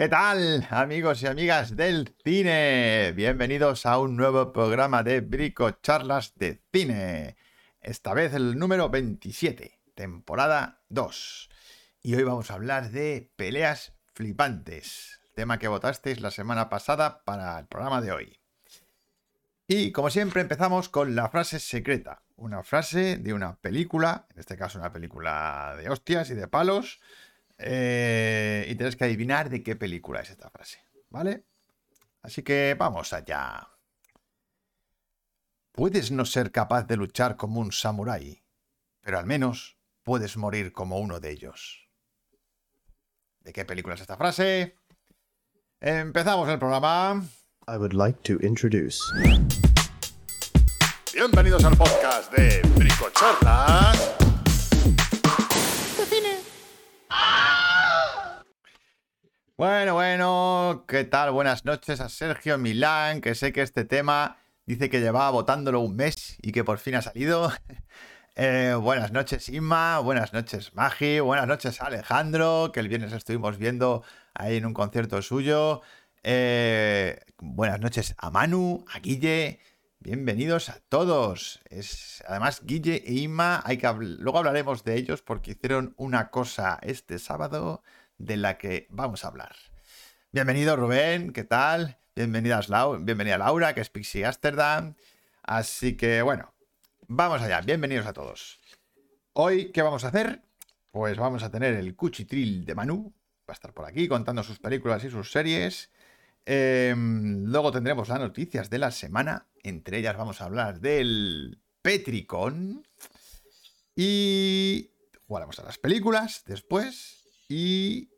¿Qué tal, amigos y amigas del cine? Bienvenidos a un nuevo programa de Brico Charlas de Cine. Esta vez el número 27, temporada 2. Y hoy vamos a hablar de peleas flipantes, tema que votasteis la semana pasada para el programa de hoy. Y como siempre empezamos con la frase secreta, una frase de una película, en este caso una película de hostias y de palos, eh, y tienes que adivinar de qué película es esta frase, ¿vale? Así que vamos allá. Puedes no ser capaz de luchar como un samurái, pero al menos puedes morir como uno de ellos. ¿De qué película es esta frase? Empezamos el programa. I would like to introduce. Bienvenidos al podcast de Bricocharlas. Bueno, bueno, ¿qué tal? Buenas noches a Sergio Milán, que sé que este tema dice que llevaba votándolo un mes y que por fin ha salido. Eh, buenas noches, Inma, buenas noches, Magi, buenas noches, Alejandro, que el viernes estuvimos viendo ahí en un concierto suyo. Eh, buenas noches a Manu, a Guille, bienvenidos a todos. Es, además, Guille e Inma, hay que luego hablaremos de ellos porque hicieron una cosa este sábado de la que vamos a hablar. Bienvenido Rubén, ¿qué tal? Bienvenida Laura, que es Pixie Amsterdam. Así que bueno, vamos allá, bienvenidos a todos. Hoy, ¿qué vamos a hacer? Pues vamos a tener el cuchitril de Manu, va a estar por aquí contando sus películas y sus series. Em, luego tendremos las noticias de la semana, entre ellas vamos a hablar del Petricon. Y jugaremos a las películas después. Y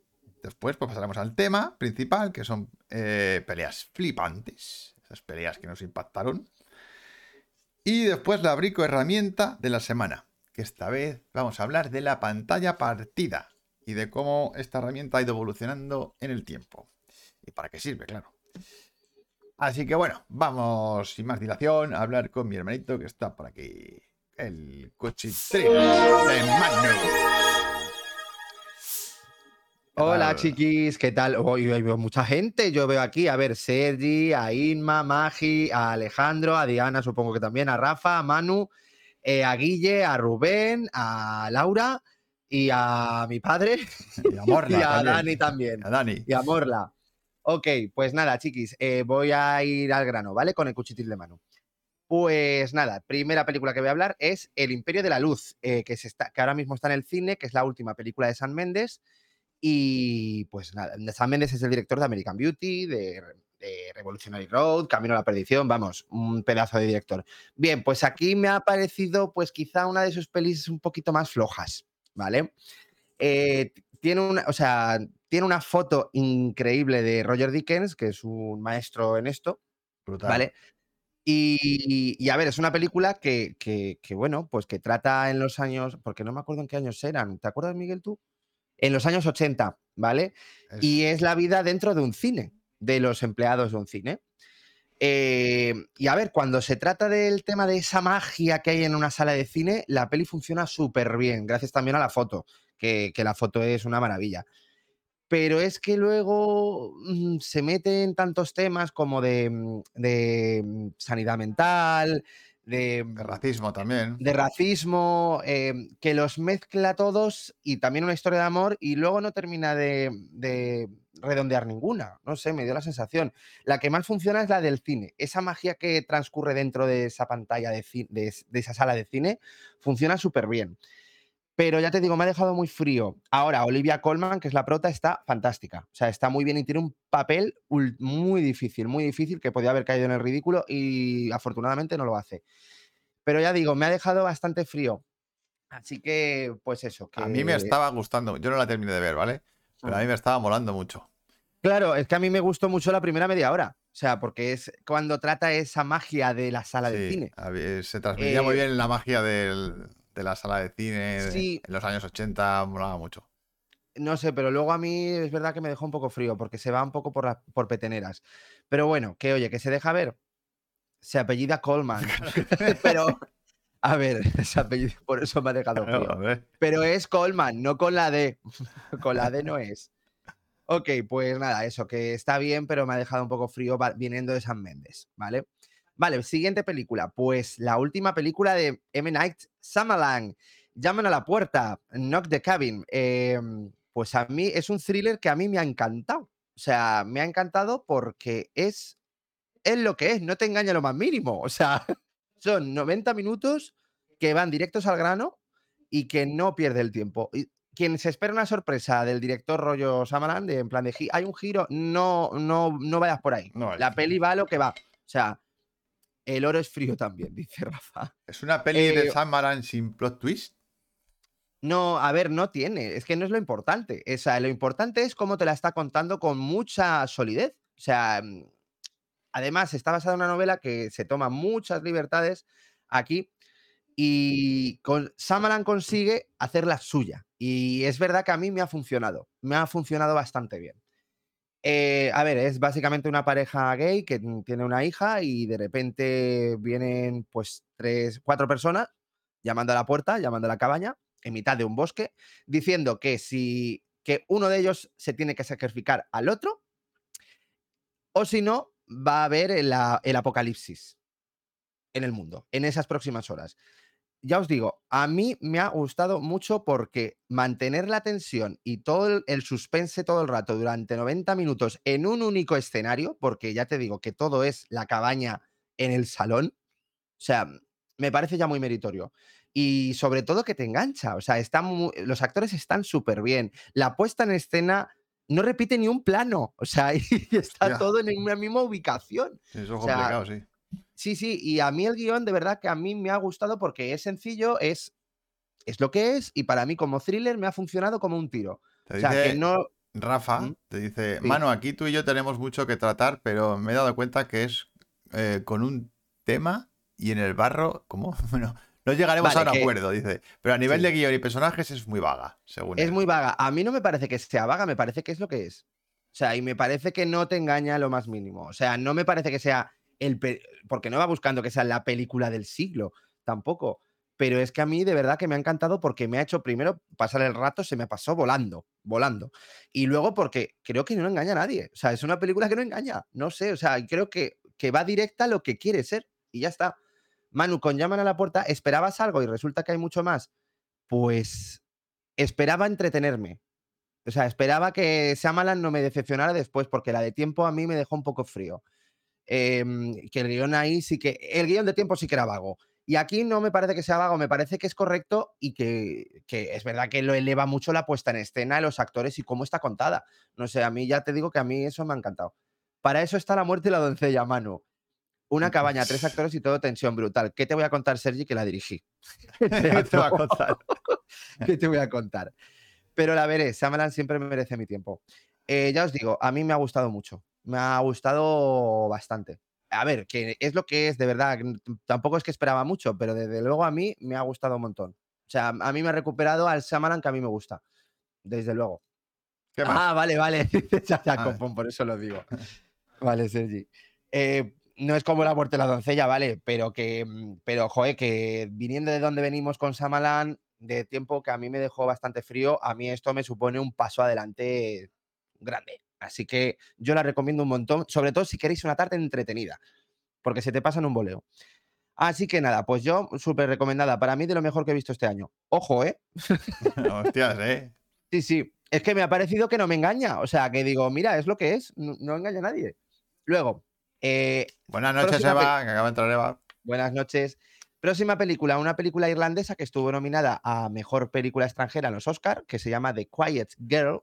después pues, pasaremos al tema principal, que son eh, peleas flipantes, esas peleas que nos impactaron. Y después la brico herramienta de la semana, que esta vez vamos a hablar de la pantalla partida y de cómo esta herramienta ha ido evolucionando en el tiempo. Y para qué sirve, claro. Así que bueno, vamos sin más dilación a hablar con mi hermanito que está por aquí. El cuchitril de Magnus. Hola chiquis, ¿qué tal? Hoy veo mucha gente. Yo veo aquí, a ver, Sergi, a Inma, Magi, a Alejandro, a Diana, supongo que también, a Rafa, a Manu, eh, a Guille, a Rubén, a Laura y a mi padre. Y a Morla. y a Dani también. A Dani. Y a Morla. Ok, pues nada, chiquis, eh, voy a ir al grano, ¿vale? Con el cuchitil de mano. Pues nada, primera película que voy a hablar es El Imperio de la Luz, eh, que, se está, que ahora mismo está en el cine, que es la última película de San Méndez y pues nada, Sam Mendes es el director de American Beauty, de, Revolutionary Road, Camino a la Perdición, vamos, un pedazo de director. Bien, pues aquí me ha parecido pues quizá una de sus pelis un poquito más flojas, ¿vale? Eh, tiene una, o sea, tiene una foto increíble de Roger Dickens, que es un maestro en esto, ¿vale? Y, a ver, es una película que, que, que, bueno, pues que trata en los años, porque no me acuerdo en qué años eran. ¿Te acuerdas, Miguel, tú? En los años 80, ¿vale? Y es la vida dentro de un cine, de los empleados de un cine. Eh, y a ver, cuando se trata del tema de esa magia que hay en una sala de cine, la peli funciona súper bien, gracias también a la foto, que, la foto es una maravilla. Pero es que luego mm, se mete en tantos temas como de, mm, de mm, sanidad mental, de, racismo también. De racismo, em, que los mezcla todos y también una historia de amor y luego no termina de, redondear ninguna. No sé, me dio la sensación. La que más funciona es la del cine. Esa magia que transcurre dentro de esa pantalla de, de, de esa sala de cine funciona súper bien. Pero ya te digo, me ha dejado muy frío. Ahora, Olivia Colman, que es la prota, está fantástica. O sea, está muy bien y tiene un papel muy difícil, muy difícil, que podía haber caído en el ridículo y afortunadamente no lo hace. Pero ya digo, me ha dejado bastante frío. Así que, pues eso. A mí me estaba gustando. Yo no la terminé de ver, ¿vale? Pero a mí me estaba molando mucho. Claro, es que a mí me gustó mucho la primera media hora. O sea, porque es cuando trata esa magia de la sala de cine. Se transmitía muy eh, bien la magia del, de la sala de cine en los años 80, molaba mucho. No sé, pero luego a mí es verdad que me dejó un poco frío porque se va un poco por, por peteneras. Pero bueno, que oye, que se deja ver. Se apellida Coleman. pero, a ver, ese apellido, por eso me ha dejado frío. pero es Coleman, no con la D. con la D no es. Ok, pues nada, eso, que está bien, pero me ha dejado un poco frío viniendo de San Méndez, ¿vale? Vale, siguiente película. Pues la última película de M. Night Shyamalan. Llaman a la puerta, Knock the Cabin. Eh, pues a mí es un thriller que a mí me ha encantado. O sea, me ha encantado porque es, es lo que es, no te engaña lo más mínimo. O sea, son 90 minutos que van directos al grano y que no pierde el tiempo. Y quien se espera una sorpresa del director rollo Samalan, de en plan de "Gi- hay un giro, no, no, no vayas por ahí. No, La peli va a lo que va. O sea, el oro es frío también, dice Rafa. ¿Es una peli de Eh, Shyamalan sin plot twist? No, a ver, no tiene. Es que no es lo importante. O sea, lo importante es cómo te la está contando con mucha solidez. O sea, mm, además está basada en una novela que se toma muchas libertades aquí y con Samalan consigue hacerla suya. Y es verdad que a mí me ha funcionado. Me ha funcionado bastante bien. Eh, a ver, es básicamente una pareja gay que tiene una hija y de repente vienen pues tres, cuatro personas llamando a la puerta, llamando a la cabaña, en mitad de un bosque, diciendo que si que uno de ellos se tiene que sacrificar al otro, o si no, va a haber el apocalipsis en el mundo, en esas próximas horas. Ya os digo, a mí me ha gustado mucho porque mantener la tensión y todo el, el suspense todo el rato durante 90 minutos en un único escenario, porque ya te digo que todo es la cabaña en el salón, o sea, me parece ya muy meritorio. Y sobre todo que te engancha, o sea, está mu- los actores están súper bien. La puesta en escena no repite ni un plano, o sea, y está todo en una misma ubicación. Eso es o sea, complicado, sí. Sí, sí, y a mí el guion de verdad que a mí me ha gustado porque es sencillo, es, es lo que es, y para mí como thriller me ha funcionado como un tiro. Te O sea, que no... Rafa, ¿Mm? te dice, Sí. Manu, aquí tú y yo tenemos mucho que tratar, pero me he dado cuenta que es eh, con un tema y en el barro, ¿cómo? Bueno, no llegaremos Vale, a un que- acuerdo, dice. Pero a nivel Sí. de guion y personajes es muy vaga, según Es él. muy vaga. A mí no me parece que sea vaga, me parece que es lo que es. O sea, y me parece que no te engaña lo más mínimo. O sea, no me parece que sea Porque no va buscando que sea la película del siglo, tampoco. Pero es que a mí de verdad que me ha encantado porque me ha hecho primero pasar el rato, se me pasó volando, volando. Y luego porque creo que no engaña a nadie. O sea, es una película que no engaña. No sé, o sea, creo que, que va directa a lo que quiere ser. Y ya está. Manu, con llaman a la puerta, ¿esperabas algo y resulta que hay mucho más? Pues esperaba entretenerme. O sea, esperaba que Shyamalan no me decepcionara después, porque la de tiempo a mí me dejó un poco frío. Em, que el guion ahí sí que. El guion de tiempo sí que era vago. Y aquí no me parece que sea vago, me parece que es correcto y que, que es verdad que lo eleva mucho la puesta en escena de los actores y cómo está contada. No sé, a mí ya te digo que a mí eso me ha encantado. Para eso está La muerte y la doncella, mano. Una cabaña, tres actores y todo tensión brutal. ¿Qué te voy a contar, Sergi, que la dirigí? ¿Qué te va a contar? ¿Qué te voy a contar? Pero la veré, Shyamalan siempre merece mi tiempo. Eh, ya os digo, a mí me ha gustado mucho. Me ha gustado bastante. A ver, que es lo que es, de verdad. Tampoco es que esperaba mucho, pero desde luego a mí me ha gustado un montón. O sea, a mí me ha recuperado al Shyamalan que a mí me gusta. Desde luego. ¿Qué más? Ah, vale, vale. Copón, por eso lo digo. Vale, Sergi. Eh, no es como la muerte de la doncella, vale, pero que, mm, pero joder, que viniendo de donde venimos con Samalan, de tiempo que a mí me dejó bastante frío, a mí esto me supone un paso adelante grande. Así que yo la recomiendo un montón, sobre todo si queréis una tarde entretenida, porque se te pasa en un boleo. Así que nada, pues yo súper recomendada, para mí de lo mejor que he visto este año. Ojo, ¿eh? Hostias, ¿eh? Sí, sí. Es que me ha parecido que no me engaña. O sea, que digo, mira, es lo que es. No, no engaña a nadie. Luego, eh, Buenas noches, Eva, que acaba de entrar Eva. buenas noches. Próxima película, una película irlandesa que estuvo nominada a Mejor Película Extranjera en los Oscar, que se llama The Quiet Girl.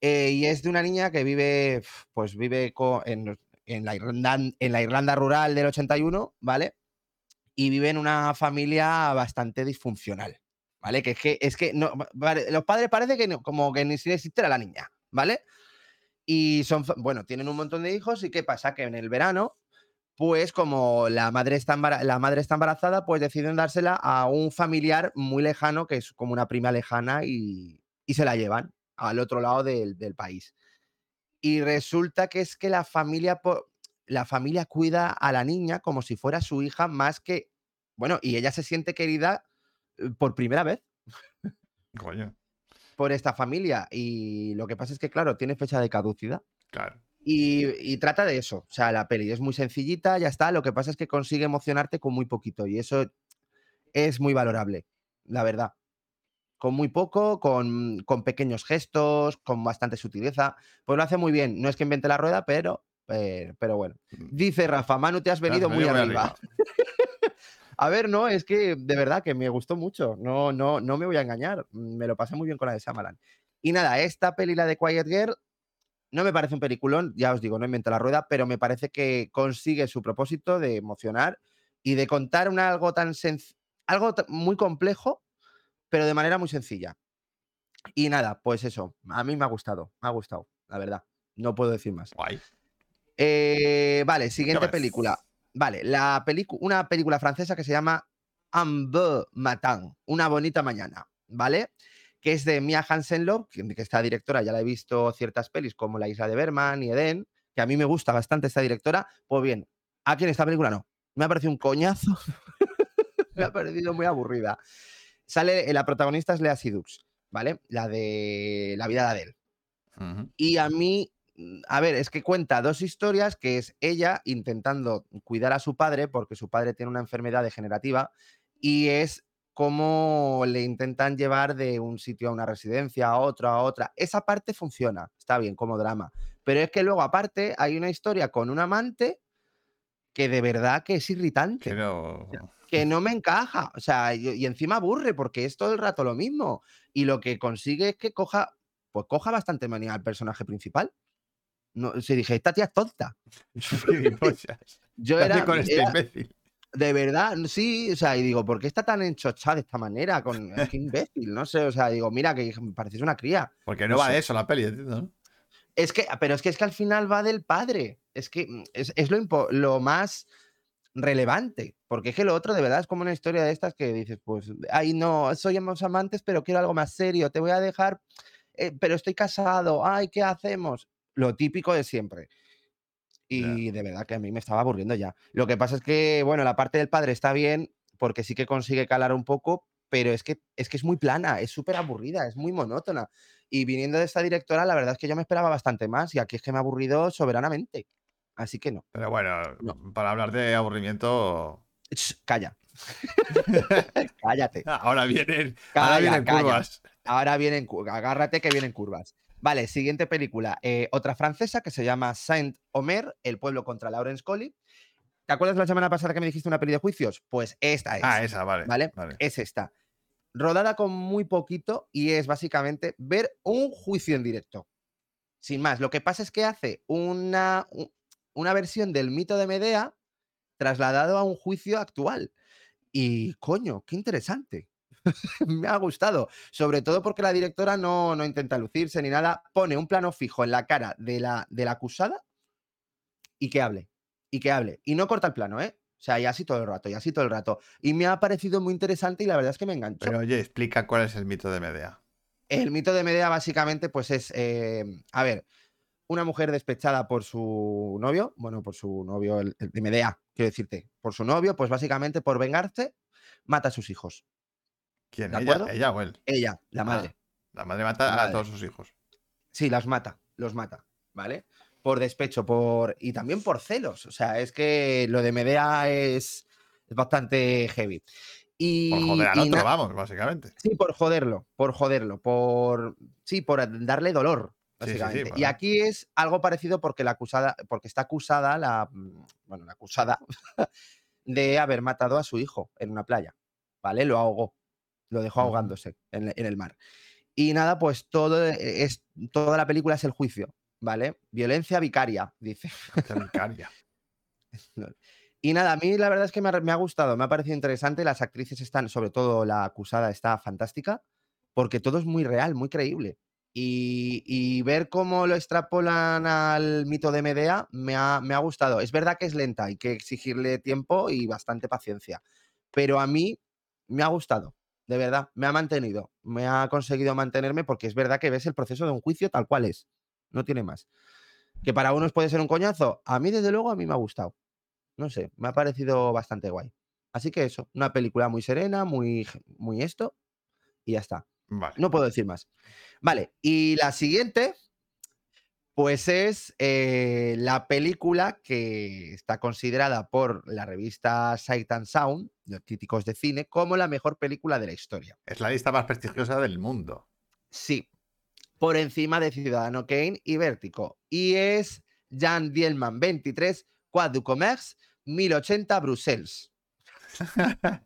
Eh, y es de una niña que vive, pues vive en, la Irlanda, en la Irlanda rural del 81, ¿vale? Y vive en una familia bastante disfuncional, ¿vale? Que es que, es que no, los padres parece que no- como que ni si existiera la niña, ¿vale? Y son, bueno, tienen un montón de hijos y ¿qué pasa? Que en el verano, pues como la madre está, la madre está embarazada, pues deciden dársela a un familiar muy lejano, que es como una prima lejana, y, y se la llevan al otro lado del, del país. Y resulta que es que la familia, la familia cuida a la niña como si fuera su hija más que, bueno, y ella se siente querida eh, por primera vez. Coño. por esta familia. Y lo que pasa es que, claro, tiene fecha de caducidad. Claro. Y, y trata de eso. O sea, la peli es muy sencillita, ya está. Lo que pasa es que consigue emocionarte con muy poquito. Y eso es muy valorable, la verdad. Con muy poco, con, con pequeños gestos, con bastante sutileza. Pues lo hace muy bien. No es que invente la rueda, pero, pero, pero bueno. Mm. Dice Rafa, Manu, te has venido muy arriba. A ver, no, es que de verdad que me gustó mucho. No, no, no me voy a engañar. Me lo pasé muy bien con la de Shyamalan. Y nada, esta peli, la de Quiet Girl, no me parece un peliculón, ya os digo, no inventa la rueda, pero me parece que consigue su propósito de emocionar y de contar un algo tan algo muy complejo, pero de manera muy sencilla. Y nada, pues eso, a mí me ha gustado, me ha gustado, la verdad. No puedo decir más. Guay. Eh, vale, siguiente película. Vale, la una película francesa que se llama Un beau matin, una bonita mañana, ¿vale? Que es de Mia Hansen-Love, que, que esta directora ya la he visto ciertas pelis como La isla de Berman y Eden, que a mí me gusta bastante esta directora. Pues bien, aquí en esta película no. Me ha parecido un coñazo. me ha parecido muy aburrida. Sale, eh, la protagonista es Lea Sidux, ¿vale? La de La vida de Adele. Y a mí, mm, a ver, es que cuenta dos historias, que es ella intentando cuidar a su padre, porque su padre tiene una enfermedad degenerativa, y es cómo le intentan llevar de un sitio a una residencia, a otro, a otra. Esa parte funciona, está bien como drama. Pero es que luego, aparte, hay una historia con un amante que de verdad que es irritante no. Que no me encaja. O sea, y, y encima aburre porque es todo el rato lo mismo. Y lo que consigue es que coja, pues coja bastante manía al personaje principal. No, se dije, esta tía es tonta. Yo ¿Qué hace era, con este era- imbécil? de verdad, sí, o sea, y digo, ¿por qué está tan enchochada de esta manera? Con qué imbécil, no sé, o sea, digo, mira, que me pareces una cría. Porque no, No va sé. de eso la peli, entiendo, ¿no? Es que, pero es que es que al final va del padre. Es que mm, es, es lo, lo más relevante. Porque es que lo otro de verdad es como una historia de estas que dices, pues, ay, no, somos amantes, pero quiero algo más serio. Te voy a dejar, eh, pero estoy casado. Ay, ¿qué hacemos? Lo típico de siempre. Y de verdad que a mí me estaba aburriendo ya. Lo que pasa es que, bueno, la parte del padre está bien porque sí que consigue calar un poco, pero es que es, que es muy plana, es súper aburrida, es muy monótona. Y viniendo de esta directora, la verdad es que yo me esperaba bastante más y aquí es que me ha aburrido soberanamente. Así que no. Pero bueno, No. para hablar de aburrimiento. Ch, calla. Cállate. Ahora vienen, ahora Calla, vienen calla. curvas. Ahora vienen, agárrate que vienen curvas. Vale, siguiente película. eh, otra francesa que se llama Saint Omer, El pueblo contra Lawrence Collie. ¿Te acuerdas la semana pasada que me dijiste una peli de juicios? Pues esta es. Ah, esa, vale. ¿Vale? vale. Es esta. Rodada con muy poquito y es básicamente ver un juicio en directo. Sin más. Lo que pasa es que hace una, una versión del mito de Medea trasladado a un juicio actual. Y coño, qué interesante. Me ha gustado. Sobre todo porque la directora no, no intenta lucirse ni nada. Pone un plano fijo en la cara de la, de la acusada y que hable. Y que hable. Y no corta el plano, ¿eh? O sea, y así todo el rato, y así todo el rato. Y me ha parecido muy interesante y la verdad es que me enganchó. Pero oye, explica cuál es el mito de Medea. El mito de Medea básicamente pues es, eh, a ver, una mujer despechada por su novio, bueno, por su novio, el, el de Medea, quiero decirte, por su novio, pues básicamente por vengarse, mata a sus hijos. ¿Quién? ¿De ¿Ella? ¿Ella o él? Ella, la Ah, madre. La madre mata La a todos sus hijos. Sí, las mata, los mata, ¿vale? Por despecho, por. y también por celos. O sea, es que lo de Medea es, es bastante heavy. Y, Por joder al otro, vamos, básicamente. Sí, por joderlo, por joderlo, por. Sí, por darle dolor, Sí, sí, sí, básicamente. y bueno. aquí es algo parecido porque la acusada, porque está acusada, la. mm, Bueno, la acusada de haber matado a su hijo en una playa. ¿Vale? Lo ahogó. Lo dejó ahogándose en, en el mar. Y nada, pues todo es. Toda la película es el juicio. ¿Vale? Violencia vicaria, dice. Vicaria. Y nada, a mí la verdad es que me ha, me ha gustado, me ha parecido interesante. Las actrices están, sobre todo la acusada, está fantástica, porque todo es muy real, muy creíble. Y, y ver cómo lo extrapolan al mito de Medea me ha, me ha gustado. Es verdad que es lenta, hay que exigirle tiempo y bastante paciencia. Pero a mí me ha gustado, de verdad, me ha mantenido, me ha conseguido mantenerme porque es verdad que ves el proceso de un juicio tal cual es, no tiene más. Que para unos puede ser un coñazo, a mí desde luego a mí me ha gustado no sé, me ha parecido bastante guay. Así que eso, una película muy serena, muy, muy esto, y ya está. Vale. No puedo decir más. Vale, y la siguiente, pues es eh, la película que está considerada por la revista Sight and Sound, los críticos de cine, como la mejor película de la historia. Es la lista más prestigiosa del mundo. Sí, por encima de Ciudadano Kane y Vértigo. Y es Jan Dielman 23, Quad du Commerce, 1080 Bruselas.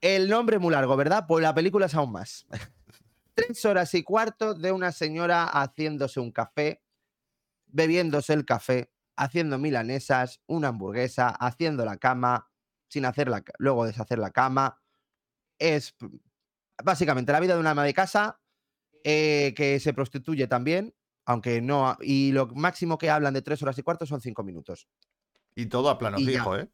El nombre muy largo, ¿verdad? Pues la película es aún más. Tres horas y cuarto de una señora haciéndose un café, bebiéndose el café, haciendo milanesas, una hamburguesa, haciendo la cama, sin hacer la, luego deshacer la cama. Es básicamente la vida de una ama de casa eh, que se prostituye también, aunque no. Y lo máximo que hablan de tres horas y cuarto son cinco minutos. Y todo a plano Y ya. fijo, ¿eh?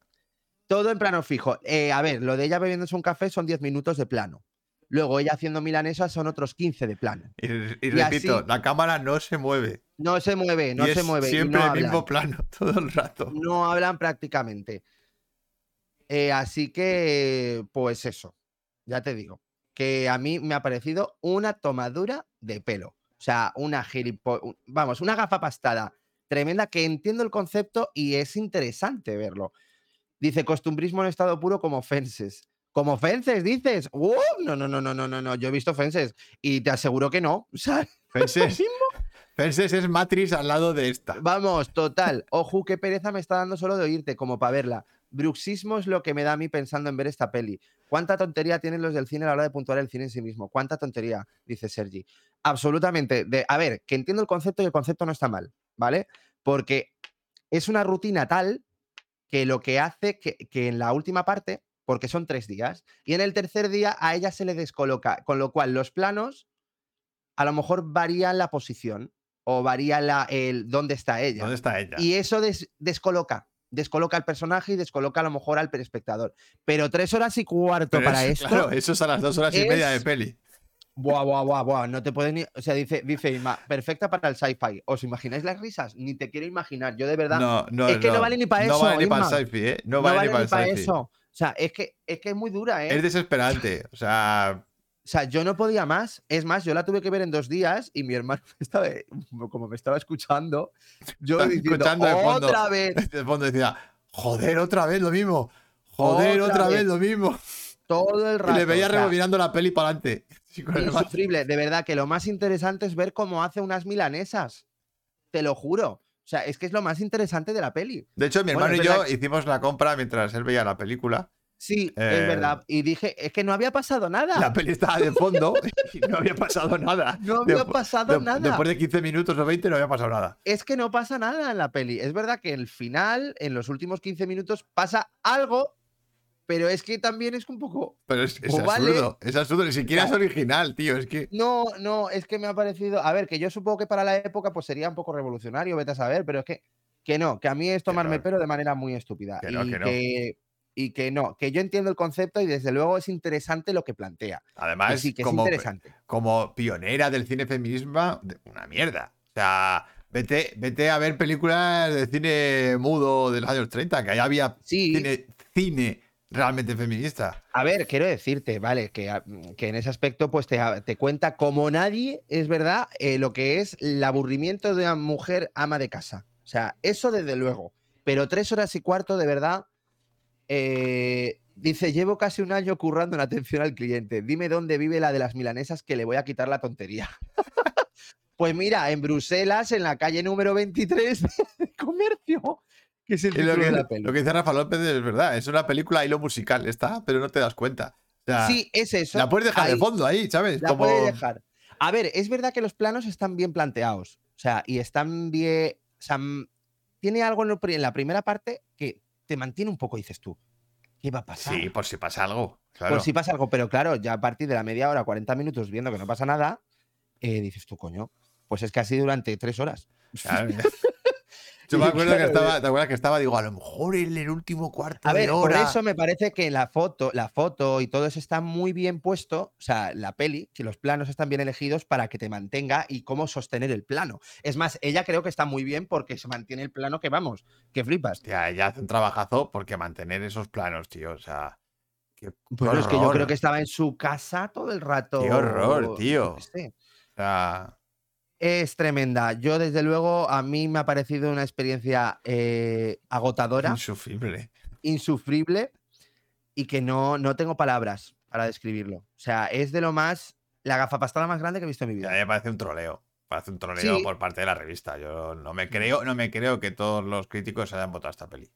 Todo en plano fijo. Eh, a ver, lo de ella bebiéndose un café son 10 minutos de plano. Luego ella haciendo milanesas son otros 15 de plano. Y, y Y repito, así- la cámara no se mueve. No se mueve, no y se es mueve. Siempre no el mismo plano, todo el rato. No hablan prácticamente. Eh, así que, pues eso, ya te digo, que a mí me ha parecido una tomadura de pelo. O sea, una gilipo... Vamos, una gafa pastada tremenda que entiendo el concepto y es interesante verlo. Dice, costumbrismo en estado puro como Fences. ¿Como Fences, dices? ¡Uh! No, no, no, no, no, no, no. Yo he visto Fences y te aseguro que no. Sea, Fences, Fences es Matrix al lado de esta. Vamos, total. Ojo, qué pereza me está dando solo de oírte, como para verla. Bruxismo es lo que me da a mí pensando en ver esta peli. ¿Cuánta tontería tienen los del cine a la hora de puntuar el cine en sí mismo? ¿Cuánta tontería? Dice Sergi. Absolutamente. De, a ver, que entiendo el concepto y el concepto no está mal, ¿vale? Porque es una rutina tal que lo que hace que, que en la última parte, porque son tres días, y en el tercer día a ella se le descoloca, con lo cual los planos a lo mejor varían la posición o varía la, el dónde está ella. ¿Dónde está ella? Y eso des- descoloca, descoloca al personaje y descoloca a lo mejor al espectador. Pero tres horas y cuarto Pero para eso, esto. Claro, eso es a las dos horas y media de es- peli. Buah, buah, buah, buah. No te puedes ni. O sea, dice, dice perfecta para el sci-fi. ¿Os imagináis las risas? Ni te quiero imaginar. Yo de verdad. No, no, es que no vale ni pa' No eso, vale ni para el sci-fi, ¿eh? No, vale, ni para el sci-fi. eso. O sea, es que, es que es muy dura, ¿eh? Es desesperante. O sea, O sea, yo no podía más. Es más, yo la tuve que ver en dos días y mi hermano estaba, como me estaba escuchando, yo diciendo, escuchando de fondo. otra vez, de fondo decía, joder, otra vez lo mismo. Joder, Otra otra, vez. vez. lo mismo. todo el Y rato. le veía o sea, rebobinando la peli para adelante. Insufrible. De verdad que lo más interesante es ver cómo hace unas milanesas. Te lo juro. O sea, es que es lo más interesante de la peli. De hecho, mi hermano y yo hicimos la compra mientras él veía la película. Sí, Eh, es verdad. Y dije, es que no había pasado nada. La peli estaba de fondo y no había pasado nada. No había pasado de- nada. Después de 15 minutos o 20 no había pasado nada. es que no pasa nada en la peli. Es verdad que el final, en los últimos 15 minutos, pasa algo, pero es que también es un poco. Pero es, es vale. absurdo. Es absurdo. Ni siquiera es original, tío. Es que. No, no, es que me ha parecido. A ver, que yo supongo que para la época pues sería un poco revolucionario, vete a saber, pero es que, que no, que a mí es tomarme no. pelo de manera muy estúpida. Que no, y, que no. que, y que no, que yo entiendo el concepto y desde luego es interesante lo que plantea. Que Además, sí, que es como, interesante. como pionera del cine feminismo, una mierda. O sea, vete, vete a ver películas de cine mudo de los años 30, que ahí había Sí, cine, cine realmente feminista. a ver, quiero decirte, vale, que, a- que en ese aspecto pues te, te cuenta como nadie, es verdad, eh, lo que es el aburrimiento de una mujer ama de casa. O sea, eso desde luego. Pero tres horas y cuarto, de verdad, eh, dice, llevo casi un año currando en atención al cliente. Dime dónde vive la de las milanesas que le voy a quitar la tontería. pues mira, en Bruselas, en la calle número 23 de comercio, que es el Y lo que, de la peli. lo que dice Rafa López es verdad. Es una película hilo musical, está, pero no te das cuenta. O sea, Sí, es eso. la puedes dejar de fondo ahí, ¿sabes? La Como- puede dejar. A ver, es verdad que los planos están bien planteados. O sea, y están bien. O sea, mm, tiene algo en, pri- en la primera parte que te mantiene un poco, dices tú. ¿Qué va a pasar? Sí, por si pasa algo. Claro. Por si pasa algo, pero claro, ya a partir de la media hora, 40 minutos viendo que no pasa nada, eh, dices tú, coño, pues es que así durante tres horas. Claro. Yo me acuerdo que estaba, ¿te acuerdas que estaba? Digo, a lo mejor en el último cuarto A ver, de por eso me parece que la foto, la foto y todo eso está muy bien puesto, o sea, la peli, que los planos están bien elegidos para que te mantenga y cómo sostener el plano. Es más, ella creo que está muy bien porque se mantiene el plano que vamos, que flipas. Hostia, ella hace un trabajazo porque mantener esos planos, tío. O sea, Qué Bueno, es que yo creo que estaba en su casa todo el rato. Qué horror, tío. sé. O sea, Es tremenda. Yo, desde luego, a mí me ha parecido una experiencia eh, agotadora, insufrible. insufrible y que no, no tengo palabras para describirlo. O sea, es de lo más. La gafapastada más grande que he visto en mi Y a vida. mí me parece un troleo. Parece un troleo Sí. por parte de la revista. Yo no me creo, no me creo que todos los críticos hayan votado esta peli.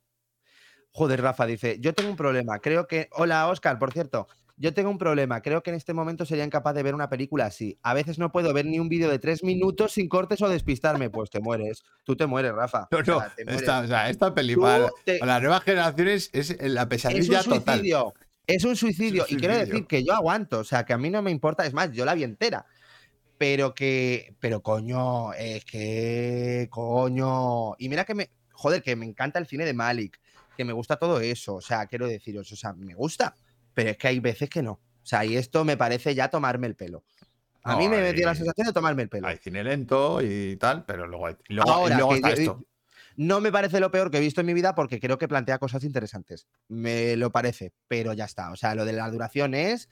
Joder, Rafa dice: Yo tengo un problema. Creo que. Hola, Oscar, por cierto. Yo tengo un problema. Creo que en este momento sería incapaz de ver una película así. A veces no puedo ver ni un vídeo de tres minutos sin cortes o despistarme. Pues te mueres. Tú te mueres, Rafa. No, O sea, no, esta, o sea, esta para, te- para las nuevas generaciones es la es pesadilla un total. suicidio. Es un suicidio. Y quiero decir que yo aguanto. O sea, que a mí no me importa. Es más, yo la vi entera. Pero que. Pero coño, es que. Coño. Y mira que me. Joder, que me encanta el cine de Malik. Que me gusta todo eso. O sea, quiero deciros. O sea, me gusta. Pero es que hay veces que no. O sea, y esto me parece ya tomarme el pelo. A mí me metió la hay- sensación de tomarme el pelo. Hay cine lento y tal, pero luego, hay- y luego, y Ahora, luego que está yo- esto. No me parece lo peor que he visto en mi vida porque creo que plantea cosas interesantes. Me lo parece, pero ya está. O sea, lo de la duración es.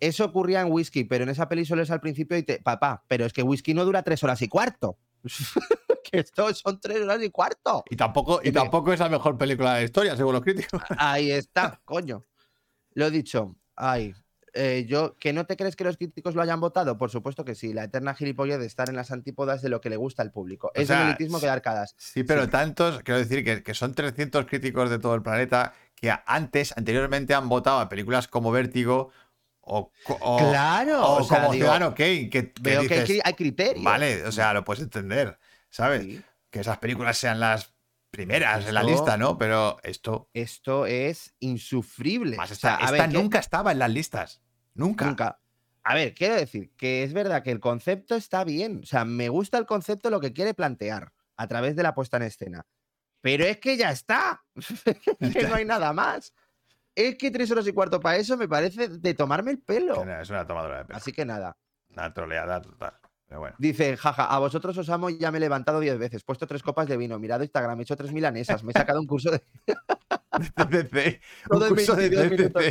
Eso ocurría en whisky, pero en esa peli solo es al principio y te. Papá, pero es que whisky no dura tres horas y cuarto. que esto son tres horas y cuarto. Y tampoco, y tampoco es la mejor película de la historia, según los críticos. Ahí está, coño. Lo dicho. Ay. eh, yo, ¿que no te crees que los críticos lo hayan votado? Por supuesto que sí. La eterna gilipollez de estar en las antípodas de lo que le gusta al público. es sea, un elitismo que da arcadas. Sí, pero Sí. tantos, quiero decir que, que son 300 críticos de todo el planeta que antes, anteriormente han votado a películas como Vértigo o, claro. o o sea, como digo, Ciudadano Kane, que, que veo que hay, dices, cri- hay criterios. vale, o sea, lo puedes entender, ¿sabes? Sí. Que esas películas sean las primeras en la lista, ¿no? Pero esto, Esto es insufrible. más O sea, a esta ver, ¿qué- nunca estaba en las listas. Nunca. nunca. A ver, quiero decir que es verdad que el concepto está bien. O sea, me gusta el concepto, lo que quiere plantear a través de la puesta en escena. Pero es que ya está. Es que no hay nada más. Es que tres horas y cuarto para eso me parece de tomarme el pelo. Es una tomadora de pelo. Así que nada. Una troleada total. Pero bueno. Dice, jaja, a vosotros os amo y ya me he levantado diez veces, puesto tres copas de vino, mirado Instagram, he hecho tres milanesas, me he sacado un curso de. Un Todo en curso de 22 minutos.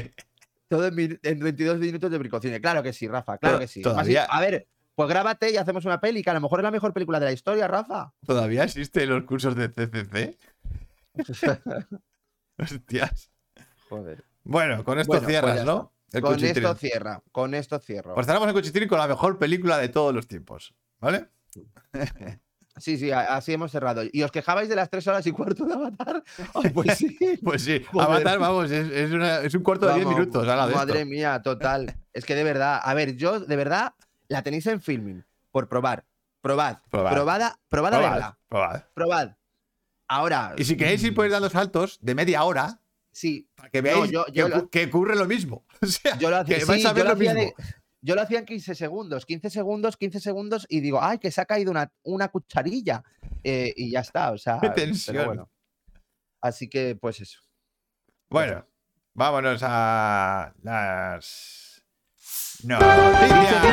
Todo en, mi- en 22 minutos de precaución. Claro que sí, Rafa, claro que sí. todavía- a ver, pues grábate y hacemos una peli, que a lo mejor es la mejor película de la historia, Rafa. ¿Todavía existen los cursos de CCC? Hostias. Joder. Bueno, con esto Bueno, pues cierras, ya ¿no? El Con cuchitrín. esto cierra, con esto cierro. Pues cerramos el cuchitrín con la mejor película de todos los tiempos. ¿Vale? Sí, sí, a- así hemos cerrado. ¿Y os quejabais de las tres horas y cuarto de Avatar? Ay, pues sí. Pues sí, Joder. Avatar, vamos, es, es una- es un cuarto de 10 Vamos, minutos. ala, de Madre esto. mía, total. Es que de verdad, a ver, yo de verdad la tenéis en filming por probar. Probad. Probad. Probada, probad a Probad, verla. probad. Probad. Ahora, Y si queréis ir podéis dando saltos de media hora sí, para que No, veáis yo- que, lo- ocurre lo mismo. O sea, yo lo hacía, que vais sí, a ver yo lo lo hacía mismo. de- yo lo hacía en 15 segundos, 15 segundos, 15 segundos y digo, ay, que se ha caído una, una cucharilla. Eh, y ya está, o sea, Qué pero tensión. bueno. Así que, pues eso. Bueno, vámonos a las noticias.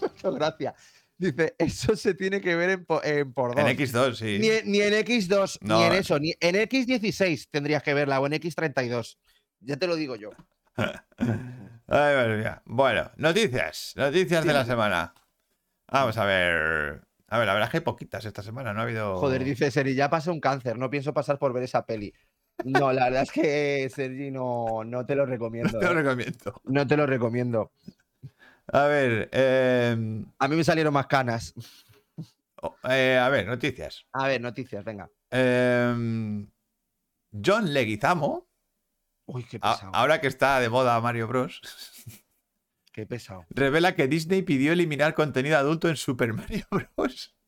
Muchas gracias. Dice, eso se tiene que ver en, po- en por dos. En X2, sí. Ni, en- ni en X2, No, ni en eh. eso, ni en X16 tendrías que verla o en X32. Ya te lo digo yo. Ay, madre mía. Bueno, noticias. Noticias de la semana. Vamos a ver. A ver, la verdad es que hay poquitas esta semana. No ha habido. Joder, dice Sergi, ya pasé un cáncer, no pienso pasar por ver esa peli. No, la verdad es que Sergi no, no te lo recomiendo. Te lo eh. recomiendo. No te lo recomiendo. A ver, eh, A mí me salieron más canas. oh, eh, a ver, noticias. A ver, noticias, venga. Eh, John Leguizamo, Uy, qué pesado. ahora que está de moda Mario Bros, Qué pesado. revela que Disney pidió eliminar contenido adulto en Super Mario Bros.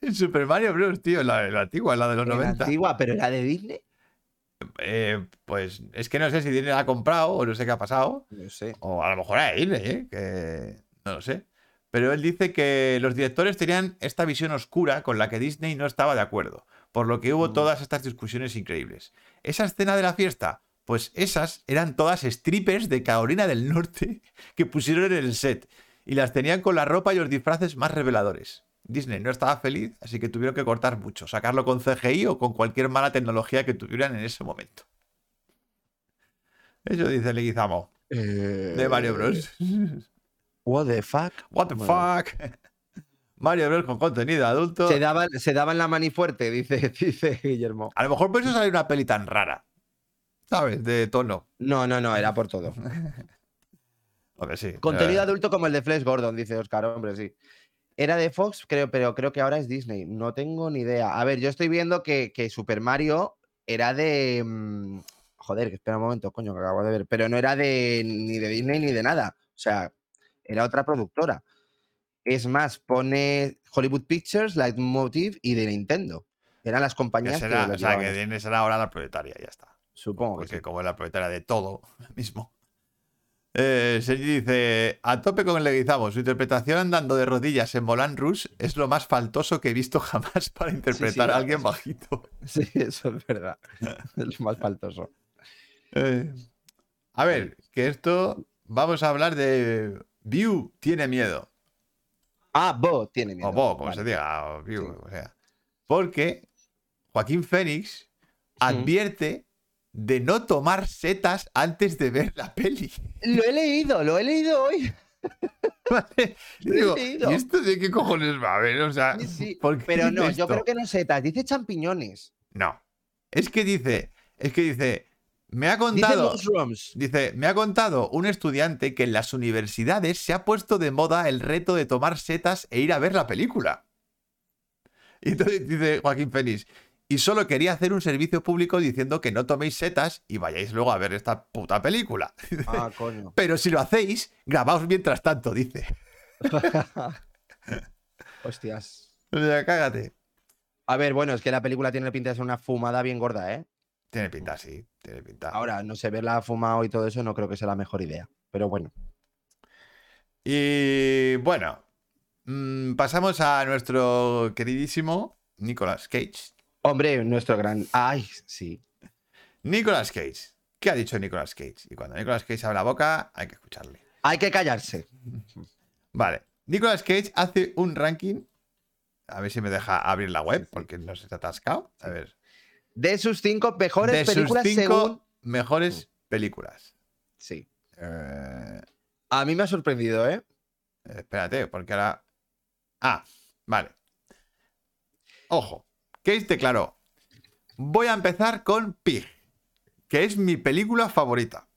En Super Mario Bros, tío, la, la antigua, la de los En 90. antigua, pero era de Disney. Eh, pues es que no sé si Disney la ha comprado o no sé qué ha pasado. No sé. O a lo mejor era Disney, ¿eh? que no lo sé. Pero él dice que los directores tenían esta visión oscura con la que Disney no estaba de acuerdo, por lo que hubo Mm. todas estas discusiones increíbles. Esa escena de la fiesta, pues esas eran todas strippers de Carolina del Norte que pusieron en el set y las tenían con la ropa y los disfraces más reveladores. Disney no estaba feliz, así que tuvieron que cortar mucho, sacarlo con CGI o con cualquier mala tecnología que tuvieran en ese momento. Eso dice Leguizamo, de Mario Bros. What the fuck? What the fuck? Mario Bros con contenido adulto. Se daban, se daban la mani fuerte, dice, dice Guillermo. A lo mejor por eso sale una peli tan rara. ¿Sabes? De tono. No, no, no, era por todo. Hombre, sí. Contenido Eh, adulto como el de Flash Gordon, dice Oscar, hombre, sí. Era de Fox, creo, pero creo que ahora es Disney. No tengo ni idea. A ver, yo estoy viendo que, que Super Mario era de. mm, Joder, que espera un momento, coño, que acabo de ver. Pero no era de ni de Disney ni de nada. O sea, era otra productora. Es más, pone Hollywood Pictures, Leitmotiv y de Nintendo. Eran las que compañías que, será, lo o sea, que. Disney será ahora la propietaria, ya está. Supongo que Porque sí. como es la propietaria de todo mismo. Eh, Sergi dice, a tope con el Leguizamo, su interpretación andando de rodillas en Moulin Rouge es lo más faltoso que he visto jamás para interpretar a alguien bajito. Sí, eso es verdad. Es lo más faltoso. Eh, a ver, que esto, vamos a hablar de View tiene miedo. Ah, Bo tiene miedo. O Bo, como Vale. se diga, o View, Sí. o sea. Porque Joaquín Fénix advierte de no tomar setas antes de ver la peli. Lo he leído, lo he leído hoy. ¿Vale? Y Lo he digo, leído. ¿y esto de qué cojones va a ver? O sea, Sí, sí, ¿por qué Pero dice no, yo creo que no setas, dice champiñones. No. Es que dice, es que dice, me ha Dice contado, mushrooms. dice, me ha contado un estudiante que en las universidades se ha puesto de moda el reto de tomar setas e ir a ver la película. Y entonces dice Joaquín Fénix, y solo quería hacer un servicio público diciendo que no toméis setas y vayáis luego a ver esta puta película. Ah, coño. Pero si lo hacéis, grabaos mientras tanto, dice. Hostias. O sea, cágate. A ver, bueno, es que la película tiene pinta de ser una fumada bien gorda, ¿eh? Tiene pinta, sí, tiene pinta. Ahora, no sé, verla fumado y todo eso no creo que sea la mejor idea. Pero bueno. Y bueno, mm, pasamos a nuestro queridísimo Nicolas Cage. Hombre, nuestro gran. Ay, sí. Nicolas Cage. ¿Qué ha dicho Nicolas Cage? Y cuando Nicolas Cage abre la boca, hay que escucharle. Hay que callarse. Vale. Nicolas Cage hace un ranking. A ver si me deja abrir la web, porque no se está atascado. A ver. De sus cinco mejores De sus películas cinco según. mejores películas. Sí. Eh, A mí me ha sorprendido, ¿eh? espérate, porque ahora. Ah, vale. Ojo. Cage declaró. Voy a empezar con Pig, que es mi película favorita.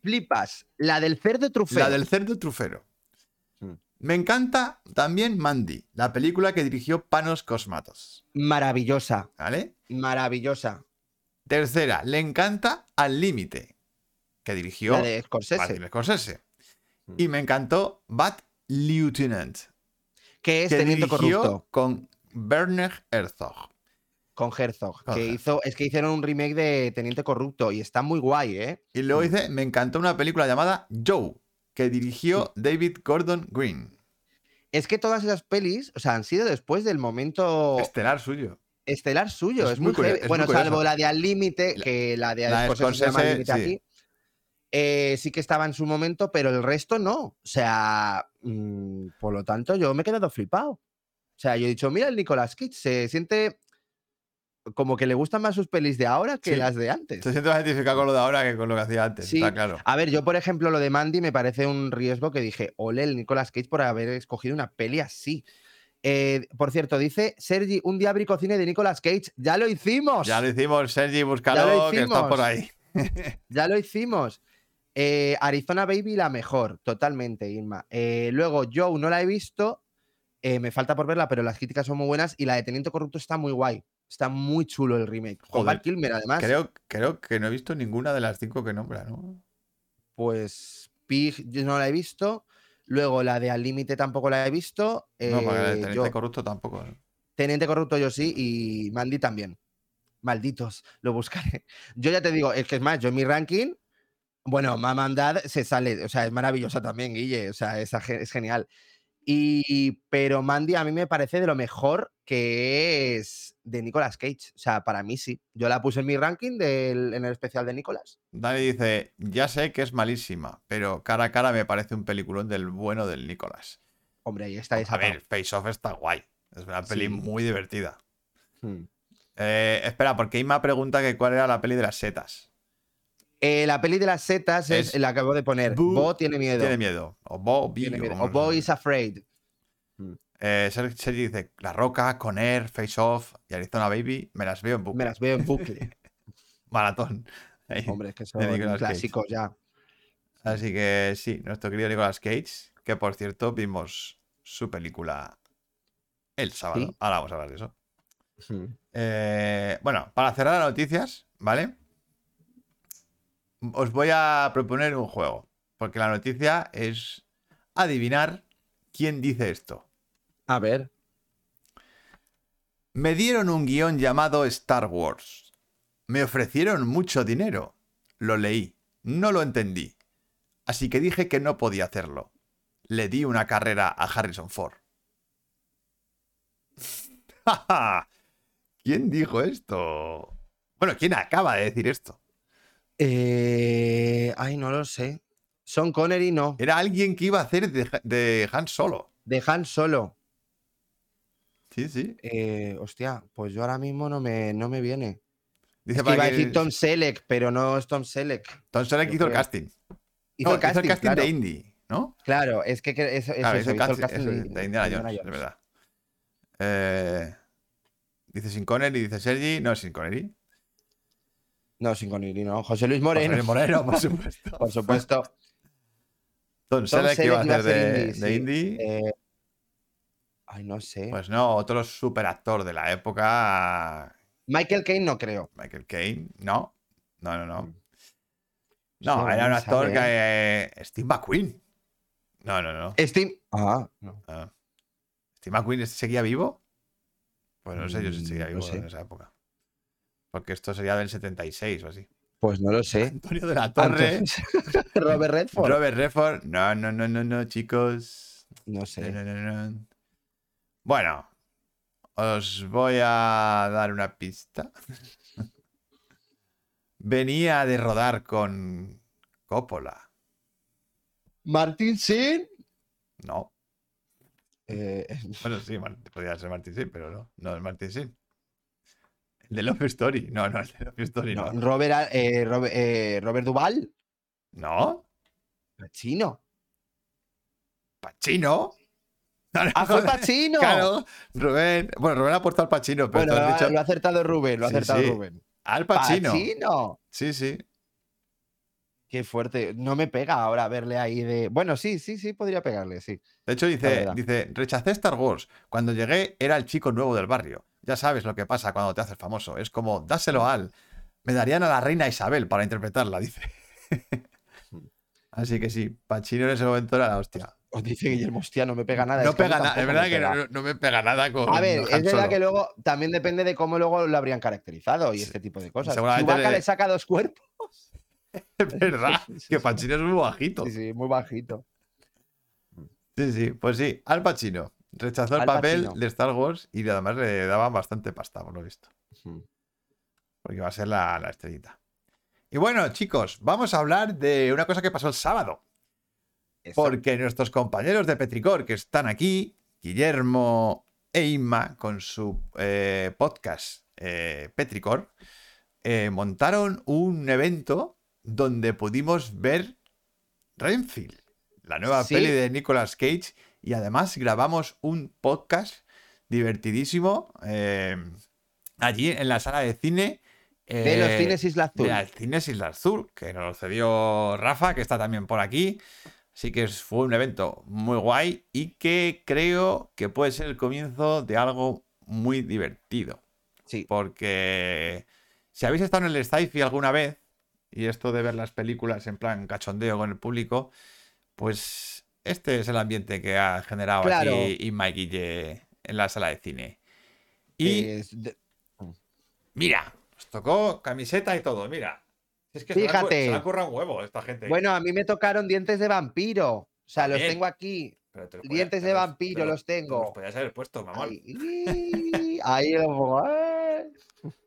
Flipas. La del cerdo trufero. La del cerdo trufero. Mm. Me encanta también Mandy, la película que dirigió Panos Cosmatos. Maravillosa. ¿Vale? Maravillosa. Tercera, le encanta Al Límite, que dirigió La de Scorsese. Scorsese. Mm. Y me encantó Bad Lieutenant, Que es que Teniente dirigió Corrupto. con Werner Herzog. Con Herzog. Con que Herzog. hizo, es que hicieron un remake de Teniente Corrupto y está muy guay, ¿eh? Y luego Mm. dice, me encantó una película llamada Joe, que dirigió David Gordon Green. Es que todas esas pelis, o sea, han sido después del momento Estelar suyo. estelar suyo. Es Es, muy es Bueno, salvo la de Al Límite, que la de Al Límite sí. aquí. eh, sí que estaba en su momento, pero el resto no. O sea, mm, por lo tanto, yo me he quedado flipado. O sea, yo he dicho, mira, el Nicolas Cage se siente como que le gustan más sus pelis de ahora que Sí. las de antes. Se siente más identificado con lo de ahora que con lo que hacía antes, Sí. está claro. A ver, yo, por ejemplo, lo de Mandy me parece un riesgo que dije, ole el Nicolas Cage por haber escogido una peli así. Eh, por cierto, dice Sergi, un día cine de Nicolas Cage. ¡Ya lo hicimos! Ya lo hicimos, Sergi, Ya búscalo, lo que está por ahí. Ya lo hicimos. Eh, Arizona Baby, la mejor, totalmente, Irma. Eh, luego, Joe no la he visto, eh, me falta por verla, pero las críticas son muy buenas y la de Teniente Corrupto está muy guay. Está muy chulo el remake. Con Joder, Val Kilmer, además. Creo, creo que no he visto ninguna de las cinco que nombra, ¿no? Pues Pig yo no la he visto. Luego la de Al Límite tampoco la he visto. no, porque el eh, teniente yo- corrupto tampoco. ¿no? Teniente Corrupto yo sí y Mandy también. Malditos, lo buscaré. Yo ya te digo, es que es más, yo en mi ranking, bueno, Mama and Dad se sale, o sea, es maravillosa también, Guille, o sea, es, es genial. Y, pero Mandy a mí me parece de lo mejor que es de Nicolas Cage. O sea, para mí sí. Yo la puse en mi ranking del- en el especial de Nicolas. Dani dice, ya sé que es malísima, pero cara a cara me parece un peliculón del bueno del Nicolás. Hombre, ahí está esa. A ver, Face Off está guay. Es una peli Sí. muy divertida. Hmm. Eh, espera, porque Ima pregunta que cuál era la peli de las setas. Eh, la peli de las setas es, Es la acabo de poner. Bo- Bo tiene miedo. Tiene miedo. O Bo, Tiene miedo. O Bo se- is afraid. Eh, Ser- Sergi dice: La Roca, Conair, Face Off y Arizona Baby. Me las veo en bucle. Me las veo en bucle. Maratón. Ahí. Hombre, es que son clásicos ya. Así que sí, nuestro querido Nicolas Cage, que por cierto vimos su película el sábado. Sí. Ahora vamos a hablar de eso. Eh, bueno, para cerrar las noticias, ¿vale? Os voy a proponer un juego. Porque la noticia es adivinar quién dice esto. A ver. Me dieron un guion llamado Star Wars. Me ofrecieron mucho dinero. Lo leí. No lo entendí. Así que dije que no podía hacerlo. Le di una carrera a Harrison Ford. ¿Quién dijo esto? Bueno, ¿quién acaba de decir esto? Eh, Ay, no lo sé. Son Connery no. Era alguien que iba a hacer de, de Han Solo. De Han Solo. Sí, sí. Eh, hostia, pues yo ahora mismo no me, no me viene. Dice Es que para iba a decir Tom Selleck, pero no es Tom Selleck. Tom Selleck hizo el casting. Hizo No, el casting, claro. de Indie, ¿no? Claro, es que, que eso, Claro, eso, hizo el hizo el casting, de, de Indiana Jones, es verdad. Eh, dice sin Connery, dice Sergi. No, sin Connery. No, sin Connery, no. José Luis José Moreno, Luis Moreno, por supuesto. por supuesto. Tom Selleck, que iba a hacer de, indie, de sí. indie. Eh, ay, no sé. Pues no, otro superactor de la época. Michael Caine no creo. Michael Caine. No, no, no, no. No, No, era un actor que. eh, Steve McQueen. No, no, no. Steam. Ah, no. Ah. ¿Steve McQueen seguía vivo? Pues no sé yo si Mm, seguía no vivo sé. en esa época. Porque esto sería del 76 o así. Pues no lo sé. Antonio de la Torre. Entonces, Robert Redford. Robert Redford. No, no, no, no, no, chicos. No No, sé. no, no, no. Bueno, os voy a dar una pista. Venía de rodar con Coppola. Martin Sin. No. Eh, Bueno, sí, podría ser Martin Sin, pero no. No es Martin Sin. El de Love Story. No, no, el de Love Story no, no. Robert, eh, Robert, eh, Robert Duval. ¿No? Chino. ¿Pachino? No, no, ¡Ah, fue. Pacino! Claro, Rubén. Bueno, Rubén ha puesto al Pachino, pero Bueno, lo, ha- dicho lo ha acertado Rubén, lo ha Sí, acertado sí. Rubén. al Pachino. Pacino. Sí, sí. Qué fuerte. No me pega ahora verle ahí de. Bueno, sí, sí, sí, podría pegarle, sí. De hecho, dice, dice, rechacé Star Wars. Cuando llegué era el chico nuevo del barrio. Ya sabes lo que pasa cuando te haces famoso. Es como, dáselo al. Me darían a la reina Isabel para interpretarla, dice. Así que sí, Pachino en ese momento era la hostia. Os dice Guillermo, hostia, no me pega nada. No es pega nada, es verdad que no, no me pega nada con. A ver, es verdad Solo. que luego también depende de cómo luego lo habrían caracterizado y Sí. este tipo de cosas. Chewbacca le- le saca dos cuerpos. Es verdad, Sí, sí, que. Pachino es muy bajito. Sí, sí, muy bajito. Sí, sí, pues sí, Al Pacino. Rechazó el Al papel Pacino. de Star Wars y además le daban bastante pasta, por lo visto. Hmm. Porque va a ser la, la estrellita. Y bueno, chicos, vamos a hablar de una cosa que pasó el sábado. Eso. Porque nuestros compañeros de Petricor que están aquí, Guillermo e Inma, con su eh, podcast eh, Petricor, eh, montaron un evento donde pudimos ver Renfield, la nueva Sí. peli de Nicolas Cage, y además grabamos un podcast divertidísimo eh, allí en la sala de cine. de los eh, cines Isla Azul. de al Cines Isla Azul, que nos lo cedió Rafa, que está también por aquí. Así que fue un evento muy guay y que creo que puede ser el comienzo de algo muy divertido. Sí. Porque si habéis estado en el Sci-Fi alguna vez, y esto de ver las películas en plan cachondeo con el público, pues este es el ambiente que ha generado Claro. aquí y Guille en la sala de cine. Y de- Mira, nos tocó camiseta y todo, mira. Es que Fíjate. se la curra un huevo esta gente. Bueno, a mí me tocaron dientes de vampiro. O sea, los tengo aquí. Pero te los dientes te de vampiro los te tengo. Los podías haber puesto, mamón. Ahí, ahí lo pongo.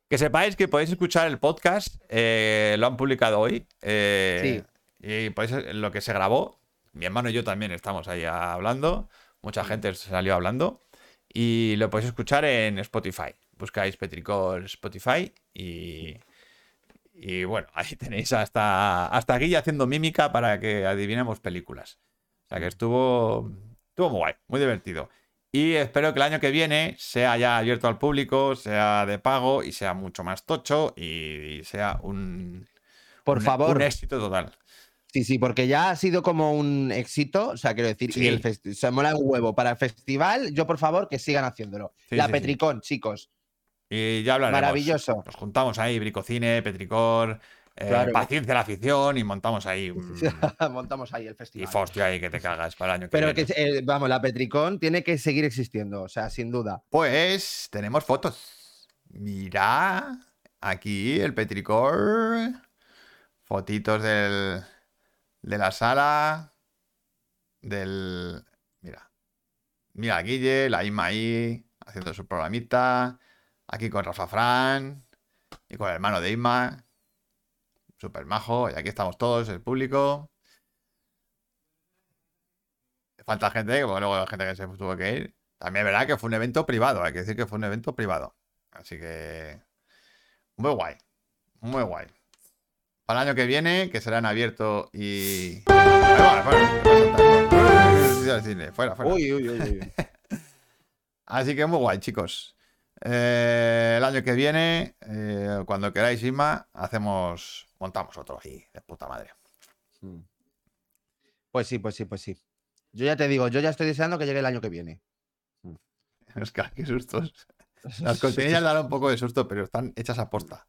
Que sepáis que podéis escuchar el podcast, eh, lo han publicado hoy. eh, Y podéis, lo que se grabó, mi hermano y yo también estamos ahí hablando. Mucha gente salió hablando. Y lo podéis escuchar en Spotify. Buscáis Petricor Spotify y. Y bueno, ahí tenéis hasta, hasta aquí haciendo mímica para que adivinemos películas. O sea que estuvo, estuvo muy guay, muy divertido. Y espero que el año que viene sea ya abierto al público, sea de pago y sea mucho más tocho y sea un, Por un- favor. un éxito total. Sí, sí, porque ya ha sido como un éxito, o sea, quiero decir, Sí. y el festi- se mola un huevo para el festival, yo por favor que sigan haciéndolo. Sí, la sí. Petricón, chicos, Y ya hablaremos. maravilloso. Nos juntamos ahí, Bricocine, Petricor, eh, Claro. Paciencia la afición y montamos ahí un Montamos ahí el festival. tifostio ahí que te cagas para el año que Pero viene. que, eh, vamos, la Petricón tiene que seguir existiendo, o sea, sin duda. Pues tenemos fotos. Mira, aquí el Petricor. Fotitos del, de la sala. Del. Mira. Mira Guille, la Isma ahí, haciendo su programita. Aquí con Rafa Fran. Y con el hermano de Isma. Super majo. Y aquí estamos todos, el público. Falta gente, porque luego hay gente que se tuvo que ir. También es verdad que fue un evento privado, hay que decir que fue un evento privado. Así que. Muy guay. Muy guay. Para el año que viene, que será en abierto y. Fuera, fuera, fuera, fuera. Uy, uy, uy. Así que muy guay, chicos. Eh, el año que viene, eh, cuando queráis, Isma, hacemos. Montamos otro ahí, de puta madre. Mm. Pues sí, pues sí, pues sí. Yo ya te digo, yo ya estoy deseando que llegue el año que viene. Es que qué sustos. Las cortinillas dan un poco de susto, pero están hechas a posta.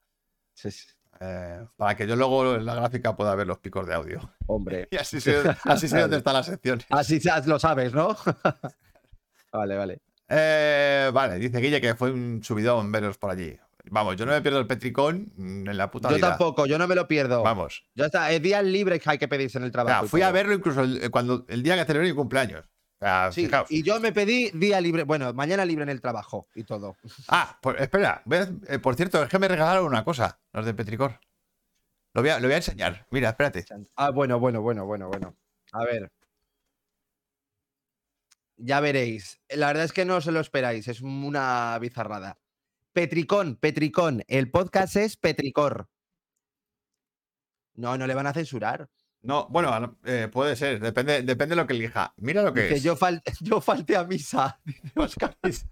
Sí, sí. Eh, para que yo luego en la gráfica pueda ver los picos de audio. Hombre. Y así sé, así sé dónde está la sección. Así ya lo sabes, ¿no? vale, vale. Eh, vale, dice Guille que fue un subidón veros por allí. Vamos, yo no me pierdo el Petricón en la puta Yo vida. tampoco, yo no me lo pierdo. Vamos. Ya está, es días libres que hay que pedirse en el O trabajo. sea, fui a verlo incluso el, cuando, el día que celebré mi cumpleaños. Sí, fijaos. y yo me pedí día libre, bueno, mañana libre en el trabajo y todo. Ah, pues, espera. eh, por cierto, es que me regalaron una cosa, los de Petricor. Lo voy, a, lo voy a enseñar. Mira, espérate. Ah, bueno, bueno, bueno, bueno, bueno. A ver. Ya veréis. La verdad es que no se lo esperáis, es una bizarrada. Petricón, Petricón. El podcast es Petricor. No, no le van a censurar. No, bueno, eh, puede ser. Depende, depende de lo que elija. Mira lo que Dice, es. yo, fal- yo falté a misa. dice.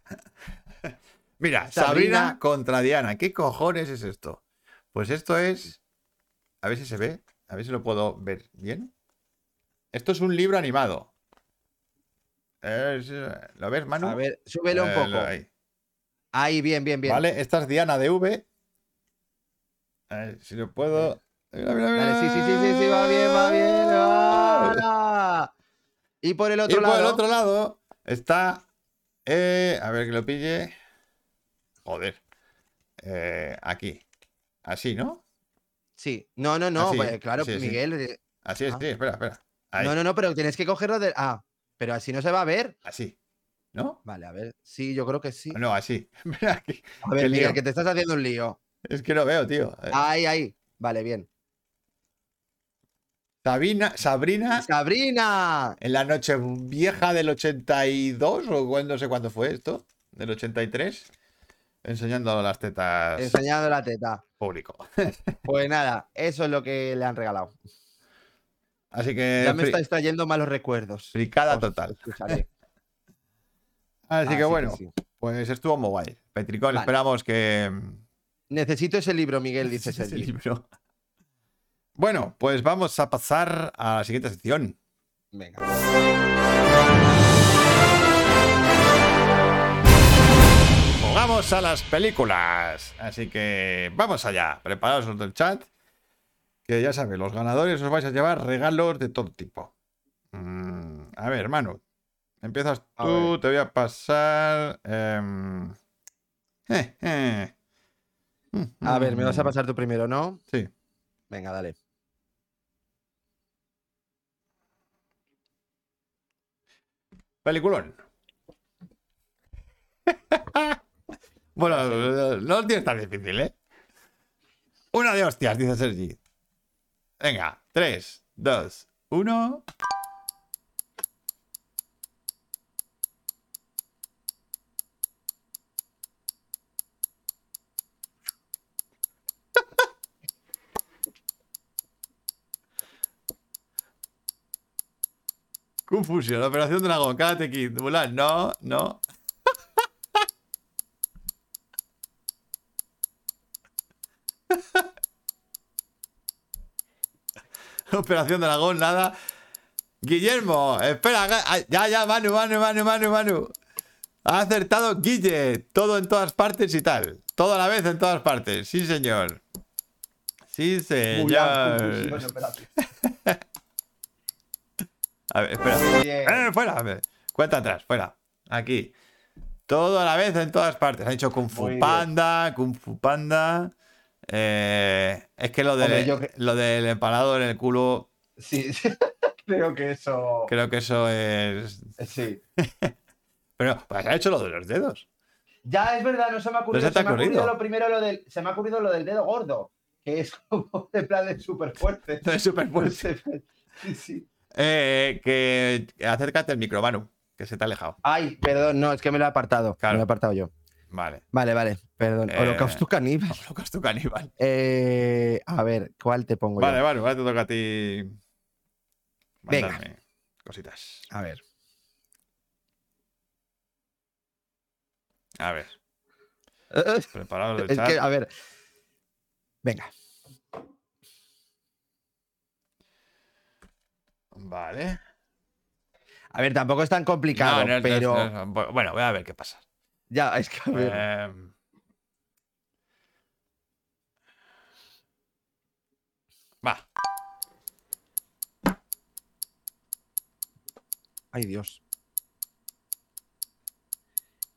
Mira, Sabrina, Sabrina- contra Diana. ¿Qué cojones es esto? Pues esto es. A ver si se ve. A ver si lo puedo ver bien. Esto es un libro animado. Es, ¿Lo ves, Manu? A ver, súbelo un poco. ahí. Ahí, bien, bien, bien. Vale, esta es Diana de V. A ver si lo puedo. Mira, mira, mira. Vale, sí, sí, sí, sí, sí, va bien, va bien. va. Y por el Y otro por lado. el otro lado está. eh, a ver que lo pille. Joder. Eh, aquí. Así, ¿no? Sí, no, no, no, Así, pues, claro, sí. Miguel. eh, Así es, Ah. sí, espera, espera. Ahí, No, no, no, pero tienes que cogerlo de. Ah, pero así no se va a ver. así. ¿No? Vale, a ver. Sí, yo creo que sí. No, así. Mira aquí. A ver, Miguel, lío. que te estás haciendo un lío. Es que no veo, tío. Ahí, ahí. Vale, bien. Sabina, Sabrina, ¡Sabrina! en la noche vieja del 82, o no sé cuándo fue esto, del 83, enseñando las tetas Enseñando la teta. público. Pues nada, eso es lo que le han regalado. Así que Ya me estáis trayendo malos recuerdos. fricada total. escucharé. Así que bueno, sí. pues estuvo muy guay. Petricón, Vale. esperamos que. Necesito ese libro, Miguel, dice ese libro. Bueno, pues vamos a pasar a la siguiente sección. Venga. Jugamos a las películas. Así que vamos allá. Preparaos los del chat. Que ya sabéis, los ganadores os vais a llevar regalos de todo tipo. Mm, a ver, hermano. Empiezas tú, te voy a pasar. em, eh, eh. A ver, me vas a Mm, pasar tú primero, ¿no? Sí. Venga, dale. Peliculón. bueno, no lo tienes tan difícil, ¿eh? Una de hostias, dice Sergi. Venga, 3, 2, 1. Confusión, Operación Dragón, Karate Kid, Mulan, no, no. Operación Dragón, nada. Guillermo, espera, ya, ya, Manu, Manu, Manu, Manu, Manu. Ha acertado Guille, todo en todas partes y tal. Todo a la vez en todas partes, sí, señor. Sí, Mulan, señor. A ver, espera. Eh, fuera, a ver. Cuenta atrás, fuera. Aquí. Todo a la vez en todas partes. Ha dicho Kung Fu. Panda, Kung Fu Panda. Eh, es que lo, Hombre, yo lo del empanado en el culo, Sí, creo que eso. creo que eso es. Sí. Pero, pues ha hecho lo de los dedos. Ya es verdad, no se me ha ocurrido. se te ha me ha ocurrido lo primero lo del. Se me ha ocurrido lo del dedo gordo. Que es como de plan de súper fuerte. Es súper fuerte. Sí, sí. Eh, que acércate al micro, Manu, que se te ha alejado. Ay, perdón, no, es que me lo he apartado. Claro. Me lo he apartado yo. Vale. Vale, vale, perdón. Eh, Holocausto caníbal. Holocausto caníbal. Eh, a ver, ¿cuál te pongo Vale, yo? vale, ahora te toca a ti. Venga. Cositas. A ver. A ver, preparados del Es chat. que, a ver. Venga. Vale. A ver, tampoco es tan complicado, No, no es- no es- pero. no bueno, voy a ver qué pasa. Ya, es que a ver. Eh, Va. Ay, Dios.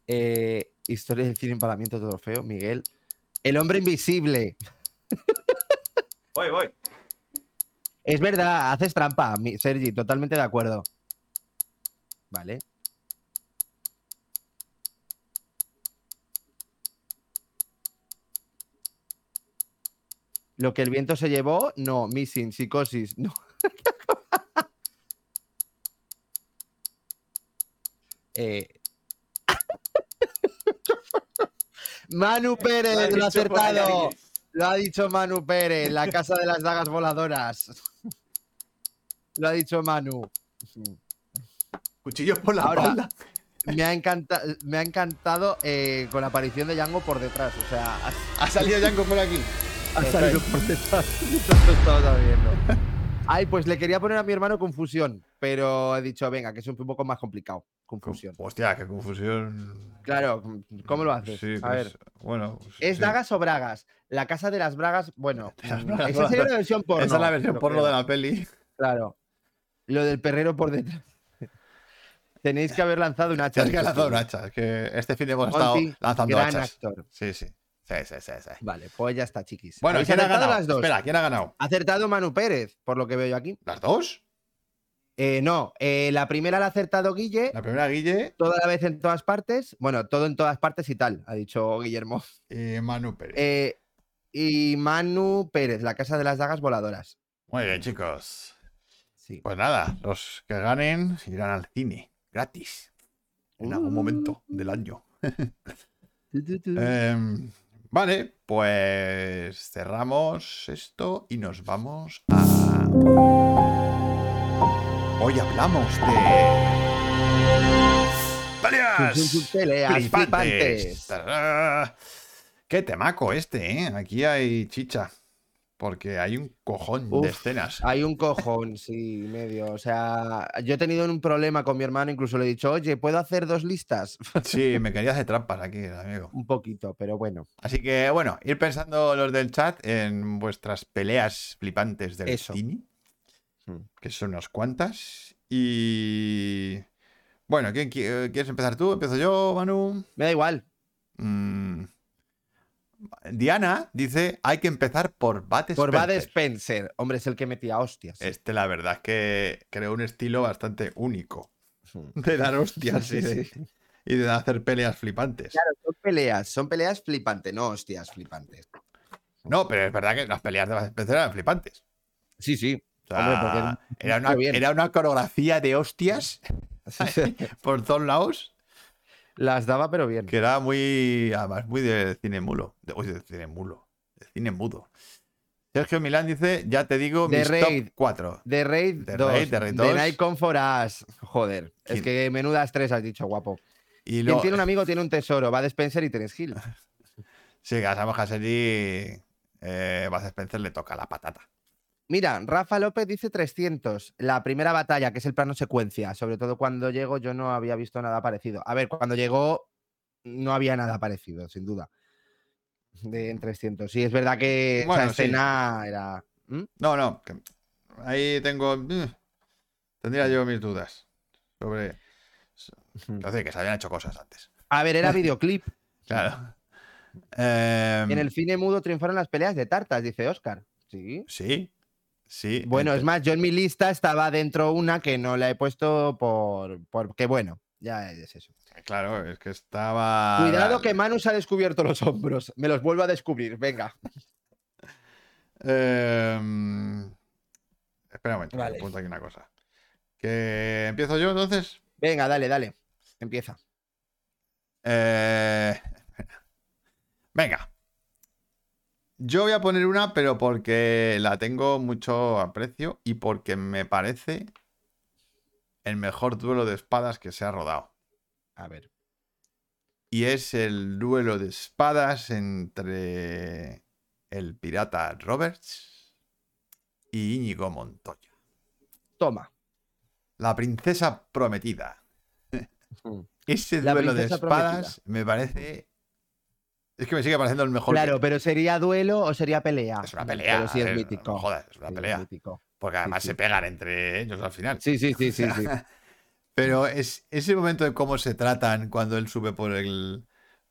Eh, historia del cine empalamiento de trofeo, Miguel. El hombre invisible. Voy, voy. Es verdad, haces trampa, Sergi, totalmente de acuerdo. Vale. Lo que el viento se llevó, no, missing, psicosis, no. Eh. Manu Pérez, lo ha acertado. Lo ha dicho Manu Pérez, la casa de las dagas voladoras. Lo ha dicho Manu. Cuchillos por la Ahora- espalda. Me ha, encanta- me ha encantado eh, con la aparición de Django por detrás. O sea, ha, Ha salido Yanko por aquí. ha salido por detrás. estaba viendo. Ay, pues le quería poner a mi hermano confusión, pero he dicho, venga, que es un poco más complicado. Confusión. Hostia, qué confusión. Claro, ¿cómo lo haces? Sí, a pues, ver, bueno. pues, ¿es sí. dagas o bragas? La casa de las bragas, bueno, Las bragas esa sería la versión porno. Esa es la versión porno de la peli. Claro. Lo del perrero por detrás. Tenéis que haber lanzado un hacha. Tienes que lanzar un hacha. Que este fin de hemos estado lanzando gran hachas. actor. Sí, sí. Sí, sí, sí, sí. Vale, pues ya está, chiquis. Bueno, ¿Habéis ¿quién ha ganado? las dos? Espera, ¿quién ha ganado? Ha acertado Manu Pérez, por lo que veo yo aquí. ¿Las dos? Eh, no, eh, la primera la ha acertado Guille, La primera Guille toda la vez en todas partes. Bueno, todo en todas partes y tal, ha dicho Guillermo. y Manu Pérez. Eh, y Manu Pérez, la casa de las dagas voladoras. Muy bien, chicos. Sí. Pues nada, los que ganen irán al cine, gratis. En algún momento del año. Em, vale, pues cerramos esto y nos vamos a. Hoy hablamos de. ¡Peleas! Peleas flipantes. Qué temaco este, ¿eh? Aquí hay chicha. Porque hay un cojón de escenas. Hay un cojón, sí, medio. O sea, yo he tenido un problema con mi hermano, incluso le he dicho, oye, ¿puedo hacer dos listas? Sí, me quería hacer trampas aquí, amigo. un poquito, pero bueno. Así que, bueno, ir pensando los del chat en vuestras peleas flipantes del Eso. cine, Hmm. que son unas cuantas. Y. Bueno, ¿quién, qui- ¿quieres empezar tú? ¿Empiezo yo, Manu? Me da igual. Mm. Diana dice: hay que empezar por Bat Por Bad Spencer". Spencer. Hombre, es el que metía hostias. Este, la verdad, es que creó un estilo bastante único Hmm. de dar hostias Sí, y, de, sí. y de hacer peleas flipantes. Claro, son peleas, son peleas flipantes, no hostias flipantes. No, pero es verdad que las peleas de Bat Spencer eran flipantes. Sí, sí. O sea, Hombre, porque era, una, era una coreografía de hostias por todos lados Las daba, pero bien. que era muy, además, muy de cine mulo. De, uy, de cine mulo. De cine mudo. Sergio Milán dice, ya te digo, The mis Raid. top 4. The Raid The 2. Raid, The Raid The 2. Night Come For Us. Joder, es que menudas tres has dicho, guapo. Y Quien tiene un amigo tiene un tesoro. Va de Spencer y Terence Hill. sí, que a Samuel Hasseli, eh, Bud Spencer le toca la patata. Mira, Rafa López dice 300. La primera batalla, que es el plano secuencia. Sobre todo cuando llegó, yo no había visto nada parecido. A ver, cuando llegó, no había nada parecido, sin duda. De en 300. Sí, es verdad que Bueno, esa sí. escena era. ¿Mm? No, no, ahí tengo... eh, Tendría yo mis dudas sobre... Entonces, que se habían hecho cosas antes. A ver, era videoclip. Claro. Em, En el cine mudo triunfaron las peleas de tartas, dice Oscar. Sí. Sí, sí. Bueno, es más, yo en mi lista estaba dentro una que no la he puesto por. Porque bueno, ya es eso. Claro, es que estaba... Cuidado que Manu se ha descubierto los hombros. Me los vuelvo a descubrir, venga. Em, Espera un momento, Vale. apunto aquí una cosa. Que empiezo yo entonces. Venga, dale, dale. Empieza. Eh, Venga. Yo voy a poner una, pero porque la tengo mucho aprecio y porque me parece el mejor duelo de espadas que se ha rodado. A ver. Y es el duelo de espadas entre el pirata Roberts y Íñigo Montoya. Toma. La princesa prometida. Mm. Ese duelo de espadas me parece. Es que me sigue pareciendo el mejor. Claro, que- pero ¿sería duelo o sería pelea? Es una pelea. Pero sí es mítico. no jodas, es una Sí, pelea. Porque además sí. se pegan entre ellos al final. Sí, sí, sí, sí, sí. Pero es ese momento de cómo se tratan cuando él sube por el,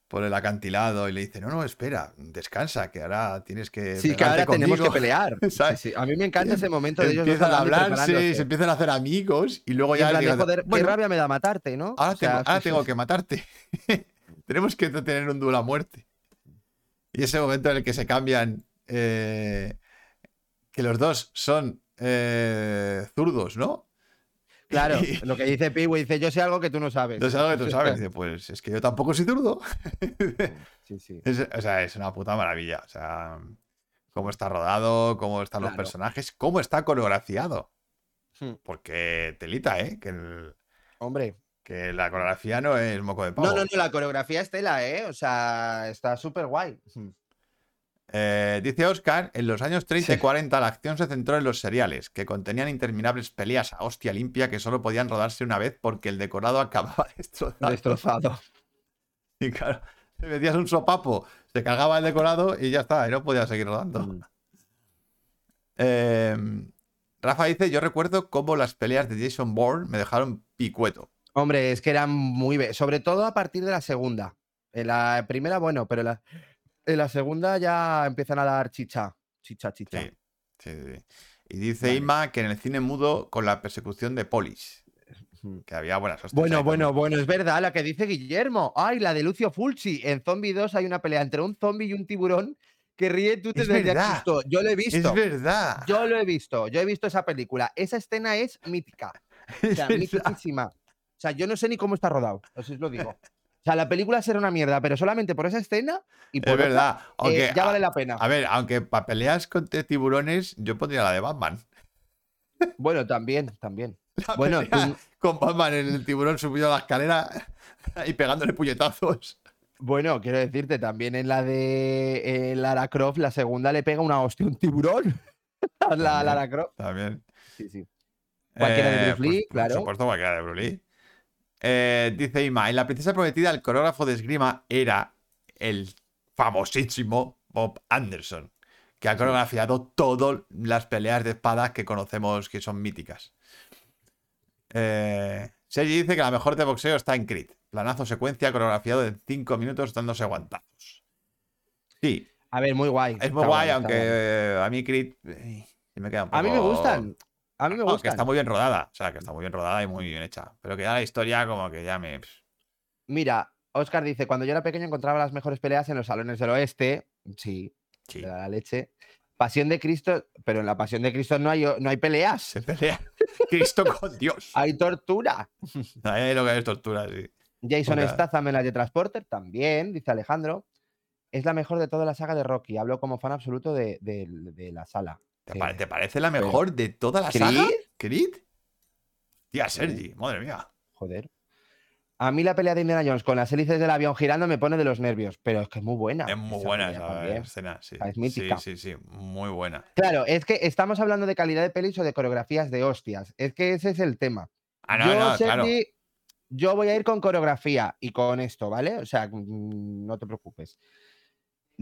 por el acantilado y le dice: No, no, espera, descansa, que ahora tienes que. Sí, que ahora tenemos que conmigo". pelear. Sí, ¿Sabes? sí. A mí me encanta ese momento de ellos Empiezan a hablando y hablar, sí, preparándose. se empiezan a hacer amigos y luego Y ya. "Bueno, qué rabia me da matarte, ¿no? Ahora, O sea, tengo, ahora tengo que matarte. Tenemos que tener un duelo a muerte. Y ese momento en el que se cambian, eh, que los dos son eh, zurdos, ¿no? Claro, Y- lo que dice Piwi, dice, yo sé algo que tú no sabes. Entonces algo que tú sabes. Dice, pues es que yo tampoco soy zurdo. Sí, sí. Es- o sea, es una puta maravilla. O sea, cómo está rodado, cómo están los personajes, cómo está coreografiado. Hmm. Porque telita, ¿eh? Que, el- Hombre. Que la coreografía no es moco de pavo. No, no, no, la coreografía es tela, ¿eh? O sea, está súper guay. Eh, dice Oscar, en los años 30 y Sí. 40 la acción se centró en los seriales, que contenían interminables peleas a hostia limpia que solo podían rodarse una vez porque el decorado acababa destrozado. Destrozado. Y claro, te metías un sopapo, se cargaba el decorado y ya está, y no podía seguir rodando. Mm. Eh, Rafa dice, yo recuerdo cómo las peleas de Jason Bourne me dejaron picueto. Hombre, es que eran muy... Sobre todo a partir de la segunda. En la primera, bueno, pero en la, en la segunda ya empiezan a dar chicha. Chicha, chicha. Sí, sí, sí. Y dice Vale. Inma que en el cine mudo con la persecución de Polis, que había buenas hostias Bueno, bueno, también. bueno, es verdad, la que dice Guillermo. Ay, la de Lucio Fulci. En Zombie 2 hay una pelea entre un zombie y un tiburón que ríe tú te Es susto. Yo lo he visto. Es verdad. Yo lo he visto. Yo he visto esa película. Esa escena es mítica. O Es sea, mitiquísima. O sea, yo no sé ni cómo está rodado. Así os lo digo. O sea, la película será una mierda, pero solamente por esa escena y por Es otra, verdad. eh, ya vale la pena. A ver, aunque para peleas contra tiburones, yo pondría la de Batman. Bueno, también, también. La Bueno, tú- con Batman en el tiburón subido a la escalera y pegándole puñetazos. Bueno, quiero decirte, también en la de eh, Lara Croft, la segunda le pega una hostia un tiburón. la También. Lara Croft. También. Sí, sí. Cualquiera de Bruce Lee, Por claro. supuesto, cualquiera de Bruce Lee. Eh, dice Ima, en La Princesa Prometida el coreógrafo de esgrima era el famosísimo Bob Anderson, que ha coreografiado todas las peleas de espadas que conocemos que son míticas. Eh, Sergi dice que la mejor de boxeo está en Creed. Planazo secuencia coreografiado de 5 minutos dándose guantazos. Sí, A ver, muy guay. es muy guay, aunque eh, a mí Creed eh, me queda un poco... A mí me gustan. A mí me No, que está muy bien rodada. O sea, que está muy bien rodada y muy bien hecha. Pero que ya la historia como que ya me... Mira, Oscar dice, cuando yo era pequeño encontraba las mejores peleas en los salones del oeste. Sí, Sí, la leche. Pasión de Cristo, pero en la Pasión de Cristo no hay, no hay peleas. se pelea Cristo con Dios. Hay tortura. Ahí lo que es tortura, sí. Jason Hola. Statham en la de Transporter también, dice Alejandro. es la mejor de toda la saga de Rocky. Hablo como fan absoluto de, de- de la sala. ¿Te, pare- te parece la pero- mejor de toda la saga? ¿Creed? ¿Creed? Tía, Sergi, madre mía. Joder. A mí la pelea de Indiana Jones con las hélices del avión girando me pone de los nervios, pero es que es muy buena. Es muy esa buena esa escena, sí. es sí, mítica. sí, sí, muy buena. Claro, es que estamos hablando de calidad de pelis o de coreografías de hostias. Es que ese es el tema. Ah, no, yo, no, claro. Sergi, yo voy a ir con coreografía y con esto, ¿vale? O sea, mm, no te preocupes.